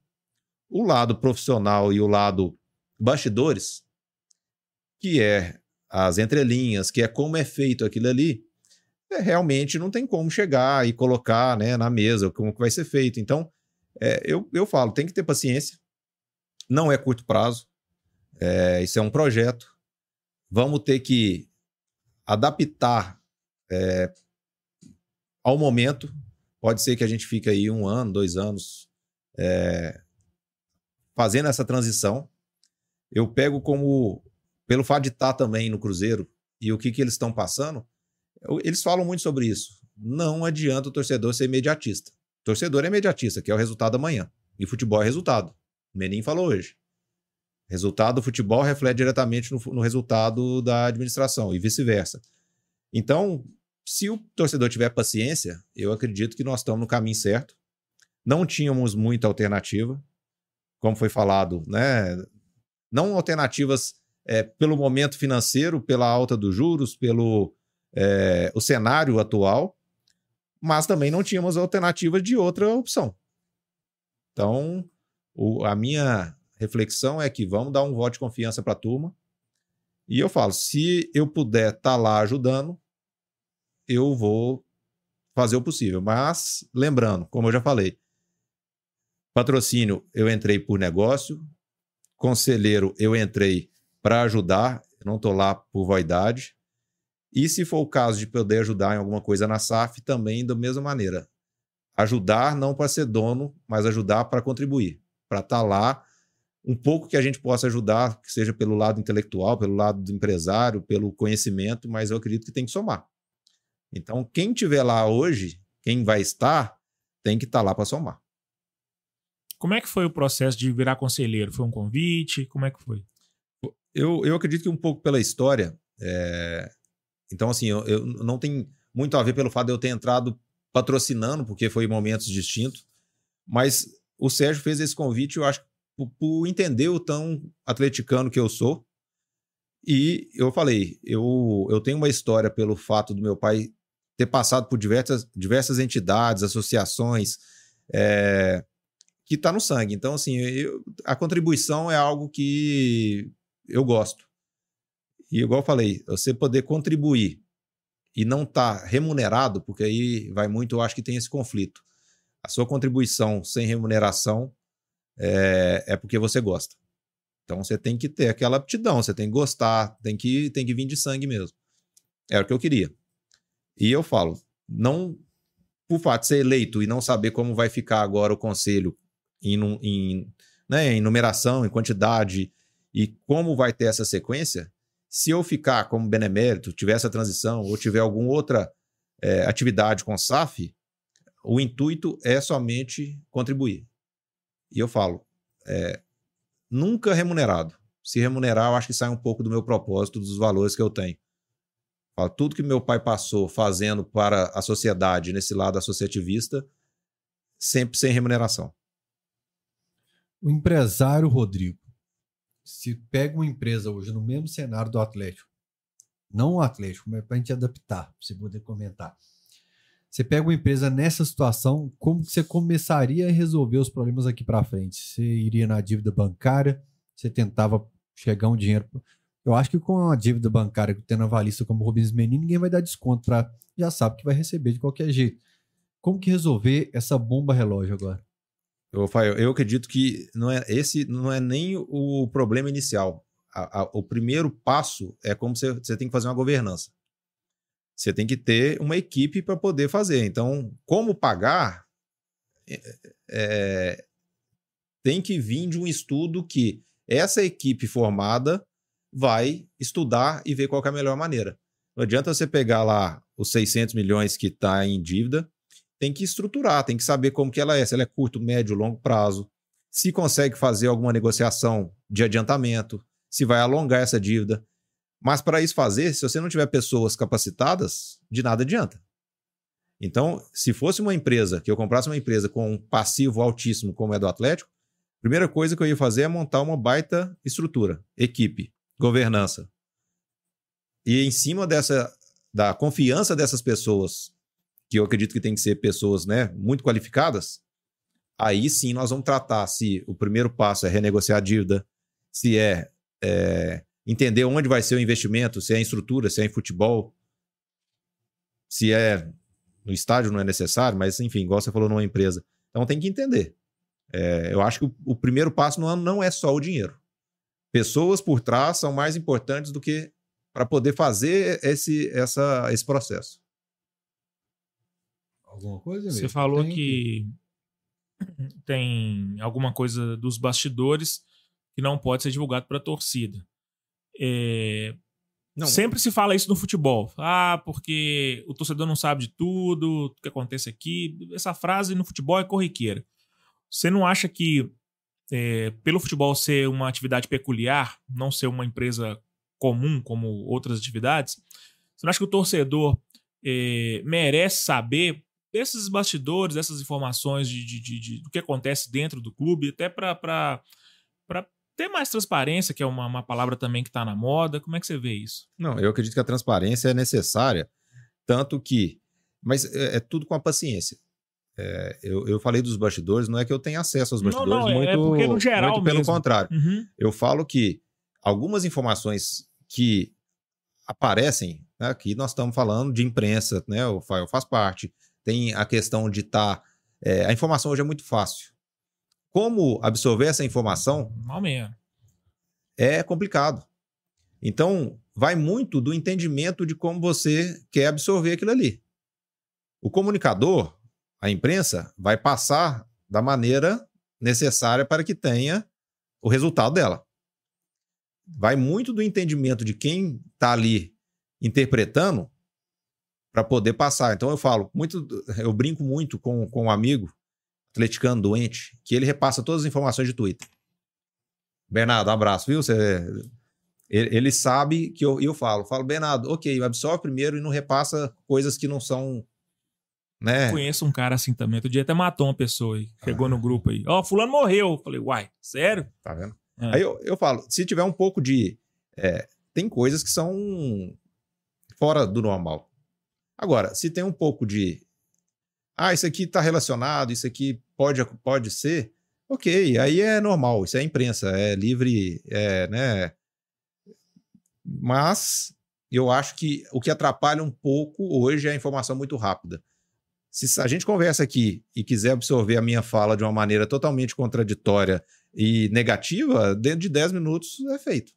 O lado profissional e o lado bastidores, que é as entrelinhas, que é como é feito aquilo ali, é, realmente não tem como chegar e colocar né, na mesa como que vai ser feito. Então, é, eu, eu falo, tem que ter paciência. Não é curto prazo. É, isso é um projeto. Vamos ter que adaptar é, ao momento. Pode ser que a gente fique aí um ano, dois anos é, fazendo essa transição. Eu pego como, pelo fato de estar também no Cruzeiro e o que, que eles estão passando, eles falam muito sobre isso. Não adianta o torcedor ser imediatista. O torcedor é imediatista, que é o resultado amanhã. E futebol é resultado. O Menin falou hoje. Resultado do futebol reflete diretamente no, no resultado da administração e vice-versa. Então, se o torcedor tiver paciência, eu acredito que nós estamos no caminho certo. Não tínhamos muita alternativa, como foi falado, né? Não alternativas é, pelo momento financeiro, pela alta dos juros, pelo é, o cenário atual, mas também não tínhamos alternativa de outra opção. Então, o- a minha reflexão é que vamos dar um voto de confiança para a turma. E eu falo, se eu puder estar lá ajudando, eu vou fazer o possível. Mas, lembrando, como eu já falei, patrocínio eu entrei por negócio, conselheiro eu entrei para ajudar, não estou lá por vaidade. E se for o caso de poder ajudar em alguma coisa na SAF, também da mesma maneira. Ajudar não para ser dono, mas ajudar para contribuir, para estar lá um pouco que a gente possa ajudar, que seja pelo lado intelectual, pelo lado do empresário, pelo conhecimento, mas eu acredito que tem que somar. Então, quem tiver lá hoje, quem vai estar, tem que estar lá para somar. Como é que foi o processo de virar conselheiro? Foi um convite? Como é que foi? Eu, eu acredito que um pouco pela história. é, Então, assim, eu, eu não tem muito a ver pelo fato de eu ter entrado patrocinando, porque foi momentos distintos. Mas o Sérgio fez esse convite, eu acho, por, por entender o tão atleticano que eu sou. E eu falei, eu, eu tenho uma história pelo fato do meu pai ter passado por diversas, diversas entidades, associações, é, que está no sangue. Então, assim, eu- a contribuição é algo que eu gosto. E igual eu falei, você poder contribuir e não está remunerado, porque aí vai muito, eu acho que tem esse conflito. A sua contribuição sem remuneração é, é porque você gosta. Então você tem que ter aquela aptidão, você tem que gostar, tem que, tem que vir de sangue mesmo. Era o que eu queria. E eu falo, não por fato de ser eleito e não saber como vai ficar agora o conselho em, em, né, em numeração, em quantidade e como vai ter essa sequência, se eu ficar como benemérito, tiver essa transição ou tiver alguma outra é, atividade com SAF, o intuito é somente contribuir. E eu falo, é, nunca remunerado. Se remunerar, eu acho que sai um pouco do meu propósito, dos valores que eu tenho. Falo, tudo que meu pai passou fazendo para a sociedade, nesse lado associativista, sempre sem remuneração. O empresário Rodrigo, se pega uma empresa hoje no mesmo cenário do Atlético, não o Atlético, mas para a gente adaptar, para você poder comentar. Você pega uma empresa nessa situação, como você começaria a resolver os problemas aqui para frente? Você iria na dívida bancária? Você tentava chegar um dinheiro? Eu acho que com a dívida bancária tendo avalista como Rubens Menin, ninguém vai dar desconto para já sabe que vai receber de qualquer jeito. Como que resolver essa bomba relógio agora? Eu, eu acredito que não é esse não é nem o problema inicial. A, a, o primeiro passo é como você, você tem que fazer uma governança. Você tem que ter uma equipe para poder fazer. Então, como pagar é, é, tem que vir de um estudo que essa equipe formada vai estudar e ver qual é a melhor maneira. Não adianta você pegar lá os 600 milhões que está em dívida, tem que estruturar, tem que saber como que ela é, se ela é curto, médio, longo prazo, se consegue fazer alguma negociação de adiantamento, se vai alongar essa dívida. Mas para isso fazer, se você não tiver pessoas capacitadas, de nada adianta. Então, se fosse uma empresa, que eu comprasse uma empresa com um passivo altíssimo como é do Atlético, a primeira coisa que eu ia fazer é montar uma baita estrutura, equipe, governança. E em cima dessa da confiança dessas pessoas, que eu acredito que tem que ser pessoas, né, muito qualificadas, aí sim nós vamos tratar se o primeiro passo é renegociar a dívida, se é, é entender onde vai ser o investimento, se é em estrutura, se é em futebol, se é no estádio não é necessário, mas enfim, igual você falou numa empresa. Então tem que entender. É, eu acho que o, o, primeiro passo não, não é só o dinheiro. Pessoas por trás são mais importantes do que para poder fazer esse, essa, esse processo. Alguma coisa? Você falou tem... que tem alguma coisa dos bastidores que não pode ser divulgado para a torcida. É, não. Sempre se fala isso no futebol. Ah, porque o torcedor não sabe de tudo, o que acontece aqui. Essa frase no futebol é corriqueira. Você não acha que, é, pelo futebol ser uma atividade peculiar, não ser uma empresa comum como outras atividades, você não acha que o torcedor é, merece saber desses bastidores, dessas informações de, de, de, de, do que acontece dentro do clube, até para ter mais transparência, que é uma, uma palavra também que está na moda. Como é que você vê isso? Não, eu acredito que a transparência é necessária, tanto que. Mas é, é tudo com a paciência. É, eu, eu falei dos bastidores, não é que eu tenha acesso aos bastidores, não, não, é muito, é porque no geral muito pelo mesmo. contrário. Uhum. Eu falo que algumas informações que aparecem, né, aqui nós estamos falando de imprensa, né, o Fael faz parte, tem a questão de estar. Tá, é, a informação hoje é muito fácil como absorver essa informação é complicado. Então, vai muito do entendimento de como você quer absorver aquilo ali. O comunicador, a imprensa, vai passar da maneira necessária para que tenha o resultado dela. Vai muito do entendimento de quem está ali interpretando para poder passar. Então eu falo, muito, eu brinco muito com, com um amigo atleticano doente, que ele repassa todas as informações de Twitter. Bernardo, um abraço, viu? Você, ele, ele sabe que eu, eu falo, falo, Bernardo, ok, absorve primeiro e não repassa coisas que não são. Né? Conheço um cara assim também. Outro dia até matou uma pessoa aí. Chegou ah. no grupo aí. Ó, oh, fulano morreu. Falei, uai, sério? Tá vendo? É. Aí eu, eu falo, se tiver um pouco de. É, tem coisas que são fora do normal. Agora, se tem um pouco de ah, isso aqui está relacionado, isso aqui pode, pode ser, ok, aí é normal, isso é imprensa, é livre, é, né? Mas eu acho que o que atrapalha um pouco hoje é a informação muito rápida. Se a gente conversa aqui e quiser absorver a minha fala de uma maneira totalmente contraditória e negativa, dentro de 10 minutos é feito.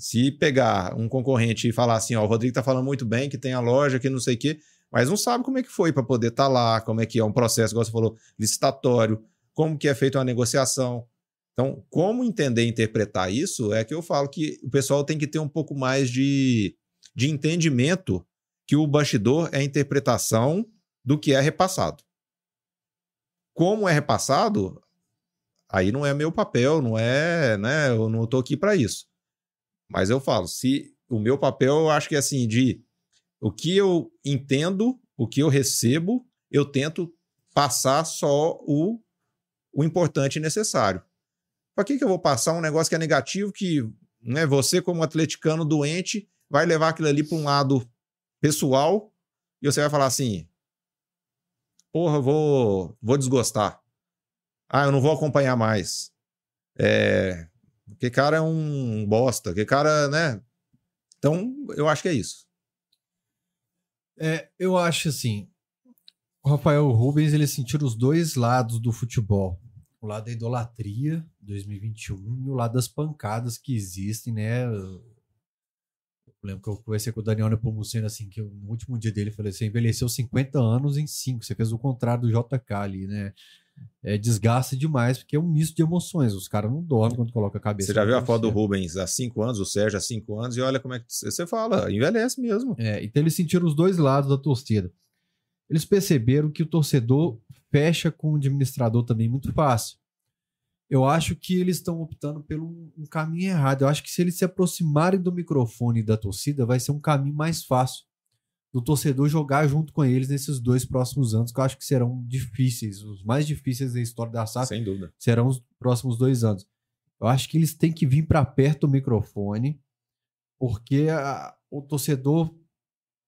Se pegar um concorrente e falar assim, ó, o Rodrigo tá falando muito bem, que tem a loja, que não sei o quê, mas não sabe como é que foi para poder estar tá lá, como é que é um processo, igual você falou, licitatório, como que é feita uma negociação. Então, como entender e interpretar isso é que eu falo que o pessoal tem que ter um pouco mais de, de entendimento que o bastidor é a interpretação do que é repassado. Como é repassado, aí não é meu papel, não é, né? Eu não estou aqui para isso. Mas eu falo, se o meu papel, eu acho que é assim, de o que eu entendo, o que eu recebo, eu tento passar só o, o importante e necessário. Para que, que eu vou passar um negócio que é negativo, que né, você, como atleticano doente, vai levar aquilo ali para um lado pessoal e você vai falar assim: porra, vou, vou desgostar. Ah, eu não vou acompanhar mais. É, que cara é um bosta, que cara, né? Então, eu acho que é isso. É, eu acho assim, o Rafael Rubens, ele sentiu os dois lados do futebol. O lado da idolatria, 2021, e o lado das pancadas que existem, né? Eu lembro que eu conversei com o Daniel Nepomuceno, assim, que no último dia dele, falei, você envelheceu 50 anos em 5, você fez o contrário do JK ali, né? É, desgasta demais, porque é um misto de emoções. Os caras não dormem quando coloca a cabeça. Você já viu a foto do Rubens há cinco anos, o Sérgio há cinco anos, e olha como é que você fala, envelhece mesmo. É, então eles sentiram os dois lados da torcida. Eles perceberam que o torcedor fecha com o administrador também muito fácil. Eu acho que eles estão optando pelo um caminho errado. Eu acho que se eles se aproximarem do microfone da torcida, vai ser um caminho mais fácil do torcedor jogar junto com eles nesses dois próximos anos, que eu acho que serão difíceis, os mais difíceis da história da SAF. Sem dúvida. Serão os próximos dois anos. Eu acho que eles têm que vir para perto do microfone, porque a, o torcedor,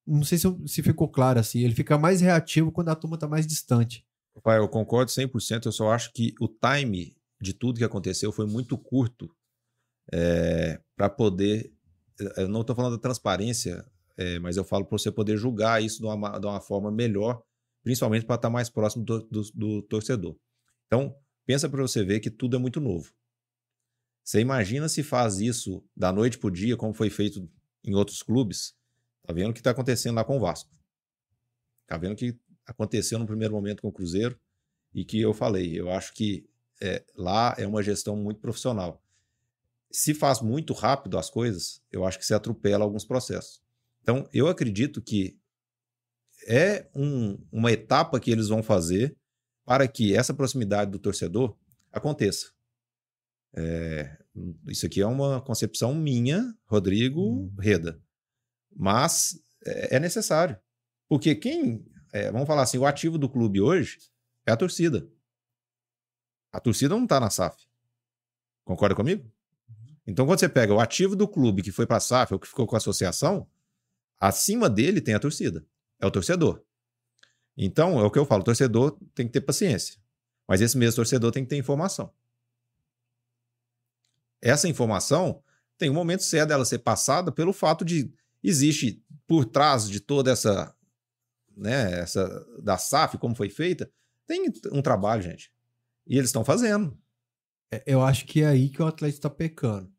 não sei se, se ficou claro assim, ele fica mais reativo quando a turma está mais distante. Pai, eu concordo 100%, eu só acho que o time de tudo que aconteceu foi muito curto é, para poder. Eu não estou falando da transparência é, mas eu falo para você poder julgar isso de uma, de uma forma melhor, principalmente para estar tá mais próximo do, do, do torcedor. Então, pensa para você ver que tudo é muito novo. Você imagina se faz isso da noite para o dia, como foi feito em outros clubes. Tá vendo o que está acontecendo lá com o Vasco. Tá vendo o que aconteceu no primeiro momento com o Cruzeiro e que eu falei. Eu acho que é, lá é uma gestão muito profissional. Se faz muito rápido as coisas, eu acho que se atropela alguns processos. Então, eu acredito que é um, uma etapa que eles vão fazer para que essa proximidade do torcedor aconteça. É, isso aqui é uma concepção minha, Rodrigo hum. Reda. Mas é, é necessário. Porque quem, é, vamos falar assim, o ativo do clube hoje é a torcida. A torcida não está na SAF. Concorda comigo? Uhum. Então, quando você pega o ativo do clube que foi para a SAF ou que ficou com a associação, Acima dele tem a torcida. É o torcedor. Então, é o que eu falo: o torcedor tem que ter paciência. Mas esse mesmo torcedor tem que ter informação. Essa informação tem um momento certo dela ser passada pelo fato de existe por trás de toda essa, né, essa da SAF, como foi feita, tem um trabalho, gente. E eles estão fazendo. É, eu acho que é aí que o Atlético está pecando.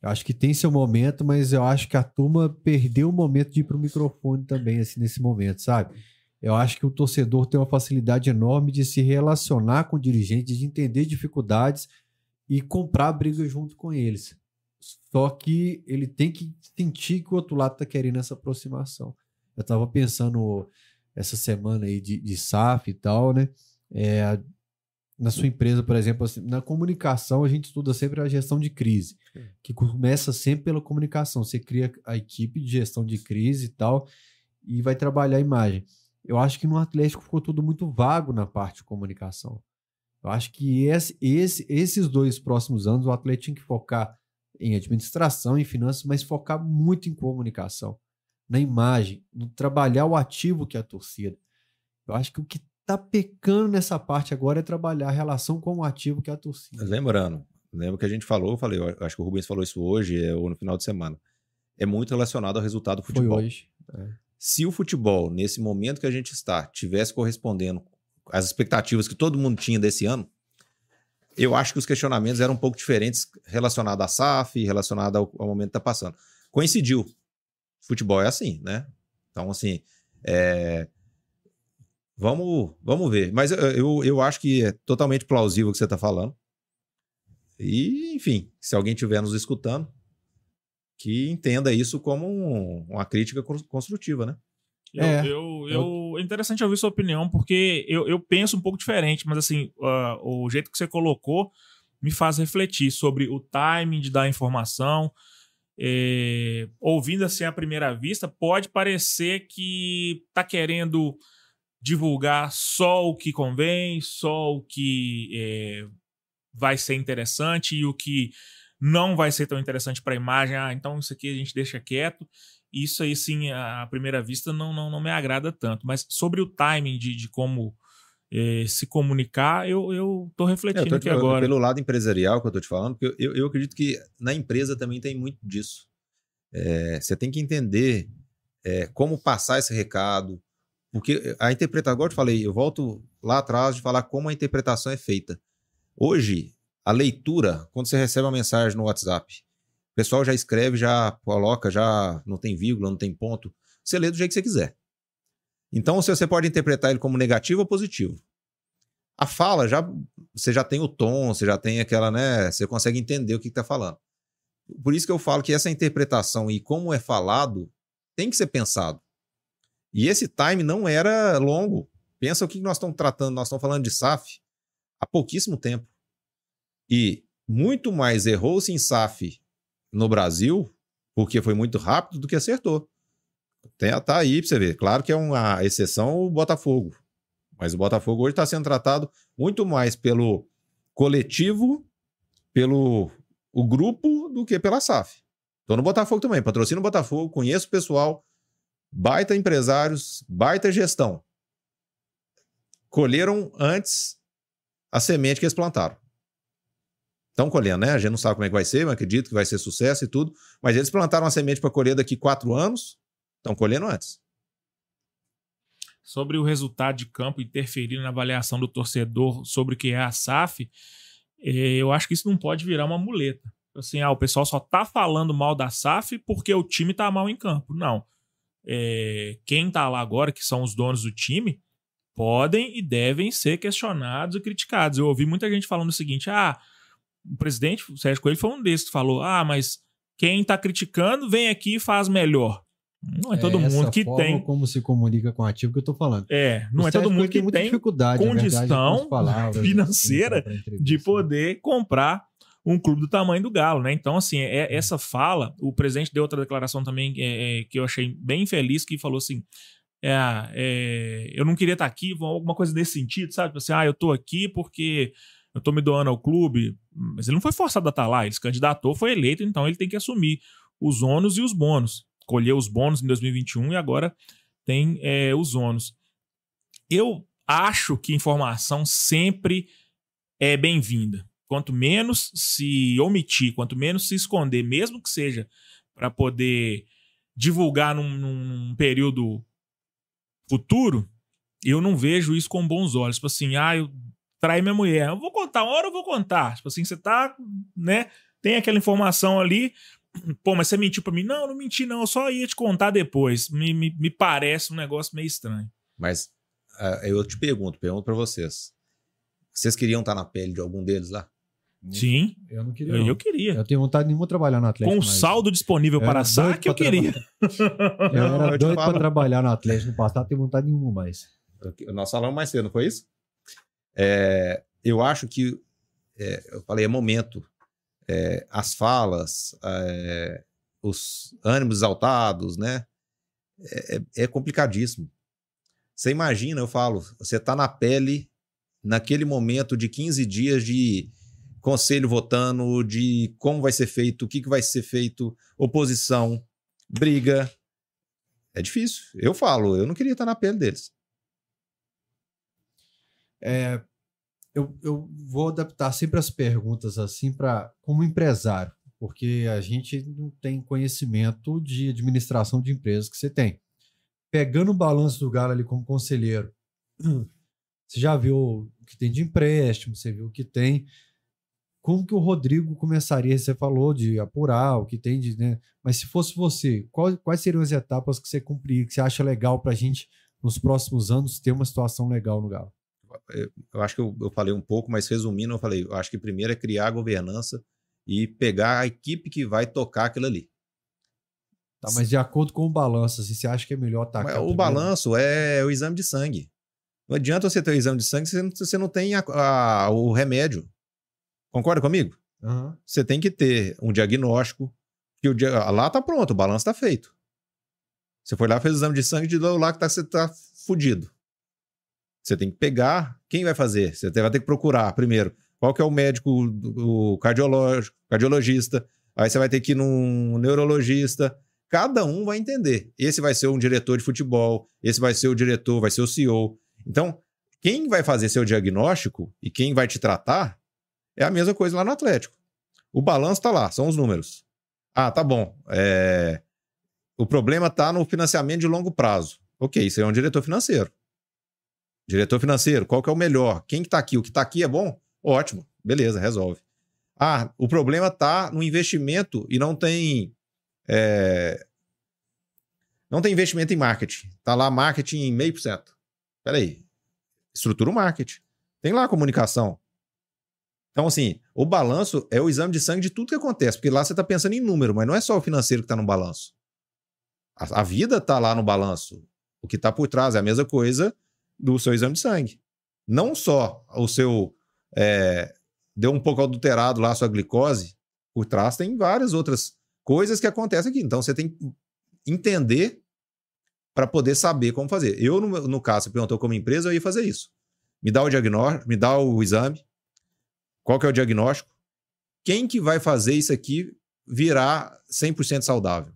Eu acho que tem seu momento, mas eu acho que a turma perdeu o momento de ir pro microfone também, assim, nesse momento, sabe? Eu acho que o torcedor tem uma facilidade enorme de se relacionar com o dirigente, de entender dificuldades e comprar briga junto com eles. Só que ele tem que sentir que o outro lado tá querendo essa aproximação. Eu tava pensando essa semana aí de, de SAF e tal, né? É, na sua empresa, por exemplo, assim, na comunicação a gente estuda sempre a gestão de crise, que começa sempre pela comunicação. Você cria a equipe de gestão de crise e tal, e vai trabalhar a imagem. Eu acho que no Atlético ficou tudo muito vago na parte de comunicação. Eu acho que esse, esse, esses dois próximos anos o Atlético tinha que focar em administração, em finanças, mas focar muito em comunicação, na imagem, no trabalhar o ativo que é a torcida. Eu acho que o que tá pecando nessa parte agora é trabalhar a relação com o ativo que é a torcida. Lembrando, lembra que a gente falou, eu falei, eu acho que o Rubens falou isso hoje é, ou no final de semana. é muito relacionado ao resultado do Foi futebol. hoje. Se o futebol, nesse momento que a gente está, tivesse correspondendo às expectativas que todo mundo tinha desse ano, eu acho que os questionamentos eram um pouco diferentes relacionados à SAF, relacionado ao, ao momento que está passando. Coincidiu. Futebol é assim, né? Então, assim, é, vamos, vamos ver. Mas eu, eu, eu acho que é totalmente plausível o que você está falando. E, enfim, se alguém estiver nos escutando, que entenda isso como um- uma crítica cons- construtiva, né? Eu, É. eu, eu- é interessante ouvir sua opinião, porque eu, eu penso um pouco diferente, mas assim, ah, o jeito que você colocou me faz refletir sobre o timing de dar informação. É, ouvindo assim à primeira vista, pode parecer que tá querendo divulgar só o que convém, só o que é, vai ser interessante e o que não vai ser tão interessante para a imagem. Ah, então isso aqui a gente deixa quieto. Isso aí, sim, à primeira vista não, não, não me agrada tanto. Mas sobre o timing de, de como eh, se comunicar, eu, eu tô É, eu refletindo tô aqui agora. Pelo lado empresarial que eu tô te falando, porque eu, eu acredito que na empresa também tem muito disso. É, você tem que entender é, como passar esse recado, porque a interpretação, igual eu te falei, eu volto lá atrás de falar como a interpretação é feita. Hoje, a leitura, quando você recebe uma mensagem no WhatsApp, o pessoal já escreve, já coloca, já não tem vírgula, não tem ponto. Você lê do jeito que você quiser. Então, você pode interpretar ele como negativo ou positivo. A fala já você já tem o tom, você já tem aquela, né? Você consegue entender o que está falando. Por isso que eu falo que essa interpretação e como é falado tem que ser pensado. E esse time não era longo. Pensa o que nós estamos tratando, nós estamos falando de SAF há pouquíssimo tempo. E muito mais errou-se em SAF no Brasil, porque foi muito rápido, do que acertou. Tem, tá aí para você ver. Claro que é uma exceção o Botafogo. Mas o Botafogo hoje está sendo tratado muito mais pelo coletivo, pelo o grupo, do que pela SAF. Tô no Botafogo também, patrocino o Botafogo, conheço o pessoal, baita empresários, baita gestão. Colheram antes a semente que eles plantaram. Estão colhendo, né? A gente não sabe como é que vai ser, mas acredito que vai ser sucesso e tudo. Mas eles plantaram a semente para colher daqui quatro anos, estão colhendo antes. Sobre o resultado de campo interferir na avaliação do torcedor sobre o que é a SAF, eh, eu acho que isso não pode virar uma muleta. Assim, ah, o pessoal só tá falando mal da SAF porque o time tá mal em campo. Não. É, quem tá lá agora, que são os donos do time, podem e devem ser questionados e criticados. Eu ouvi muita gente falando o seguinte: ah, o presidente, o Sérgio Coelho, foi um desses que falou: ah, mas quem tá criticando vem aqui e faz melhor. Não é todo essa mundo que tem. como se comunica com o ativo que eu tô falando. É, não O é todo mundo que tem verdade, condição as palavras, financeira assim, pra entrevista. de poder comprar um clube do tamanho do Galo, né? Então, assim, é, essa fala, o presidente deu outra declaração também é, é, que eu achei bem feliz, que falou assim: é, é, eu não queria estar aqui, alguma coisa nesse sentido, sabe? Tipo Assim, ah, eu tô aqui porque eu tô me doando ao clube, mas ele não foi forçado a estar lá, ele se candidatou, foi eleito, então ele tem que assumir os ônus e os bônus. Colheu os bônus em 2021 e agora tem é, os ônus. Eu acho que informação sempre é bem-vinda. Quanto menos se omitir, quanto menos se esconder, mesmo que seja para poder divulgar num, num período futuro, eu não vejo isso com bons olhos. Tipo assim, ah, eu traí minha mulher. Eu vou contar, uma hora eu vou contar. Tipo assim, você tá, né? Tem aquela informação ali. Pô, mas você mentiu pra mim? Não, não menti, não. Eu só ia te contar depois. Me, me, me parece um negócio meio estranho. Mas ah, eu te pergunto, pergunto para vocês. Vocês queriam estar na pele de algum deles lá? Sim, Eu não queria. eu, não. eu queria. Eu tenho vontade nenhuma de trabalhar no Atlético. Com o mas saldo disponível eu para saque, eu queria. Eu Não, era eu doido pra trabalhar no Atlético no passado, não tenho vontade nenhuma mais. Nós falamos mais cedo, não foi isso? É, eu acho que, é, eu falei, é momento. É, as falas, é, os ânimos exaltados, né? É, é- é complicadíssimo. Você imagina, eu falo, você tá na pele naquele momento de 15 dias de conselho votando, de como vai ser feito, o que, que vai ser feito, oposição, briga. É difícil. Eu falo, eu não queria estar na pele deles. Eu, eu vou adaptar sempre as perguntas assim para como empresário. porque a gente não tem conhecimento de administração de empresas que você tem. Pegando o balanço do Galo ali como conselheiro, você já viu o que tem de empréstimo, você viu o que tem. Como que o Rodrigo começaria? Você falou de apurar o que tem de. Né? Mas se fosse você, qual- quais seriam as etapas que você cumpriria, que você acha legal para a gente, nos próximos anos, ter uma situação legal no Galo? eu acho que eu, eu falei um pouco, mas resumindo, eu falei, eu acho que primeiro é criar a governança e pegar a equipe que vai tocar aquilo ali. Tá, mas de acordo com o balanço, assim, você acha que é melhor atacar? O primeiro? balanço é o exame de sangue. Não adianta você ter o exame de sangue se você não, se você não tem a- a- o remédio. Concorda comigo? Aham. Você tem que ter um diagnóstico. Que o dia, lá tá pronto, o balanço tá feito. Você foi lá, fez o exame de sangue e de lá que tá, você tá fudido. Você tem que pegar. Quem vai fazer? Você vai ter que procurar primeiro. Qual que é o médico, o cardiológico, cardiologista. Aí você vai ter que ir num neurologista. Cada um vai entender. Esse vai ser um diretor de futebol, esse vai ser o diretor, vai ser o CEO. Então, quem vai fazer seu diagnóstico e quem vai te tratar é a mesma coisa lá no Atlético. O balanço tá lá, são os números. Ah, tá bom. É, O problema tá no financiamento de longo prazo. Ok, isso aí é um diretor financeiro. Diretor financeiro, qual que é o melhor? Quem que tá aqui? O que tá aqui é bom? Ótimo, beleza, resolve. Ah, o problema tá no investimento e não tem. é, Não tem investimento em marketing. Tá lá marketing em meio por cento. Peraí. Estrutura o marketing. Tem lá comunicação. Então, assim, o balanço é o exame de sangue de tudo que acontece, porque lá você está pensando em número, mas não é só o financeiro que está no balanço. A, a vida está lá no balanço. O que está por trás é a mesma coisa do seu exame de sangue. Não só o seu. é, deu um pouco adulterado lá a sua glicose, por trás tem várias outras coisas que acontecem aqui. Então, você tem que entender para poder saber como fazer. Eu, no, no caso, você perguntou como empresa, eu ia fazer isso. Me dá o diagnóstico, me dá o exame, qual que é o diagnóstico? Quem que vai fazer isso aqui virar 100% saudável?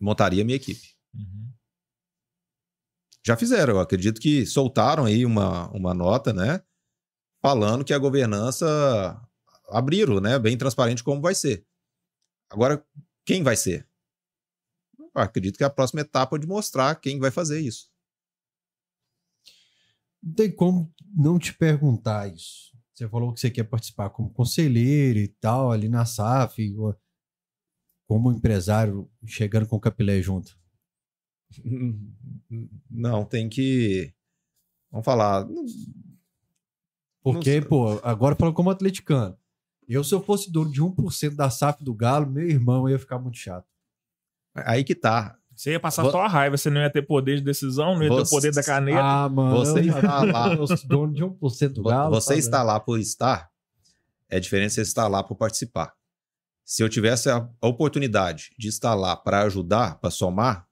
Montaria minha equipe. Uhum. Já fizeram, eu acredito que soltaram aí uma, uma nota, né? Falando que a governança abriram, né? Bem transparente como vai ser. Agora, quem vai ser? Eu acredito que é a próxima etapa de mostrar quem vai fazer isso. Não tem como não te perguntar isso. Você falou que você quer participar como conselheiro e tal, ali na SAF, como empresário, chegando com o Capilé junto. Não, tem que. Vamos falar. Porque, Não- pô, agora falando como atleticano. Eu, se eu fosse dono de 1% da SAF do Galo, meu irmão ia ficar muito chato. Aí que tá. Você ia passar só a raiva, você não ia ter poder de decisão, não ia ter o Você- poder da caneta. Ah, mano. Você está lá. Dono de 1% do Galo. Você sabe? está lá por estar é diferente de você estar lá por participar. Se eu tivesse a a oportunidade de estar lá para ajudar, para somar,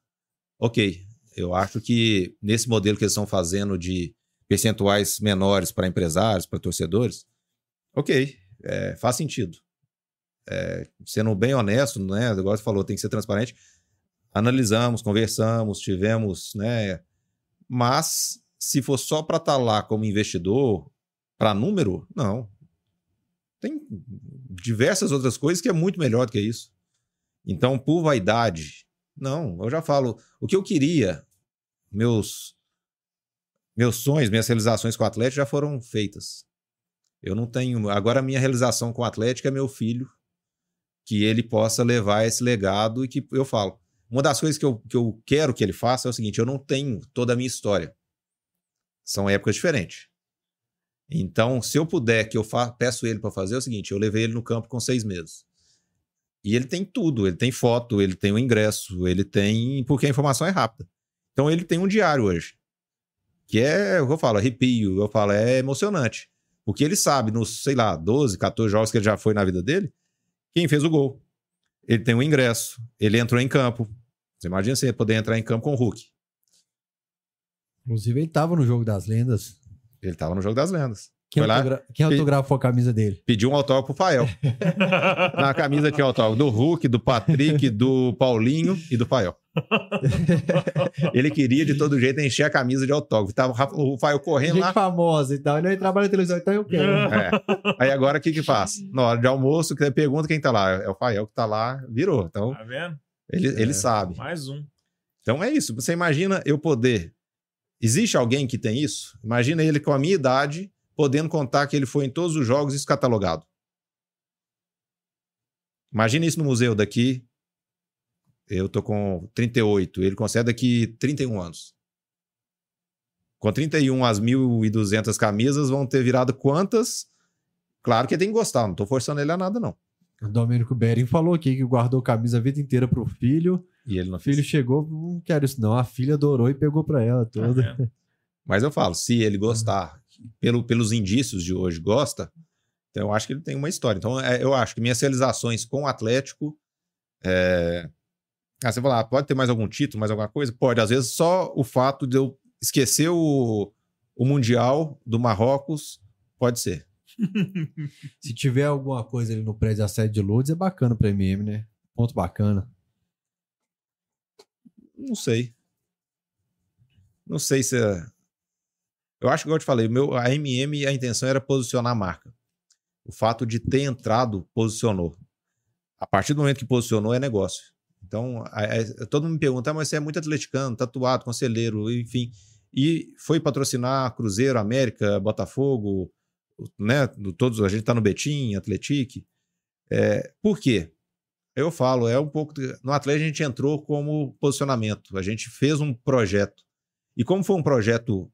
ok. Eu acho que nesse modelo que eles estão fazendo de percentuais menores para empresários, para torcedores, ok, é, faz sentido. É, sendo bem honesto, né? Agora você falou, tem que ser transparente. Analisamos, conversamos, tivemos, né? Mas se for só para estar lá como investidor, para número, não. Tem diversas outras coisas que é muito melhor do que isso. Então, por vaidade, não. Eu já falo, o que eu queria, meus meus sonhos, minhas realizações com o Atlético já foram feitas. Eu não tenho. Agora, a minha realização com o Atlético é meu filho, que ele possa levar esse legado e que eu falo. Uma das coisas que eu, que eu quero que ele faça é o seguinte: eu não tenho toda a minha história. São épocas diferentes. Então, se eu puder, que eu peço ele para fazer é o seguinte: eu levei ele no campo com seis meses. E ele tem tudo, ele tem foto, ele tem o ingresso, ele tem. Porque a informação é rápida. Então, ele tem um diário hoje. Que é, eu falo, arrepio, eu falo, é emocionante. Porque ele sabe, nos, sei lá, 12, 14 jogos que ele já foi na vida dele, quem fez o gol. Ele tem o ingresso, ele entrou em campo. Você imagina você poder entrar em campo com o Hulk. Inclusive, ele tava no jogo das lendas. Ele estava no jogo das lendas. Quem, autogra- quem autografou a camisa dele? Pediu um autógrafo pro Fael. Na camisa tinha autógrafo do Hulk, do Patrick, do Paulinho e do Fael. Ele queria de todo jeito encher a camisa de autógrafo. Tava o Fael correndo Gente lá. famosa e tal. Ele trabalha na televisão, então eu quero. É. Aí agora o que que faz? Na hora de almoço, que pergunta quem tá lá. É o Fael que tá lá, virou. Então, Tá vendo? Ele, ele sabe. Mais um. Então é isso. Você imagina eu poder. Existe alguém que tem isso? Imagina ele com a minha idade, podendo contar que ele foi em todos os jogos isso catalogado. Imagina isso no museu daqui. Eu tô com 38, ele concede daqui 31 anos. Com 31, as 1.200 camisas vão ter virado quantas? Claro que ele tem que gostar, não tô forçando ele a nada, não. O Domênico Bering falou aqui que guardou camisa a vida inteira pro filho. E ele não O filho fez. chegou, não quero isso não. A filha adorou e pegou pra ela toda. vendo? Mas eu falo, se ele gostar, pelo, pelos indícios de hoje, gosta, então eu acho que ele tem uma história. Então é, eu acho que minhas realizações com o Atlético. É... Ah, você fala, ah, pode ter mais algum título, mais alguma coisa? Pode. Às vezes só o fato de eu esquecer o, o Mundial do Marrocos pode ser. Se tiver alguma coisa ali no prédio da sede de Lourdes, é bacana pra MM, né? Ponto bacana. Não sei. Não sei se. é- Eu acho que, eu te falei, meu, a MM, a intenção era posicionar a marca. O fato de ter entrado posicionou. A partir do momento que posicionou, é negócio. Então, a- a- todo mundo me pergunta, "Ah, mas você é muito atleticano, tatuado, conselheiro, enfim. E foi patrocinar Cruzeiro, América, Botafogo, né? do- Todos, a gente tá no Betim, Atletique. É, por quê? Eu falo, é um pouco. No Atlético a gente entrou como posicionamento, a gente fez um projeto. E como foi um projeto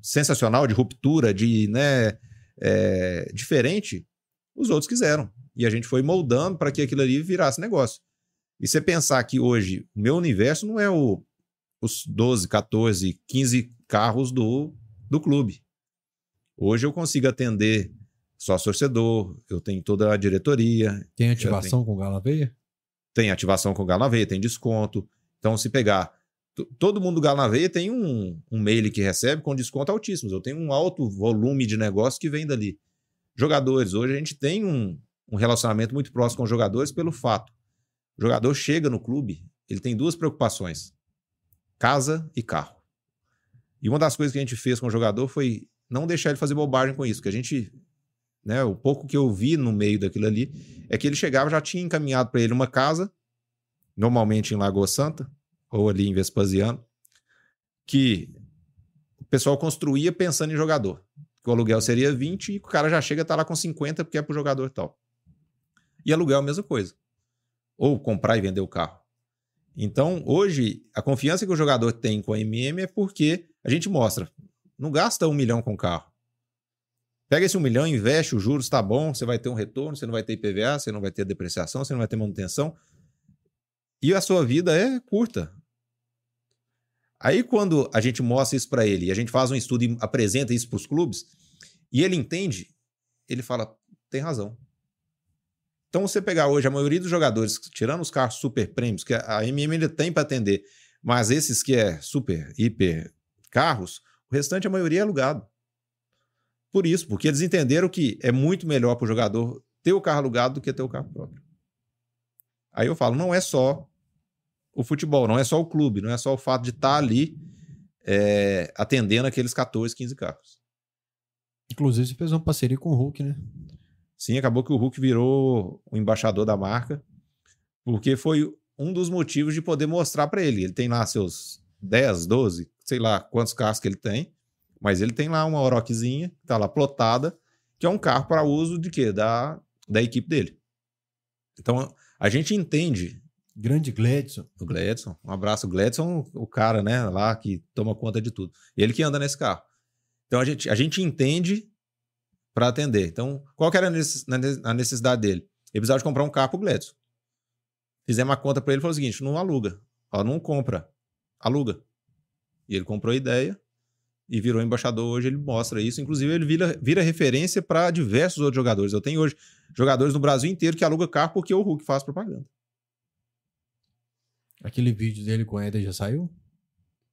sensacional, de ruptura, de né, é, diferente, os outros quiseram. E a gente foi moldando para que aquilo ali virasse negócio. E você pensar que hoje o meu universo não é o, os 12, 14, 15 carros do, do clube. Hoje eu consigo atender só torcedor, eu tenho toda a diretoria, Tem ativação com o Galo Aveia? tem ativação com o Galo na Veia, tem desconto. Então, se pegar. Todo mundo do Galo na Veia tem um, um mail que recebe com desconto altíssimos. Eu tenho um alto volume de negócio que vem dali. Jogadores, hoje a gente tem um, um relacionamento muito próximo com os jogadores pelo fato. O jogador chega no clube, ele tem duas preocupações: casa e carro. E uma das coisas que a gente fez com o jogador foi não deixar ele fazer bobagem com isso, que a gente, né, o pouco que eu vi no meio daquilo ali, é que ele chegava já tinha encaminhado para ele uma casa, normalmente em Lagoa Santa, ou ali em Vespasiano, que o pessoal construía pensando em jogador. Que o aluguel seria 20 e o cara já chega estar lá com 50 porque é pro jogador e tal. E aluguel é a mesma coisa. Ou comprar e vender o carro. Então, hoje, a confiança que o jogador tem com a MM é porque a gente mostra. Não gasta um milhão com carro. Pega esse um milhão, investe, os juros tá bom, você vai ter um retorno, você não vai ter IPVA, você não vai ter depreciação, você não vai ter manutenção. E a sua vida é curta. Aí quando a gente mostra isso para ele, e a gente faz um estudo e apresenta isso para os clubes, e ele entende, ele fala, tem razão. Então você pegar hoje a maioria dos jogadores, tirando os carros super prêmios, que a MM ainda tem para atender, mas esses que é super, hiper carros, o restante a maioria é alugado. Por isso, porque eles entenderam que é muito melhor para o jogador ter o carro alugado do que ter o carro próprio. Aí eu falo, não é só o futebol, não é só o clube, não é só o fato de estar ali é, atendendo aqueles 14, 15 carros. Inclusive, você fez uma parceria com o Hulk, né? Sim, acabou que o Hulk virou o embaixador da marca, porque foi um dos motivos de poder mostrar para ele. Ele tem lá seus 10, 12, sei lá quantos carros que ele tem, mas ele tem lá uma Oroquezinha, que tá lá plotada, que é um carro para uso de quê? Da, da equipe dele. Então, a gente entende Grande Gledson. o Gledson. Um abraço, Gledson, o cara, né, lá que toma conta de tudo. Ele que anda nesse carro. Então a gente, a gente entende para atender. Então, qual que era a necessidade dele? Ele precisava de comprar um carro pro Gledson. Fizemos uma conta para ele e falou o seguinte: não aluga. Ó, não compra, aluga. E ele comprou a ideia e virou embaixador hoje. Ele mostra isso. Inclusive, ele vira, vira referência para diversos outros jogadores. Eu tenho hoje jogadores no Brasil inteiro que alugam carro porque o Hulk faz propaganda. Aquele vídeo dele com o Éder já saiu?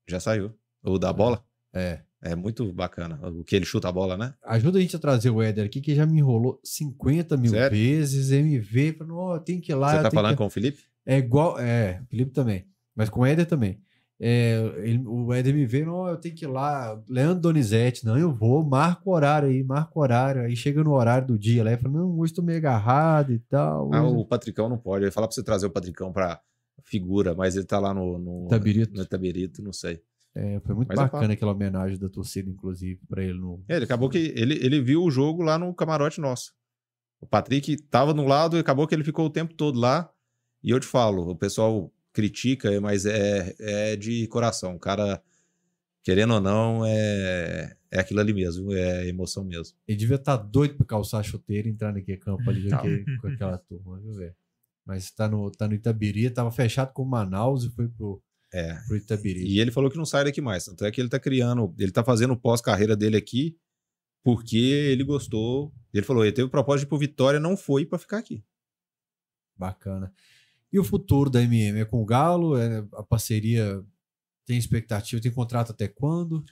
Já saiu. O da bola? É. É muito bacana. O que ele chuta a bola, né? Ajuda a gente a trazer o Éder aqui, que já me enrolou 50 mil Sério? vezes. MV, falando, ó, tem que ir lá. Você tá falando que... com o Felipe? É igual. É, Felipe também. Mas com o Éder também. É, ele- o Éder me veio, não, eu tenho que ir lá. Leandro Donizete, não, eu vou, marca o horário aí, marca o horário. Aí chega no horário do dia lá e fala, não, hoje tô meio agarrado e tal. Ah, hoje- o Patricão não pode. Eu ia falar pra você trazer o Patricão pra figura, mas ele tá lá no. no Itabirito. No Itabirito, não sei. É, foi muito Mas bacana aquela homenagem da torcida, inclusive, pra ele no. É, ele acabou que. Ele, ele viu o jogo lá no camarote nosso. O Patrick tava no lado e acabou que ele ficou o tempo todo lá. E eu te falo, o pessoal critica, mas é, é de coração. O cara, querendo ou não, é, é aquilo ali mesmo, é emoção mesmo. Ele devia estar doido pra calçar a chuteira e entrar naquele campo ali Tá. aquele- com aquela turma, viu, velho? Mas tá no, tá no Itabiri, tava fechado com Manaus e foi pro, É. pro Itabiri. E ele falou que não sai daqui mais. Tanto é que ele tá criando, ele tá fazendo o pós-carreira dele aqui porque ele gostou. Ele falou, ele teve o propósito de ir pro Vitória, não foi pra ficar aqui. Bacana. E o futuro da MM é com o Galo? É, a parceria tem expectativa? Tem contrato até quando?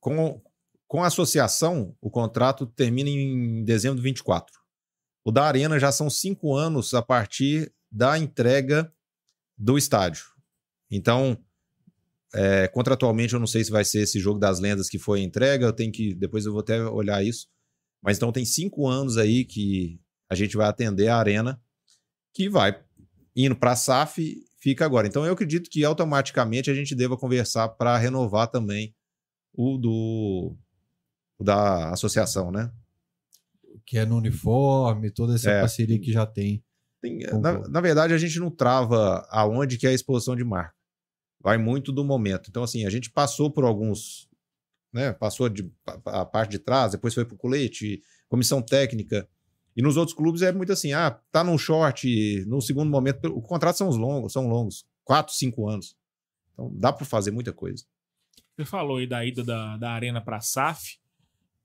Com, com a associação, o contrato termina em dezembro de 24. O da Arena já são cinco anos a partir da entrega do estádio. Então, é, contratualmente, eu não sei se vai ser esse jogo das lendas que foi a entrega, eu tenho que. Depois eu vou até olhar isso. Mas então tem cinco anos aí que a gente vai atender a Arena, que vai indo para a SAF, fica agora. Então eu acredito que automaticamente a gente deva conversar para renovar também o do o da associação, né? Que é no uniforme, toda essa É. parceria que já tem. Tem- na, na verdade, a gente não trava aonde que é a exposição de marca. Vai muito do momento. Então, assim, a gente passou por alguns, né? Passou de, a, a parte de trás, depois foi pro colete, comissão técnica. E nos outros clubes é muito assim, ah, tá num short, no segundo momento, o contrato são os longos, são longos, quatro, cinco anos. Então, dá para fazer muita coisa. Você falou aí da ida da, da Arena para a SAF.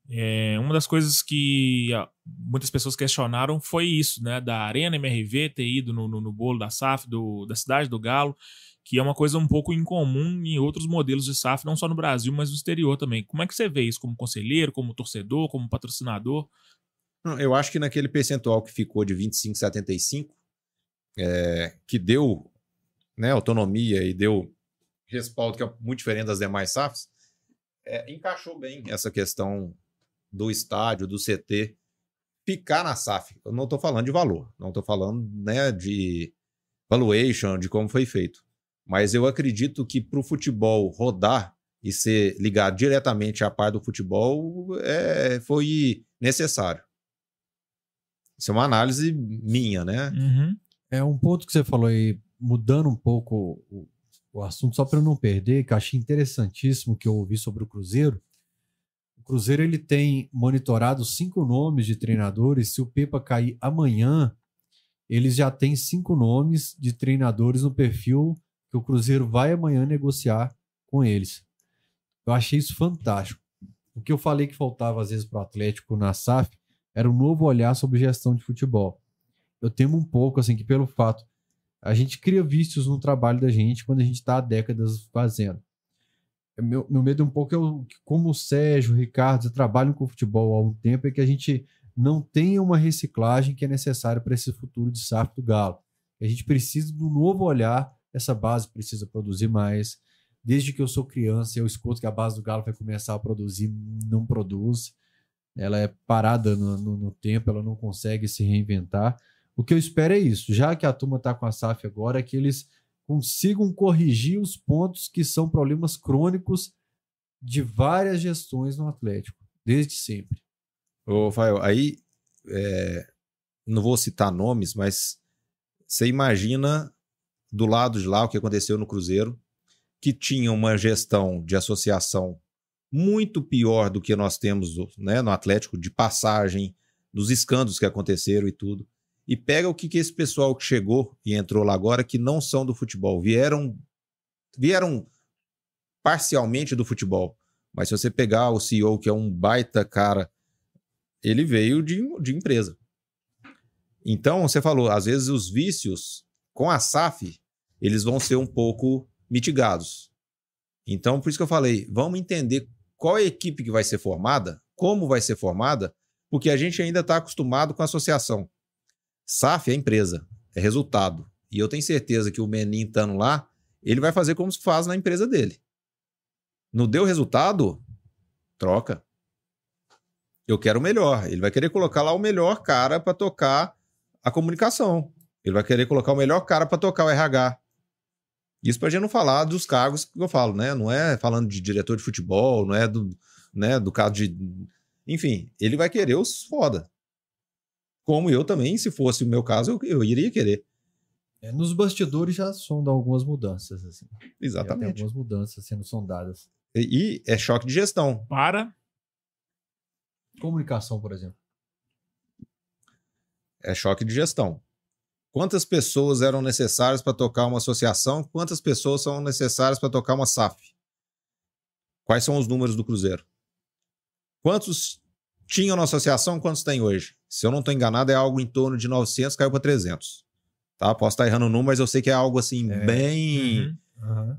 É, uma das coisas que muitas pessoas questionaram foi isso, né? Da Arena MRV ter ido no, no, no bolo da SAF, do, da cidade do Galo, que é uma coisa um pouco incomum em outros modelos de SAF, não só no Brasil, mas no exterior também. Como é que você vê isso como conselheiro, como torcedor, como patrocinador? Não, Eu acho que naquele percentual que ficou de 25,75, é, que deu né, autonomia e deu respaldo, que é muito diferente das demais SAFs, é, encaixou bem essa questão do estádio, do CT, ficar na SAF. Eu não estou falando de valor, não estou falando né, de valuation, de como foi feito. Mas eu acredito que para o futebol rodar e ser ligado diretamente à par do futebol é, foi necessário. Isso é uma análise minha, né? Uhum. É um ponto que você falou aí, mudando um pouco o, o assunto, só para eu não perder, que eu achei interessantíssimo que eu ouvi sobre o Cruzeiro. O Cruzeiro ele tem monitorado cinco nomes de treinadores. Se o Pepa cair amanhã, eles já têm cinco nomes de treinadores no perfil que o Cruzeiro vai amanhã negociar com eles. Eu achei isso fantástico. O que eu falei que faltava às vezes para o Atlético na SAF era um novo olhar sobre gestão de futebol. Eu temo um pouco assim que pelo fato a gente cria vícios no trabalho da gente quando a gente está há décadas fazendo. Meu, meu medo um pouco é o, que como o Sérgio, o Ricardo trabalham com futebol há um tempo, é que a gente não tenha uma reciclagem que é necessária para esse futuro de SAF do Galo. A gente precisa de um novo olhar, essa base precisa produzir mais. Desde que eu sou criança, eu escuto que a base do Galo vai começar a produzir, não produz. Ela é parada no, no, no tempo, ela não consegue se reinventar. O que eu espero é isso, já que a turma está com a SAF agora, é que eles consigam corrigir os pontos que são problemas crônicos de várias gestões no Atlético, desde sempre. Ô, Rafael, aí é, não vou citar nomes, mas você imagina do lado de lá o que aconteceu no Cruzeiro, que tinha uma gestão de associação muito pior do que nós temos né, no Atlético, de passagem, dos escândalos que aconteceram e tudo. E pega o que, que esse pessoal que chegou e entrou lá agora, que não são do futebol, vieram, vieram parcialmente do futebol. Mas se você pegar o CEO, que é um baita cara, ele veio de, de empresa. Então, você falou, às vezes os vícios com a SAF, eles vão ser um pouco mitigados. Então, por isso que eu falei, vamos entender qual é a equipe que vai ser formada, como vai ser formada, porque a gente ainda está acostumado com a associação. SAF é empresa, é resultado. E eu tenho certeza que o Menin estando lá, ele vai fazer como se faz na empresa dele. Não deu resultado? Troca. Eu quero o melhor. Ele vai querer colocar lá o melhor cara para tocar a comunicação. Ele vai querer colocar o melhor cara para tocar o RH. Isso para a gente não falar dos cargos que eu falo, né? Não é falando de diretor de futebol, não é do, né, do caso de. Enfim, ele vai querer os foda. Como eu também, se fosse o meu caso, eu, eu iria querer. É, nos bastidores já sondam algumas mudanças, assim. Já tem Exatamente. algumas mudanças sendo sondadas. E, e é choque de gestão. Para. Comunicação, por exemplo. É choque de gestão. Quantas pessoas eram necessárias para tocar uma associação? Quantas pessoas são necessárias para tocar uma SAF? Quais são os números do Cruzeiro? Quantos tinham na associação? Quantos tem hoje? Se eu não estou enganado, é algo em torno de 900, caiu para 300. Tá? Posso estar errando o número, mas eu sei que é algo assim, É. bem. Uhum.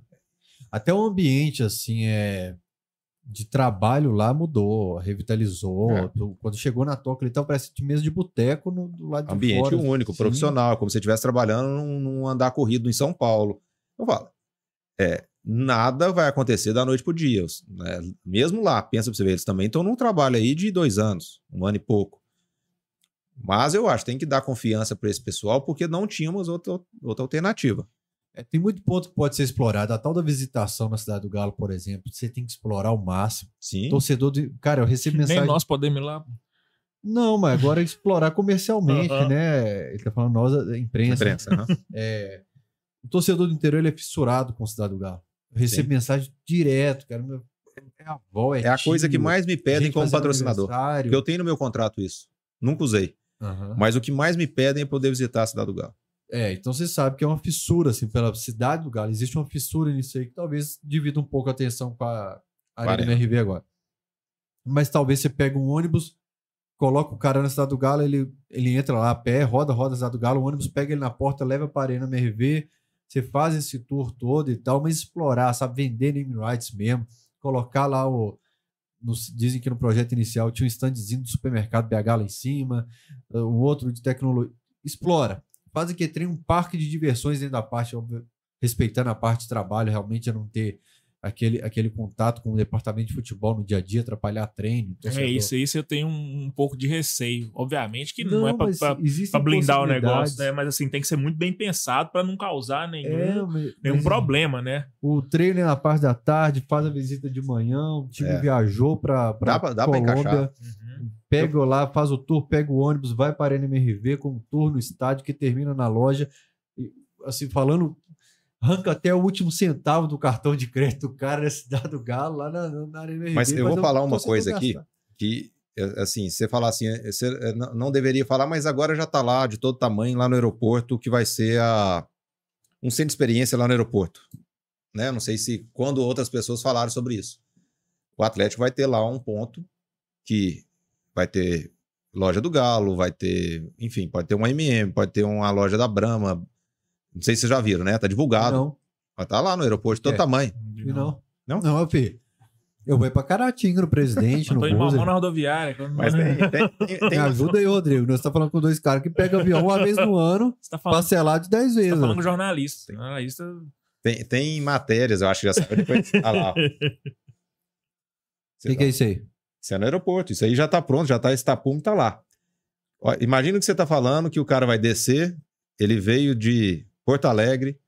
Até o ambiente, assim, é de trabalho lá mudou, revitalizou. É. Tu- Quando chegou na toca, parecendo de mesa de boteco no, do lado de Ambiente fora. único, profissional, como se você estivesse trabalhando num, num andar corrido em São Paulo. Eu falo, é, nada vai acontecer da noite pro dia. Os- né? Mesmo lá, pensa pra você ver, eles também estão num trabalho aí de dois anos, um ano e pouco. Mas eu acho que tem que dar confiança para esse pessoal, porque não tínhamos outra, outra alternativa. É, tem muito ponto que pode ser explorado. A tal da visitação na Cidade do Galo, por exemplo, você tem que explorar ao máximo. Sim. Torcedor de. Cara, eu recebo mensagem. Nem nós podemos ir lá. Não, mas agora é explorar comercialmente, né? Ele tá falando nós, a imprensa. Imprensa, né? É, o torcedor do interior ele é fissurado com a Cidade do Galo. Eu recebo mensagem direto, cara. Meu, é avó, é É a coisa que tio, mais me pedem como patrocinador. eu tenho no meu contrato isso. Nunca usei. Mas o que mais me pedem é poder visitar a Cidade do Galo. É, então você sabe que é uma fissura, assim, pela cidade do Galo. Existe uma fissura nisso aí que talvez divida um pouco a atenção com a Arena. MRV agora. Mas talvez você pega um ônibus, coloca o cara na cidade do Galo, ele, ele entra lá a pé, roda, roda a cidade do Galo, o ônibus pega ele na porta, leva para a Arena MRV, você faz esse tour todo e tal, mas explorar, sabe, vender name rights mesmo, colocar lá o. dizem que no projeto inicial tinha um standzinho do supermercado BH lá em cima, um outro de tecnologia. Explora faz que tem um parque de diversões dentro da parte, respeitando a parte de trabalho, realmente é não ter aquele, aquele contato com o departamento de futebol no dia a dia, atrapalhar treino. É torcedor. isso, isso eu tenho um, um pouco de receio. Obviamente que não, é pra- existem pra blindar o negócio, né? Mas assim, tem que ser muito bem pensado pra não causar nenhum, É, mas- nenhum mas problema, né? O treino é na parte da tarde, faz a visita de manhã, o time É. viajou para Dá pra- dá pra encaixar. pega lá, faz o tour, pega o ônibus, vai para a NMRV com um tour no estádio que termina na loja. E, assim, falando, arranca até o último centavo do cartão de crédito do cara da cidade do Galo lá na, na NMRV. Mas eu vou o falar uma coisa aqui. que é, assim, você falar assim, é, você é, não deveria falar, mas agora já tá lá de todo tamanho lá no aeroporto, que vai ser a um centro de experiência lá no aeroporto. Né? Não sei se quando outras pessoas falaram sobre isso. O Atlético vai ter lá um ponto que vai ter loja do Galo, vai ter, enfim, pode ter uma MM, pode ter uma loja da Brahma. Não sei se vocês já viram, né? Tá divulgado. Não, Vai estar lá no aeroporto de todo É. tamanho. não. Não? Não, eu vi. Eu vou ir pra Caratinga, no presidente, no Tô em mamão na rodoviária. Mas tem, tem, tem, Me tem ajuda aí, Rodrigo. Nós estamos falando com dois caras que pegam avião uma vez no ano, tá falando, parcelado de 10 você vezes. tá falando né? com jornalista. Jornalista. Tem, tem matérias, eu acho que já saiu depois. Ah lá. ó. O que, que é isso aí? Isso é no aeroporto. Isso aí já tá pronto, já tá esse tapume, tá lá. Ó, imagina que você tá falando que o cara vai descer, ele veio de Porto Alegre,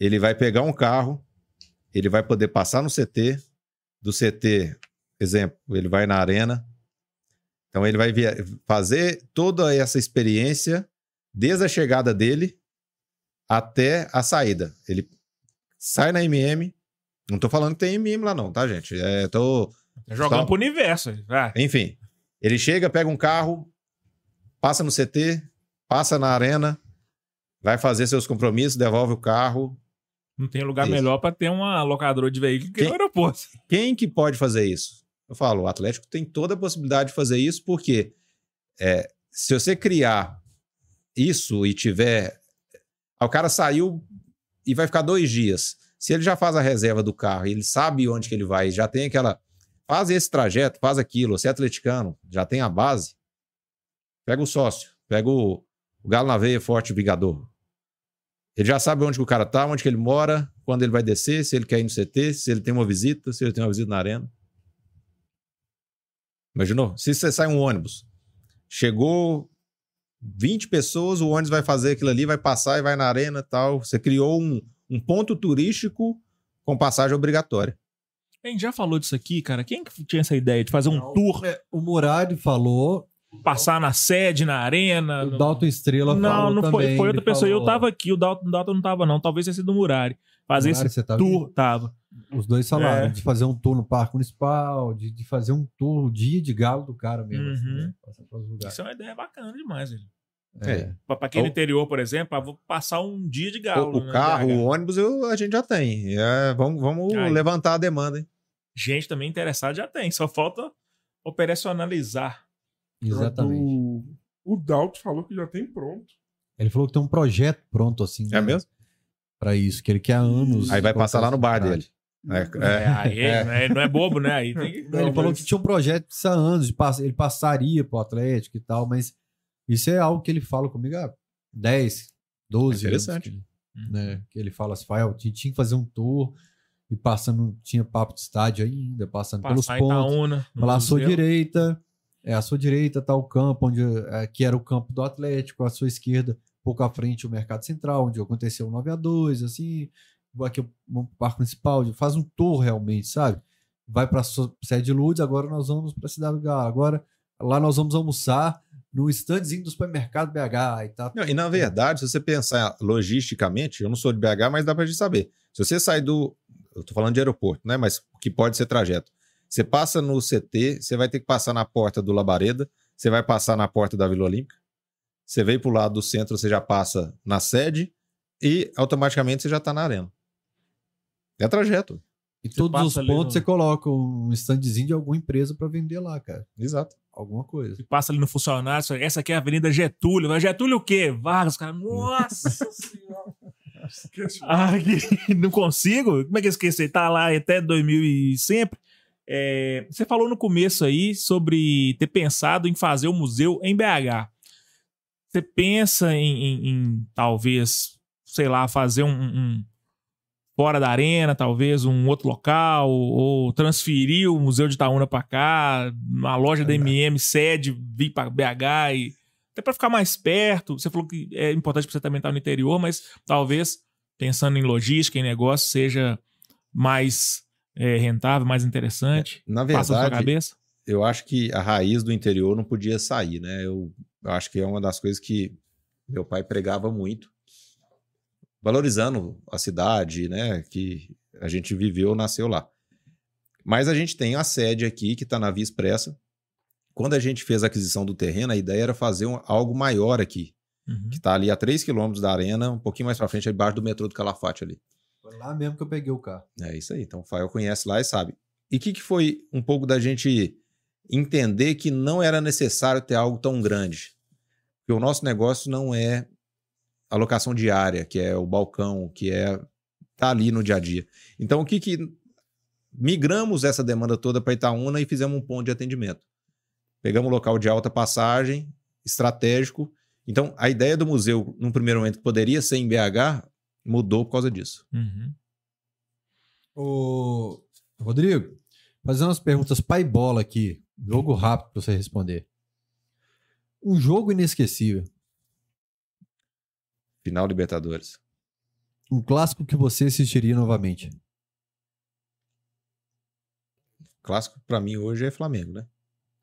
ele vai pegar um carro, ele vai poder passar no CT, do CT, exemplo, ele vai na arena. Então ele vai fazer toda essa experiência desde a chegada dele até a saída. Ele sai na MM. Não tô falando que tem MM lá não, tá, gente? É, tô Tá jogando Tá. pro universo. Vai. enfim, ele chega, pega um carro, passa no CT, passa na arena, vai fazer seus compromissos, devolve o carro. Não tem lugar Isso. melhor pra ter uma locadora de veículo que Quem- no aeroporto. Quem que pode fazer isso? Eu falo, o Atlético tem toda a possibilidade de fazer isso, porque é, se você criar isso e tiver. O cara saiu e vai ficar dois dias. Se ele já faz a reserva do carro, ele sabe onde que ele vai, já tem aquela. faz esse trajeto, faz aquilo. Você é atleticano, já tem a base. Pega o sócio, pega o, o galo na veia forte vingador. Ele já sabe onde que o cara tá, onde que ele mora, quando ele vai descer, se ele quer ir no CT, se ele tem uma visita, se ele tem uma visita na arena. Imaginou? Se você sai um ônibus, chegou 20 pessoas, o ônibus vai fazer aquilo ali, vai passar e vai na arena e tal. Você criou um, um ponto turístico com passagem obrigatória. A gente já falou disso aqui, cara. Quem que tinha essa ideia de fazer um Não. tour, É, o Murad falou, passar na sede, na arena? o Dalton Estrela Não, falou não foi. também, Foi outra ele pessoa. Eu falou- tava aqui, o Dalton, o Dalton não tava, não. Talvez tenha sido o Murari. Fazer Murad, esse tá tour, tava. Os dois falaram É. de fazer um tour no Parque Municipal, de, de fazer um tour, o dia de galo do cara mesmo. assim, Uhum. né? Passar pelos lugares. Isso é uma ideia bacana demais, velho. É. Pra, pra quem é no O- interior, por exemplo, ah, vou passar um dia de galo. o, o né, carro, BH. o ônibus, eu- a gente já tem. É, vamos vamos Aí. levantar a demanda, hein? Gente também interessada já tem. Só falta operacionalizar. Exatamente. O, o Dalton falou que já tem pronto. Ele falou que tem um projeto pronto, assim. É mesmo? Pra isso, que ele quer há anos. Aí vai passar lá no bar dele. É, É, é. aí, é. não é- não é bobo, né? Aí tem Não, ele falou mas- que tinha um projeto disso há anos, de pass- ele passaria pro Atlético e tal, mas isso é algo que ele fala comigo há 10, 12 anos. Interessante. Que, né, que ele fala assim, Fael, tinha, tinha que fazer um tour e passando, tinha papo de estádio ainda, passando pelos passar em pontos. Itaúna. Falar museu. direita, é, à sua direita tá o campo, onde, é, que era o campo do Atlético, à sua esquerda, pouco à frente, o Mercado Central, onde aconteceu o 9 a 2 assim, aqui o Parque Municipal, faz um tour realmente, sabe? Vai para sede de Lourdes, agora nós vamos para Cidade do Galo, agora lá nós vamos almoçar no standzinho do supermercado BH e tá. Não, e na verdade, se você pensar logisticamente, eu não sou de BH, mas dá pra gente saber. Se você sai do. Eu tô falando de aeroporto, né? Mas que pode ser trajeto. Você passa no CT, você vai ter que passar na porta do Labareda, você vai passar na porta da Vila Olímpica, você veio pro lado do centro, você já passa na sede e automaticamente você já tá na arena. É trajeto. E Você todos os pontos no- você coloca um standzinho de alguma empresa para vender lá, cara. Exato. Alguma coisa. E passa ali no funcionário, essa aqui é a Avenida Getúlio. Mas Getúlio o quê? Vargas, cara. Nossa senhora. Ah, que- não consigo? Como é que eu esqueci? Tá lá até 2000 e sempre. É, você falou no começo aí sobre ter pensado em fazer o museu em BH. Você pensa em, em- em, talvez, sei lá, fazer um, um- fora da arena, talvez um outro local, ou transferir o Museu de Itaúna para cá, uma loja da MM sede vir para BH e até para ficar mais perto. Você falou que é importante para você também estar no interior, mas talvez pensando em logística, em negócio, seja mais é, rentável, mais interessante. Na Passa na verdade, cabeça. eu acho que a raiz do interior não podia sair, né? Eu, eu acho que é uma das coisas que meu pai pregava muito, valorizando a cidade, né? Que a gente viveu, nasceu lá. Mas a gente tem a sede aqui, que está na Via Expressa. Quando a gente fez a aquisição do terreno, a ideia era fazer um- algo maior aqui, Uhum. que está ali a 3 quilômetros da arena, um pouquinho mais para frente, abaixo do metrô do Calafate ali. Lá mesmo que eu peguei o carro. É isso aí. Então o Fael conhece lá e sabe. E o que, que foi um pouco da gente entender que não era necessário ter algo tão grande? Porque o nosso negócio não é alocação diária, que é o balcão, que é tá ali no dia a dia. Então o que que migramos essa demanda toda para Itaúna e fizemos um ponto de atendimento. Pegamos um local de alta passagem, estratégico. Então a ideia do museu, num primeiro momento, que poderia ser em BH, mudou por causa disso. Uhum. Ô, Rodrigo, fazendo umas perguntas pai bola aqui. Jogo rápido pra você responder. Um jogo inesquecível. Final Libertadores. Um clássico que você assistiria novamente. clássico para mim hoje é Flamengo, né?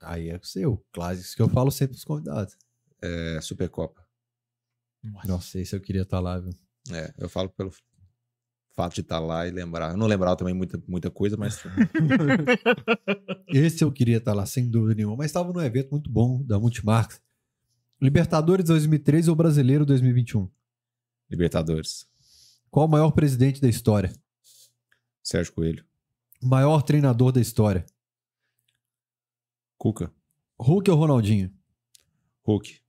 Aí é o seu. Clássicos que eu falo sempre pros convidados. É Supercopa. Nossa, esse eu queria estar lá, viu? É, eu falo pelo fato de estar lá e lembrar. Eu não lembrava também muita, muita coisa, mas Esse eu queria estar lá, sem dúvida nenhuma. Mas estava num evento muito bom da Multimarcas. Libertadores 2013 ou Brasileiro 2021? Libertadores. Qual o maior presidente da história? Sérgio Coelho. Maior treinador da história? Cuca. Hulk ou Ronaldinho? Hulk.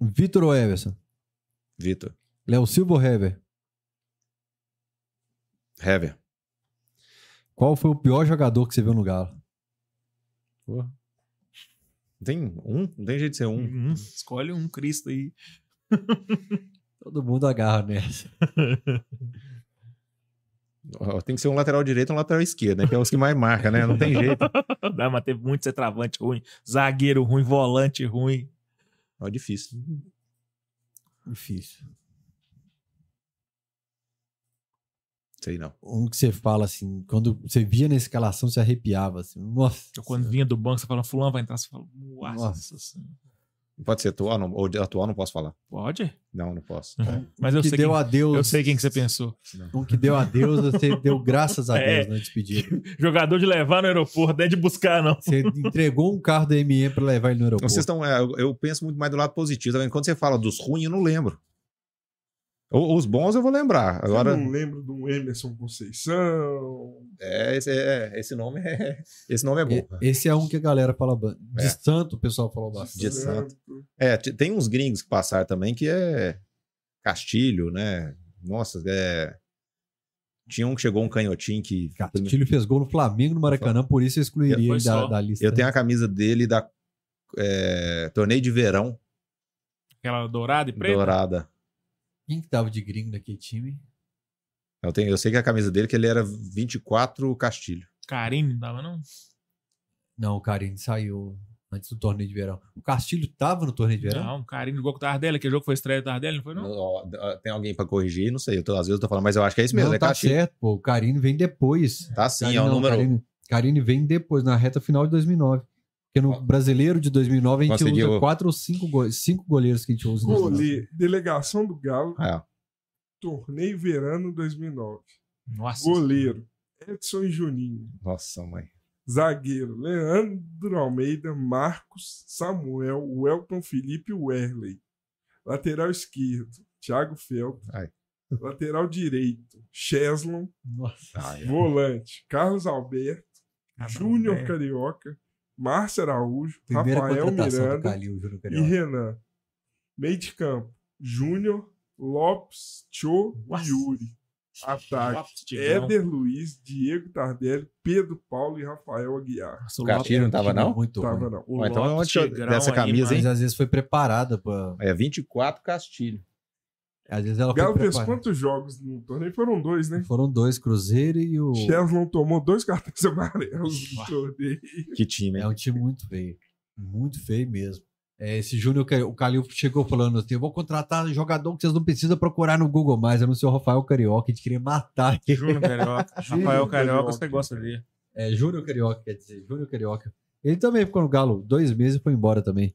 Vitor ou Everson? Vitor. Léo Silva ou Hever? Hever. Qual foi o pior jogador que você viu no Galo? Não tem um? Não tem jeito de ser um. Hum, escolhe um Cristo aí. Todo mundo agarra nessa. Tem que ser um lateral direito e um lateral esquerdo, né? Que é os que mais marca, né? Não tem jeito. Dá, mas teve muito centroavante ruim, zagueiro ruim, volante ruim. Ó, difícil. Difícil. Sei não. Um que você fala assim, quando você via na escalação, você arrepiava assim. Nossa. Quando vinha do banco, você fala, fulano vai entrar, você fala, nossa, Nossa. Senhora." Pode ser atual, não, ou atual não posso falar. Pode? Não, não posso. Mas eu que sei, deu quem, adeus. eu sei quem que você pensou. Um que deu adeus, você deu graças a É. Deus na despedida. Jogador de levar no aeroporto, não é de buscar, não. Você entregou um carro da ME pra levar ele no aeroporto. Vocês estão. é, eu, eu penso muito mais do lado positivo. tá? Quando você fala dos ruins, eu não lembro. Os bons eu vou lembrar. Agora, Eu não lembro de um Emerson Conceição. é, esse, é, esse nome é. Esse nome é E- bom. Esse é um que a galera fala. ba- De É. santo, o pessoal falou bastante. De santo. É, tem uns gringos que passaram também que é Castilho, né? Nossa, é. Tinha um que chegou um canhotinho que. Castilho fez gol no Flamengo no Maracanã, por isso eu excluiria ele da, da lista. Eu tenho a camisa dele da é, torneio de verão Aquela dourada e preta. dourada. Quem que tava de gringo naquele time? Eu, tenho, eu sei que a camisa dele que ele era 24 Castilho. Carine, não dava, não? Não, o Carine saiu antes do torneio de verão. O Castilho tava no torneio de verão? Não, Carine igual com o Tardelli, aquele jogo foi estreia do Tardelli, não foi, não? Ó, ó, Tem alguém pra corrigir? Não sei. Eu tô- às vezes eu tô falando, mas eu acho que é isso mesmo. Não, é tá Castilho. certo, pô. O Carine vem depois. Tá sim, Carine, é o não, número. Carine, Carine vem depois, na reta final de 2009. Porque no brasileiro de 2009 a gente Conseguiu- usa quatro ou cinco, go cinco goleiros que a gente usa. Goleiro, delegação do Galo, É. torneio verano 2009. Nossa. Goleiro, Edson e Juninho. Nossa, mãe. Zagueiro, Leandro Almeida, Marcos, Samuel, Welton Felipe e Werley. Lateral esquerdo, Thiago Felps. Ai. Lateral direito, Cheslon. Nossa. Volante, Carlos Alberto, Júnior. Carioca, Márcio Araújo, Primeira Rafael Miranda Calil, e. Renan. Meio de campo, Júnior, Lopes, Cho Nossa. e Yuri. Ataque. Éder Luiz, Diego Tardelli, Pedro Paulo e Rafael Aguiar. Nossa, O Castilho não tava, não? Muito Tava ruim. não. O Ó, então onde Tigrão dessa aí, camisa. Mas às vezes foi preparada pra. É 24 Castilho. Às vezes ela O Galo foi fez quantos jogos no torneio? Foram dois, né? Foram dois, Cruzeiro e o. Cheslon tomou dois cartões amarelos no torneio. Que time, É hein? um time muito feio. Muito feio mesmo. É, esse Júnior, o Calil chegou falando assim: eu vou contratar jogador que vocês não precisam procurar no Google mais. Anunciou o Rafael Carioca, a gente queria matar ele. Júnior Carioca. Rafael Carioca, Carioca. você gosta dele. É, Júnior Carioca, quer dizer, Júnior Carioca. Ele também ficou no Galo dois meses e foi embora também.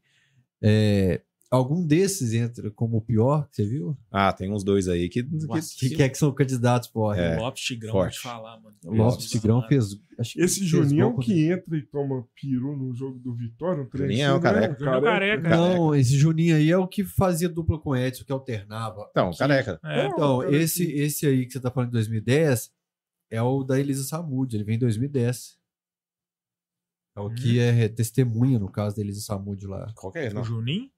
É, algum desses entra como o pior que você viu? Ah, tem uns dois aí que. que- Nossa, Que, que é que são candidatos por É, o Lopes Tigrão, forte. falar, mano. O Lopes Tigrão fez. acho que Esse fez Juninho é o contra- que entra e toma peru no jogo do Vitória. Um trem Juninho é o né? careca. Juninho careca. Não, esse Juninho aí é o que fazia dupla com o Edson, que alternava. Então, Que- careca. É, Então, Cara, esse, esse aí que você tá falando de 2010 é o da Elisa Samud, ele vem em 2010. É o que é testemunha, no caso da Elisa Samud lá. Qual que é? o Não. Juninho?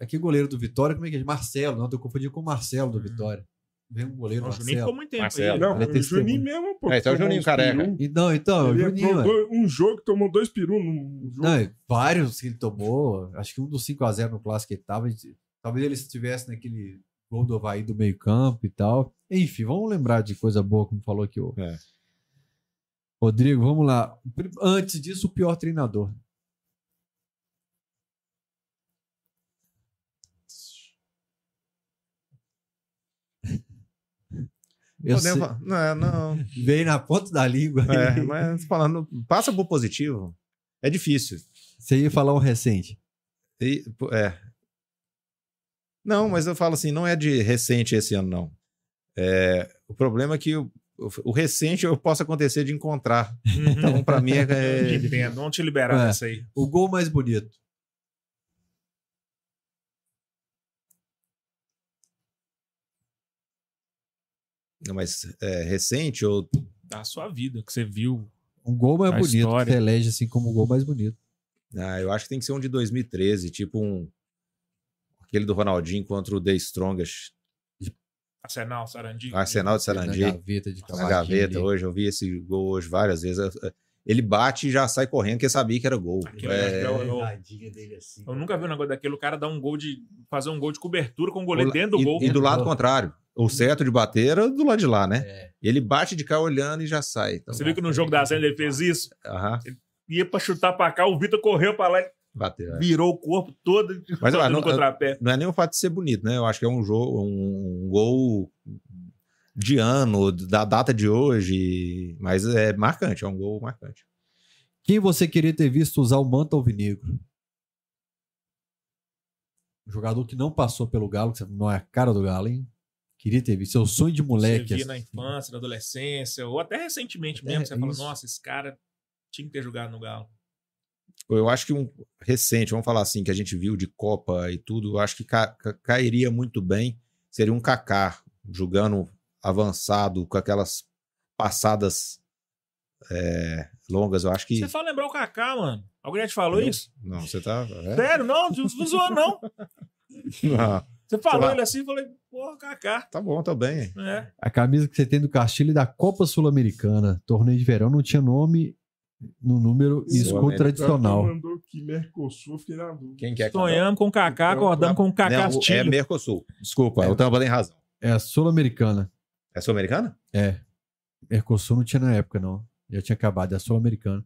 Aqui, goleiro do Vitória, como é que é? Marcelo, não, tô confundindo com o Marcelo do Vitória. Vem um goleiro, Não, o Juninho Marcelo. ficou muito tempo Marcelo. aí. Não, é o Juninho mesmo, pô. É, então é o tomou Juninho careca. peru. E, não, então, Ele o Juninho. é. dois- um jogo tomou dois perus num jogo. Não, é vários que ele tomou. Acho que um dos 5x0 no clássico que ele tava. Talvez ele estivesse naquele gol do Havaí do meio-campo e tal. Enfim, vamos lembrar de coisa boa, como falou aqui o. É. Rodrigo, vamos lá. Antes disso, o pior treinador. Eu sei, Podemos fa- Não, não. veio na ponta da língua. É, mas falando, passa pro positivo. É difícil. Você ia falar um recente. E, é. Não, mas eu falo assim, não é de recente esse ano, não. É, o problema é que o, o, recente eu posso acontecer de encontrar. Então, pra mim, é, é- Entendo, vamos te liberar É. aí. O gol mais bonito. Não, mas é recente ou Da sua vida, que você viu. Um gol mais bonito história. que você elege assim como o gol mais bonito. Ah, eu acho que tem que ser um de 2013, tipo um. Aquele do Ronaldinho contra o The Strongest. Arsenal, Sarandi. Arsenal de Sarandi. Na gaveta de Na gaveta ali. hoje. Eu vi esse gol hoje várias vezes. Ele bate e já sai correndo, porque sabia que era gol. É, é o- assim. Eu nunca vi um negócio daquele, o cara dar um gol de. fazer um gol de cobertura com o goleiro dentro do e, gol. e do lado contrário. O certo de bater era do lado de lá, né? É. Ele bate de cá olhando e já sai. Então, Você viu que no jogo da Senda ele fez isso? Aham, Ia pra chutar pra cá, o Vitor correu pra lá e bateu. é. virou o corpo todo Mas, todo no não- contrapé. Não é nem o fato de ser bonito, né? Eu acho que é um jogo, um, um gol de ano, da data de hoje, mas é marcante, é um gol marcante. Quem você queria ter visto usar o manto alvinegro? Um jogador que não passou pelo Galo, que não é a cara do Galo, hein? Queria ter visto. Seu sonho de moleque. Você via assim. na infância, na adolescência, ou até recentemente É, mesmo, você fala, isso. nossa, esse cara tinha que ter jogado no Galo. Eu acho que um recente, vamos falar assim, que a gente viu de Copa e tudo, eu acho que ca- ca- cairia muito bem. Seria um Kaká jogando avançado, com aquelas passadas é, longas. Eu acho que. Você fala lembrar o Kaká, mano. Alguém já te falou Não. isso? Não, você tá. é? Sério, não, não zoando, não. Não, Você falou ele assim, eu falei, porra, Kaká. tá bom, tá bem. É. A camisa que você tem do Castilho e da Copa Sul-Americana. Torneio de verão não tinha nome no número e escudo Sul-Americana. tradicional. mandou aqui Mercosul, eu fiquei na dúvida. Quem quer Sonhamos com o Kaká, acordamos com o Kaká é Castilho. Mercosul. Desculpa, É. o Tampa tem razão. É a Sul-Americana. É sul-americana? É. Mercosul não tinha na época, não. Já tinha acabado, é a Sul-Americana.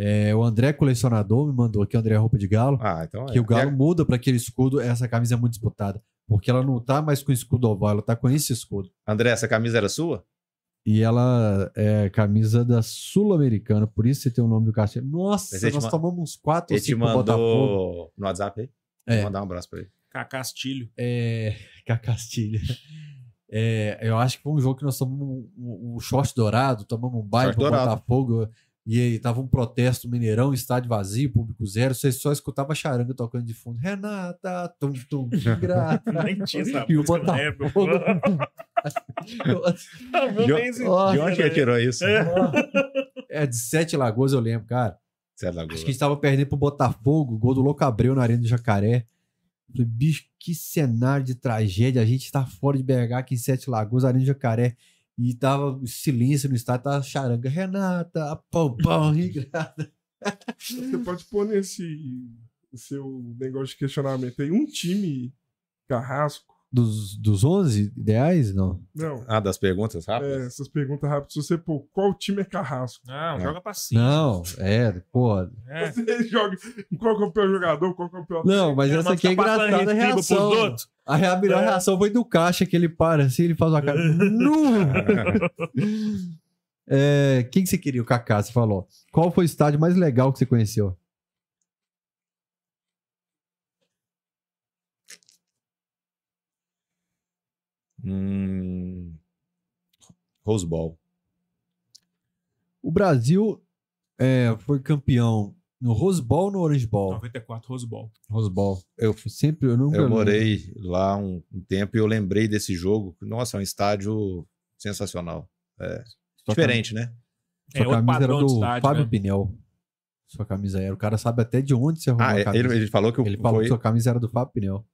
É, o André Colecionador me mandou aqui, o André Roupa de Galo, Ah, então é. que o Galo É- muda para aquele escudo. Essa camisa é muito disputada. Porque ela não tá mais com escudo oval, ela tá com esse escudo. André, essa camisa era sua? E ela é camisa da Sul-Americana, por isso você tem o nome do Castilho. Nossa, nós ma- tomamos uns 4 ou Ele te 5 Botafogo. mandou no WhatsApp aí? É. Vou mandar um abraço pra ele. Kaká Castilho. É, Castilha. É, eu acho que foi um jogo que nós tomamos um, um, um short dourado, tomamos um baile pro dourado. Botafogo. E aí tava um protesto no Mineirão, estádio vazio, público zero. Você só escutava a charanga tocando de fundo. Renata, tum, tum, que graça. Nem tinha essa E o música na época. Botafogo. Ó, De onde que ele tirou isso? é de Sete Lagoas, eu lembro, cara. Zé Lagoa. Acho que a gente tava perdendo pro Botafogo, gol do Louco Abreu na Arena do Jacaré. Falei, bicho, que cenário de tragédia. A gente tá fora de BH aqui em Sete Lagoas, Arena do Jacaré. E tava silêncio no estádio, tava charanga. Renata, pão, pão, e graça. Você pode pôr nesse seu negócio de questionamento aí um time carrasco. Dos, dos 11 ideais, não. Não. Ah, das perguntas É, rápidas? essas perguntas rápidas. Se você pôr qual time é carrasco? Não, É. joga pra cima. Não, é, pô. É. Você joga qual é o pior jogador, qual que é o pior. Não, mas É, essa aqui é engraçada a reação. A melhor É. reação foi do caixa, que ele para assim, ele faz uma cara. Nu! É, quem que você queria? O Kaká, você falou. Qual foi o estádio mais legal que você conheceu? Hum... Rose Bowl. O Brasil é, foi campeão no Rose Bowl ou no Orange Bowl? 94, Rose Bowl. Rose Bowl. Eu sempre, eu nunca Eu lembro. morei lá um, um tempo e eu lembrei desse jogo. Nossa, é um estádio sensacional. Sua Diferente, né? Sua É camisa era do estádio, Fábio né? Pinel. Sua camisa era. O cara sabe até de onde você arrumou Ah, a é- camisa. ele, ele falou que Ele o falou foi... que sua camisa era do Fábio Pinel.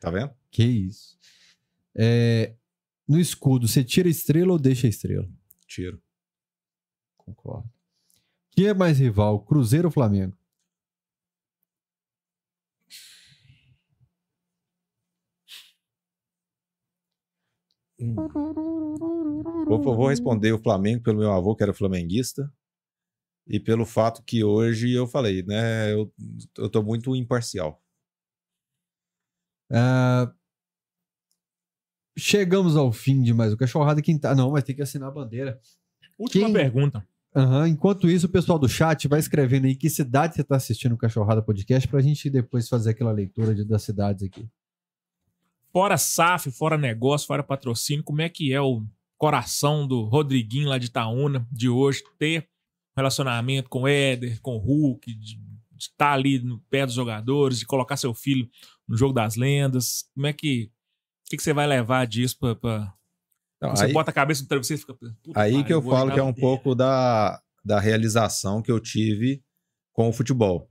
Tá vendo? Que isso. É, no escudo, você tira estrela ou deixa estrela? Tiro. Concordo. Quem é mais rival, Cruzeiro ou Flamengo? Vou, vou responder o Flamengo pelo meu avô, que era flamenguista. E pelo fato que hoje eu falei, né? Eu, eu tô muito imparcial. Ah, chegamos ao fim de mais um cachorrada. Quem tá... Não, mas tem que assinar a bandeira. Última Quem- pergunta. Aham, Enquanto isso, o pessoal do chat vai escrevendo aí que cidade você está assistindo o Cachorrada Podcast pra gente depois fazer aquela leitura de- das cidades aqui. Fora SAF, fora negócio, fora patrocínio, como é que é o coração do Rodriguinho lá de Itaúna de hoje ter relacionamento com o Éder, com o Hulk, de estar ali no pé dos jogadores, de colocar seu filho no jogo das lendas? Como é que. O que, que você vai levar disso pra. pra- Então, você aí bota a cabeça no travesseiro e fica. "Puta aí que eu vou falo que é um bandeira." pouco da, da realização que eu tive com o futebol.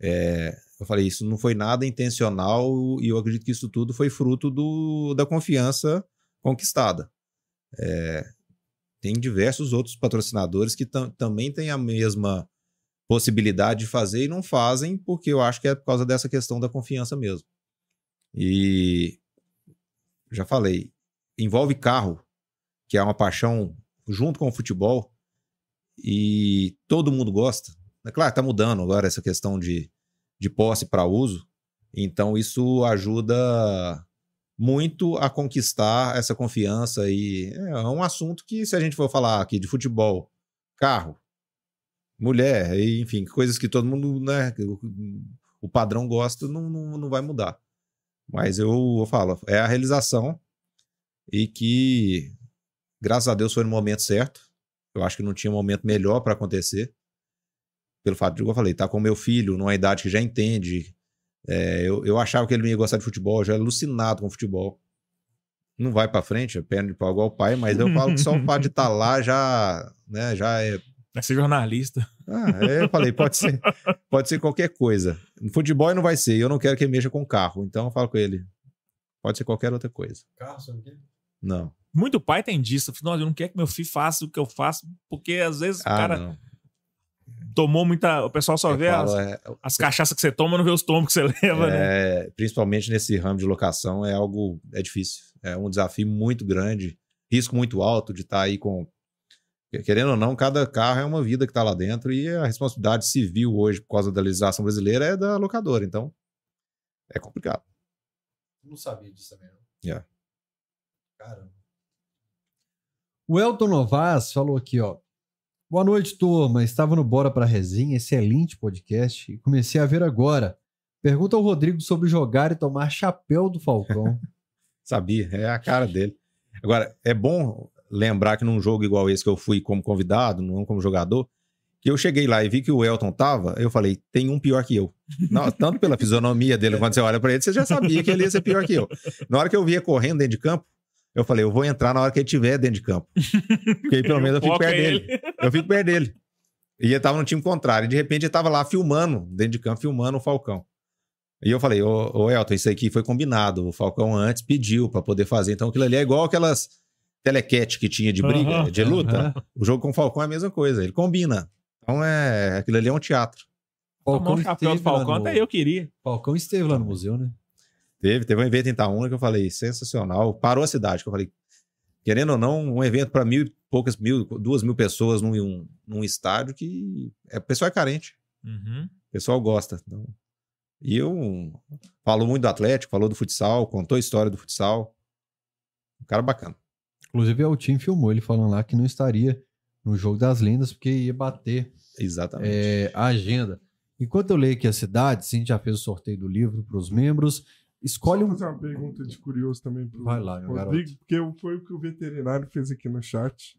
É, eu falei, isso não foi nada intencional e eu acredito que isso tudo foi fruto do, da confiança conquistada. É, tem diversos outros patrocinadores que tam- também têm a mesma possibilidade de fazer e não fazem, porque eu acho que é por causa dessa questão da confiança mesmo. E já falei, envolve carro, que é uma paixão junto com o futebol, e todo mundo gosta. É claro, tá mudando agora essa questão de, de posse para uso, então isso ajuda muito a conquistar essa confiança e é um assunto que se a gente for falar aqui de futebol, carro, mulher, enfim, coisas que todo mundo, né, o padrão gosta, não, não, não vai mudar. Mas eu, eu falo, é a realização e que, graças a Deus, foi no momento certo. Eu acho que não tinha momento melhor para acontecer. Pelo fato de, como eu falei, tá com meu filho numa idade que já entende. É, eu, eu achava que ele não ia gostar de futebol, eu já era alucinado com futebol. Não vai para frente, é perna de pau igual o pai, mas eu falo que só o fato de estar lá já, né, já é Vai ser jornalista. ah, é, eu falei, pode ser, pode ser qualquer coisa. No futebol não vai ser, eu não quero que ele mexa com carro. Então eu falo com ele, pode ser qualquer outra coisa. Carro, sabe o quê? Não. Muito pai tem disso. Não, eu não quero que meu filho faça o que eu faço, porque às vezes o Ah, cara não. tomou muita. O pessoal só Eu vê falo, as, é, as cachaças que você toma, não vê os tomos que você leva, né? é, principalmente nesse ramo de locação, é algo, é difícil. É um desafio muito grande, risco muito alto de estar aí com. Querendo ou não, cada carro é uma vida que está lá dentro e a responsabilidade civil hoje, por causa da legislação brasileira, é da locadora. Então, é complicado. Não sabia disso também, não. Yeah. Caramba. O Elton Novas falou aqui, ó. Boa noite, turma. Estava no Bora pra Resenha, excelente podcast, e comecei a ver agora. Pergunta ao Rodrigo sobre jogar e tomar chapéu do Falcão. Sabia, é a cara dele. Agora, é bom lembrar que num jogo igual esse que eu fui como convidado, não como jogador, que eu cheguei lá e vi que o Elton tava, eu falei, tem um pior que eu. Não, tanto pela fisionomia dele, quando você olha pra ele, você já sabia que ele ia ser pior que eu. Na hora que eu via correndo dentro de campo, eu falei, eu vou entrar na hora que ele estiver dentro de campo. Porque aí pelo menos eu fico perto ele. dele. Eu fico perto dele. E ele tava no time contrário. E de repente ele tava lá filmando, dentro de campo, filmando o Falcão. E eu falei, ô, ô Elton, isso aqui foi combinado. O Falcão antes pediu pra poder fazer. Então aquilo ali é igual aquelas telequete que tinha de briga, Aham. de luta. Aham. O jogo com o Falcão é a mesma coisa. Ele combina. Então é. Aquilo ali é um teatro. Tomar um chapéu do Falcão, no- até eu queria. Falcão esteve lá no museu, né? Teve, teve um evento em Itaúna que eu falei, sensacional. Parou a cidade, que eu falei, querendo ou não, um evento para mil e poucas mil, duas mil pessoas num, num estádio que é, o pessoal é carente. Uhum. O pessoal gosta. Então, e eu falou muito do Atlético, falou do futsal, contou a história do futsal. Um cara bacana. Inclusive, o time filmou ele falando lá que não estaria no Jogo das Lendas porque ia bater Exatamente. é, a agenda. Enquanto eu leio aqui a cidade, sim, já fez o sorteio do livro para os membros. Escolhe Só um. fazer uma pergunta de curioso também lá, meu Rodrigo, garoto. porque foi o que o veterinário fez aqui no chat.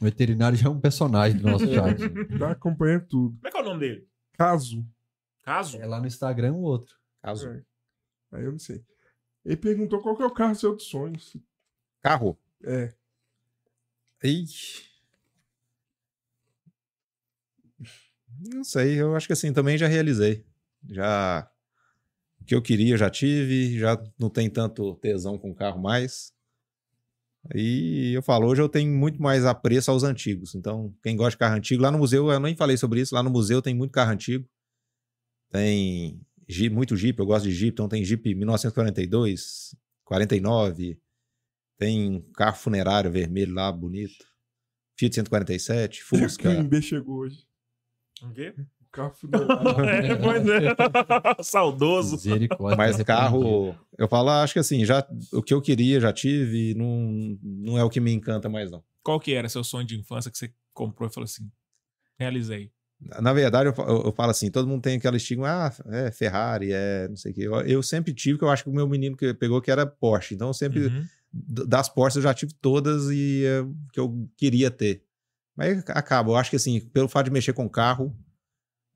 O veterinário já é um personagem do nosso chat. Tá acompanhando tudo. Como é que é o nome dele? Caso. Caso? É lá no Instagram o outro. Caso. É. Aí eu não sei. Ele perguntou qual que é o carro seu dos sonhos. Carro. É. Não sei, eu acho que assim, também já realizei. Já. O que eu queria, já tive, já não tem tanto tesão com o carro mais. E eu falo, hoje eu tenho muito mais apreço aos antigos. Então, quem gosta de carro antigo, lá no museu, eu nem falei sobre isso, lá no museu tem muito carro antigo. Tem Jeep, muito Jeep, eu gosto de Jeep, então tem Jeep 1942, 49, tem um carro funerário vermelho lá, bonito. Fiat 147, O Fusca. Coimbra chegou hoje. O quê? O carro funerário. É, pois é. Saudoso. Misericórdia. Mas Arrependido. carro, eu falo, acho que assim, já o que eu queria, já tive, não, não é o que me encanta mais, não. Qual que era seu sonho de infância que você comprou e falou assim? Realizei. Na verdade, eu, eu, eu falo assim, todo mundo tem aquela estigma, ah, é Ferrari, é não sei o quê. Eu, eu sempre tive, que eu acho que o meu menino que pegou que era Porsche. Então, eu sempre, Uhum. Das Porsche eu já tive todas e é, que eu queria ter. Mas acaba, eu acho que assim, pelo fato de mexer com carro,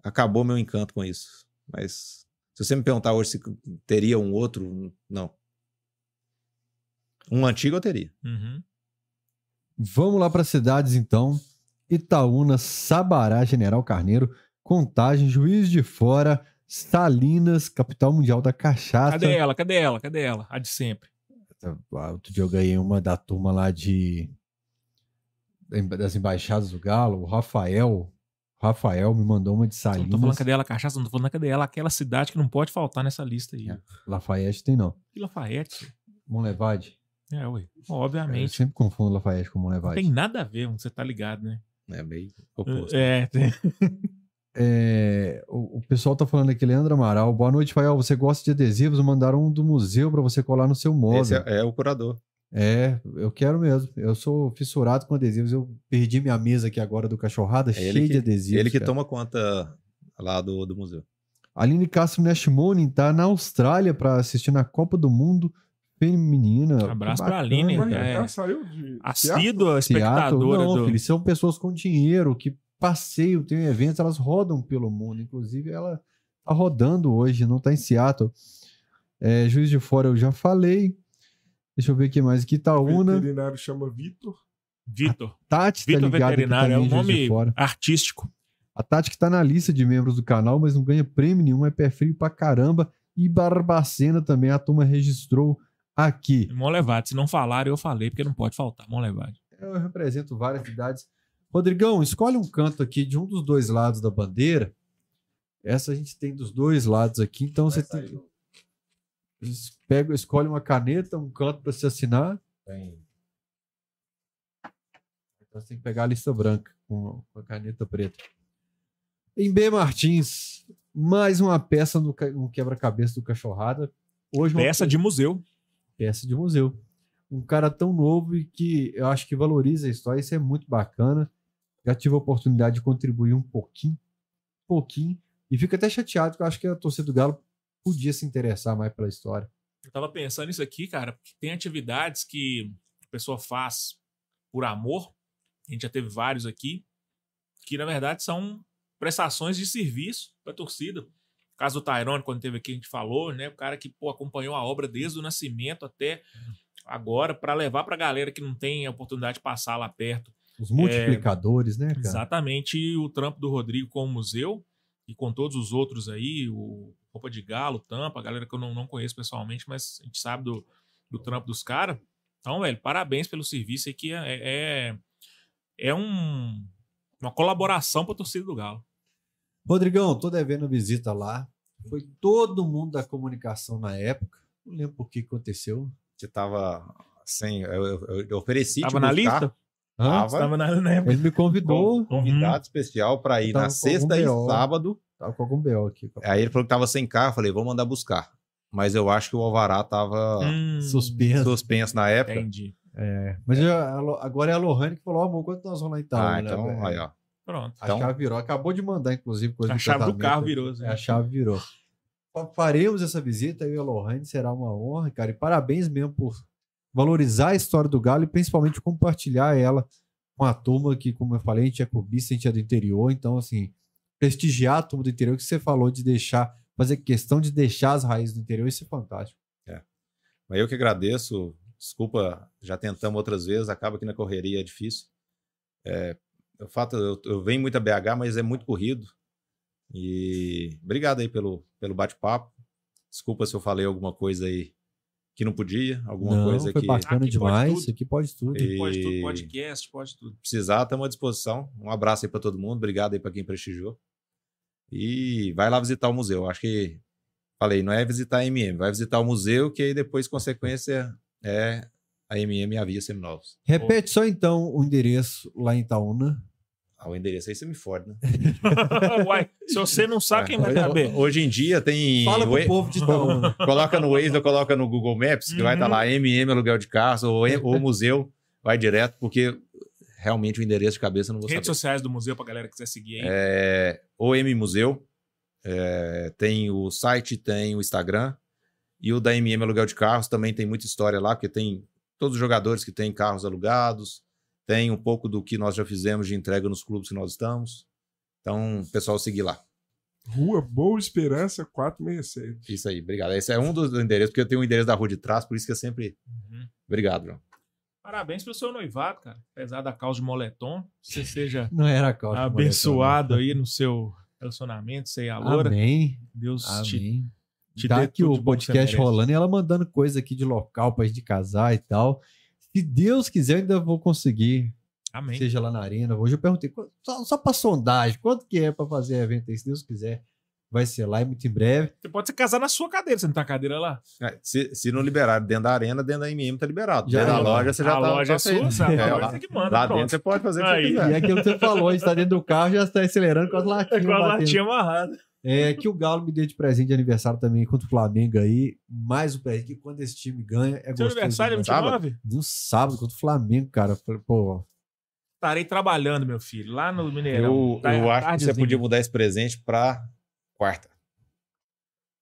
acabou meu encanto com isso. Mas se você me perguntar hoje se teria um outro, não. Um antigo eu teria. Uhum. Vamos lá para cidades então. Itaúna, Sabará, General Carneiro, Contagem, Juiz de Fora, Salinas, capital mundial da cachaça. Cadê ela? Cadê ela? Cadê ela? A de sempre. Ah, Outro dia eu ganhei uma da turma lá de. da- das embaixadas do Galo, o Rafael. Rafael me mandou uma de Não tô falando Salinas. cadê ela cachaça, não tô falando cadê ela aquela cidade que não pode faltar nessa lista aí. É. Lafayette tem não. Que Lafayette. Monlevade. É, ué. Eu Obviamente. sempre confundo Lafayette com Não Monlevade. tem nada a ver, você tá ligado, né? É meio oposto. É, tem. É, o, o pessoal tá falando aqui, Leandro Amaral. Boa noite, Fael. Você gosta de adesivos? Mandaram um do museu pra você colar no seu móvel. Esse é, é o curador. É, eu quero mesmo. Eu sou fissurado com adesivos. Eu perdi minha mesa aqui agora do cachorrada, É cheia que, de adesivos. ele que cara. toma conta lá do, do museu. Aline Castro Nashmonin tá na Austrália pra assistir na Copa do Mundo Feminina. Abraço pra Aline, cara. é. saiu de. Assídua espectadora não, do. filho, são pessoas com dinheiro que passeiam, tem eventos, elas rodam pelo mundo. Inclusive, ela tá rodando hoje, não tá em Seattle. É, Juiz de Fora eu já falei. Deixa eu ver o que mais aqui. O Itaúna. veterinário chama Vitor. Vitor. Tati tá Vitor aqui Veterinário é um nome artístico. A Tati que tá na lista de membros do canal, mas não ganha prêmio nenhum, é pé frio pra caramba. E Barbacena também, a turma registrou aqui. Mão levado. Se não falaram, eu falei, porque não pode faltar. Mão levado. Eu represento várias idades. Rodrigão, escolhe um canto aqui de um dos dois lados da bandeira. Essa a gente tem dos dois lados aqui, então você tem, pega, escolhe uma caneta, um canto para se assinar. Então você tem que pegar a lista branca com a caneta preta. Em B Martins, mais uma peça no, no quebra-cabeça do Cachorrada. Hoje uma Peça de museu. peça de museu. Um cara tão novo e que eu acho que valoriza a história, isso é muito bacana. Já tive a oportunidade de contribuir um pouquinho, pouquinho, e fico até chateado, porque eu acho que a torcida do Galo podia se interessar mais pela história. Eu tava pensando nisso aqui, cara, porque tem atividades que a pessoa faz por amor. A gente já teve vários aqui, que na verdade são prestações de serviço para a torcida. O caso do Tyrone, quando teve aqui, a gente falou, né? O cara que pô, acompanhou a obra desde o nascimento até agora, para levar para a galera que não tem a oportunidade de passar lá perto. Os multiplicadores, né, cara? Exatamente o trampo do Rodrigo com o museu e com todos os outros aí, o Roupa de Galo, Tampa, a galera que eu não, não conheço pessoalmente, mas a gente sabe do, do trampo dos caras. Então, velho, parabéns pelo serviço aí, que é, é, é um, uma colaboração para a torcida do Galo. Rodrigão, tô devendo visita lá. Foi todo mundo da comunicação na época. Não lembro por que aconteceu. Você tava sem. Eu, eu- eu ofereci. Tava te na buscar, lista? Hã? Tava. Tava na, na época. Ele me convidou. Convidado especial para ir Tava na sexta e sábado. Tava com algum BO aqui. Aí ele falou que tava sem carro. Eu falei, vou mandar buscar. Mas eu acho que o Alvará tava Hum, Suspenso. suspenso na época. Entendi. É, mas eu- a Lo- agora é a Lohane que falou, amor, quanto nós vamos lá em Itaúna? Ah, então, né? aí, ó. Pronto. A Então- chave virou. Acabou de mandar, inclusive, coisa A chave do carro virou. Zé. É, a chave virou. Fa- Faremos essa visita, eu e a Lohane, será uma honra, cara. E parabéns mesmo por valorizar a história do Galo e principalmente compartilhar ela com a turma que, como eu falei, a gente é clubista, a gente é do interior. Então, assim, prestigiar a turma do interior que você falou de deixar, fazer questão de deixar as raízes do interior, isso é fantástico. Mas eu que agradeço. Desculpa, já tentamos outras vezes, acaba que na correria é difícil. É, o fato, eu, eu venho muito a BH, mas é muito corrido. E obrigado aí pelo, pelo bate-papo. Desculpa se eu falei alguma coisa aí que não podia, alguma Não, coisa foi que bacana Aqui pode demais. tudo. Aqui pode tudo. E- Pode tudo, podcast, pode tudo. precisar, estamos à disposição. Um abraço aí para todo mundo, obrigado aí para quem prestigiou. E vai lá visitar o museu. Acho que falei, não é visitar a MM, vai visitar o museu, que aí depois, consequência, é a MM e a Via Seminovos. Repete só então o endereço lá em Itaúna. Ah, o endereço aí você me fode, né? Uai, se você não sabe, quem vai Hoje- saber? Hoje em dia tem. Fala pro povo de Itaúna. Coloca no Waze ou coloca no Google Maps, que vai estar Uhum. lá MM aluguel de carros ou, ou museu, vai direto, porque realmente o endereço de cabeça eu não vou Redes saber. sociais do museu pra galera que quiser seguir aí. É, OM Museu, é, tem o site, tem o Instagram, e o da MM Aluguel de Carros também tem muita história lá, porque tem todos os jogadores que têm carros alugados, tem um pouco do que nós já fizemos de entrega nos clubes que nós estamos. Então, pessoal, seguir lá. Rua Boa Esperança 467. Isso aí, obrigado. Esse é um dos endereços, porque eu tenho o endereço da rua de trás, por isso que eu sempre. Uhum. Obrigado, João. Parabéns pelo seu noivado, cara. Apesar da causa de moletom, você seja Não era a causa. abençoado aí no seu relacionamento, você e a Loura. Amém. Deus te, Amém. te tá dê aqui o podcast rolando e ela mandando coisa aqui de local pra gente casar e tal. Se Deus quiser, eu ainda vou conseguir Amém. seja lá na arena. Hoje eu perguntei, só, só pra sondagem, quanto que é pra fazer evento aí? Se Deus quiser, vai ser lá e muito em breve. Você pode se casar na sua cadeira, você não tá a cadeira lá? É, se, se não liberar dentro da arena, dentro da MM tá liberado. Já dentro da é. loja você já a tá. loja tá é sua, sabe? É, a loja lá, você que manda. lá pronto. dentro você pode fazer o que Aí. você E quiser. é aquilo que você falou, a gente tá dentro do carro, já está acelerando com as É latinhas. com a batendo. latinha amarrada. É que o Galo me deu de presente de aniversário também contra o Flamengo aí. Mais um presente que quando esse time ganha é Seu gostoso. aniversário é demais. 29? No sábado contra o Flamengo, cara. Eu Falei, pô, Estarei trabalhando, meu filho, lá no Mineirão. Eu, Tá- eu acho que você podia mudar esse presente pra quarta.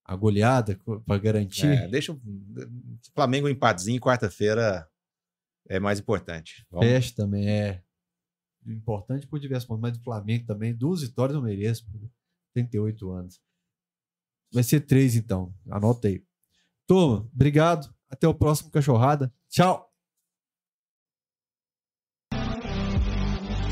a goleada pra garantir. É, deixa o Flamengo um empatezinho, quarta-feira é mais importante. Vamos- Peste também é importante por diversos pontos, mas do Flamengo também. Duas vitórias eu mereço, por 38 anos. Vai ser três, então. Anota aí. Turma, obrigado. Até o próximo Cachorrada. Tchau.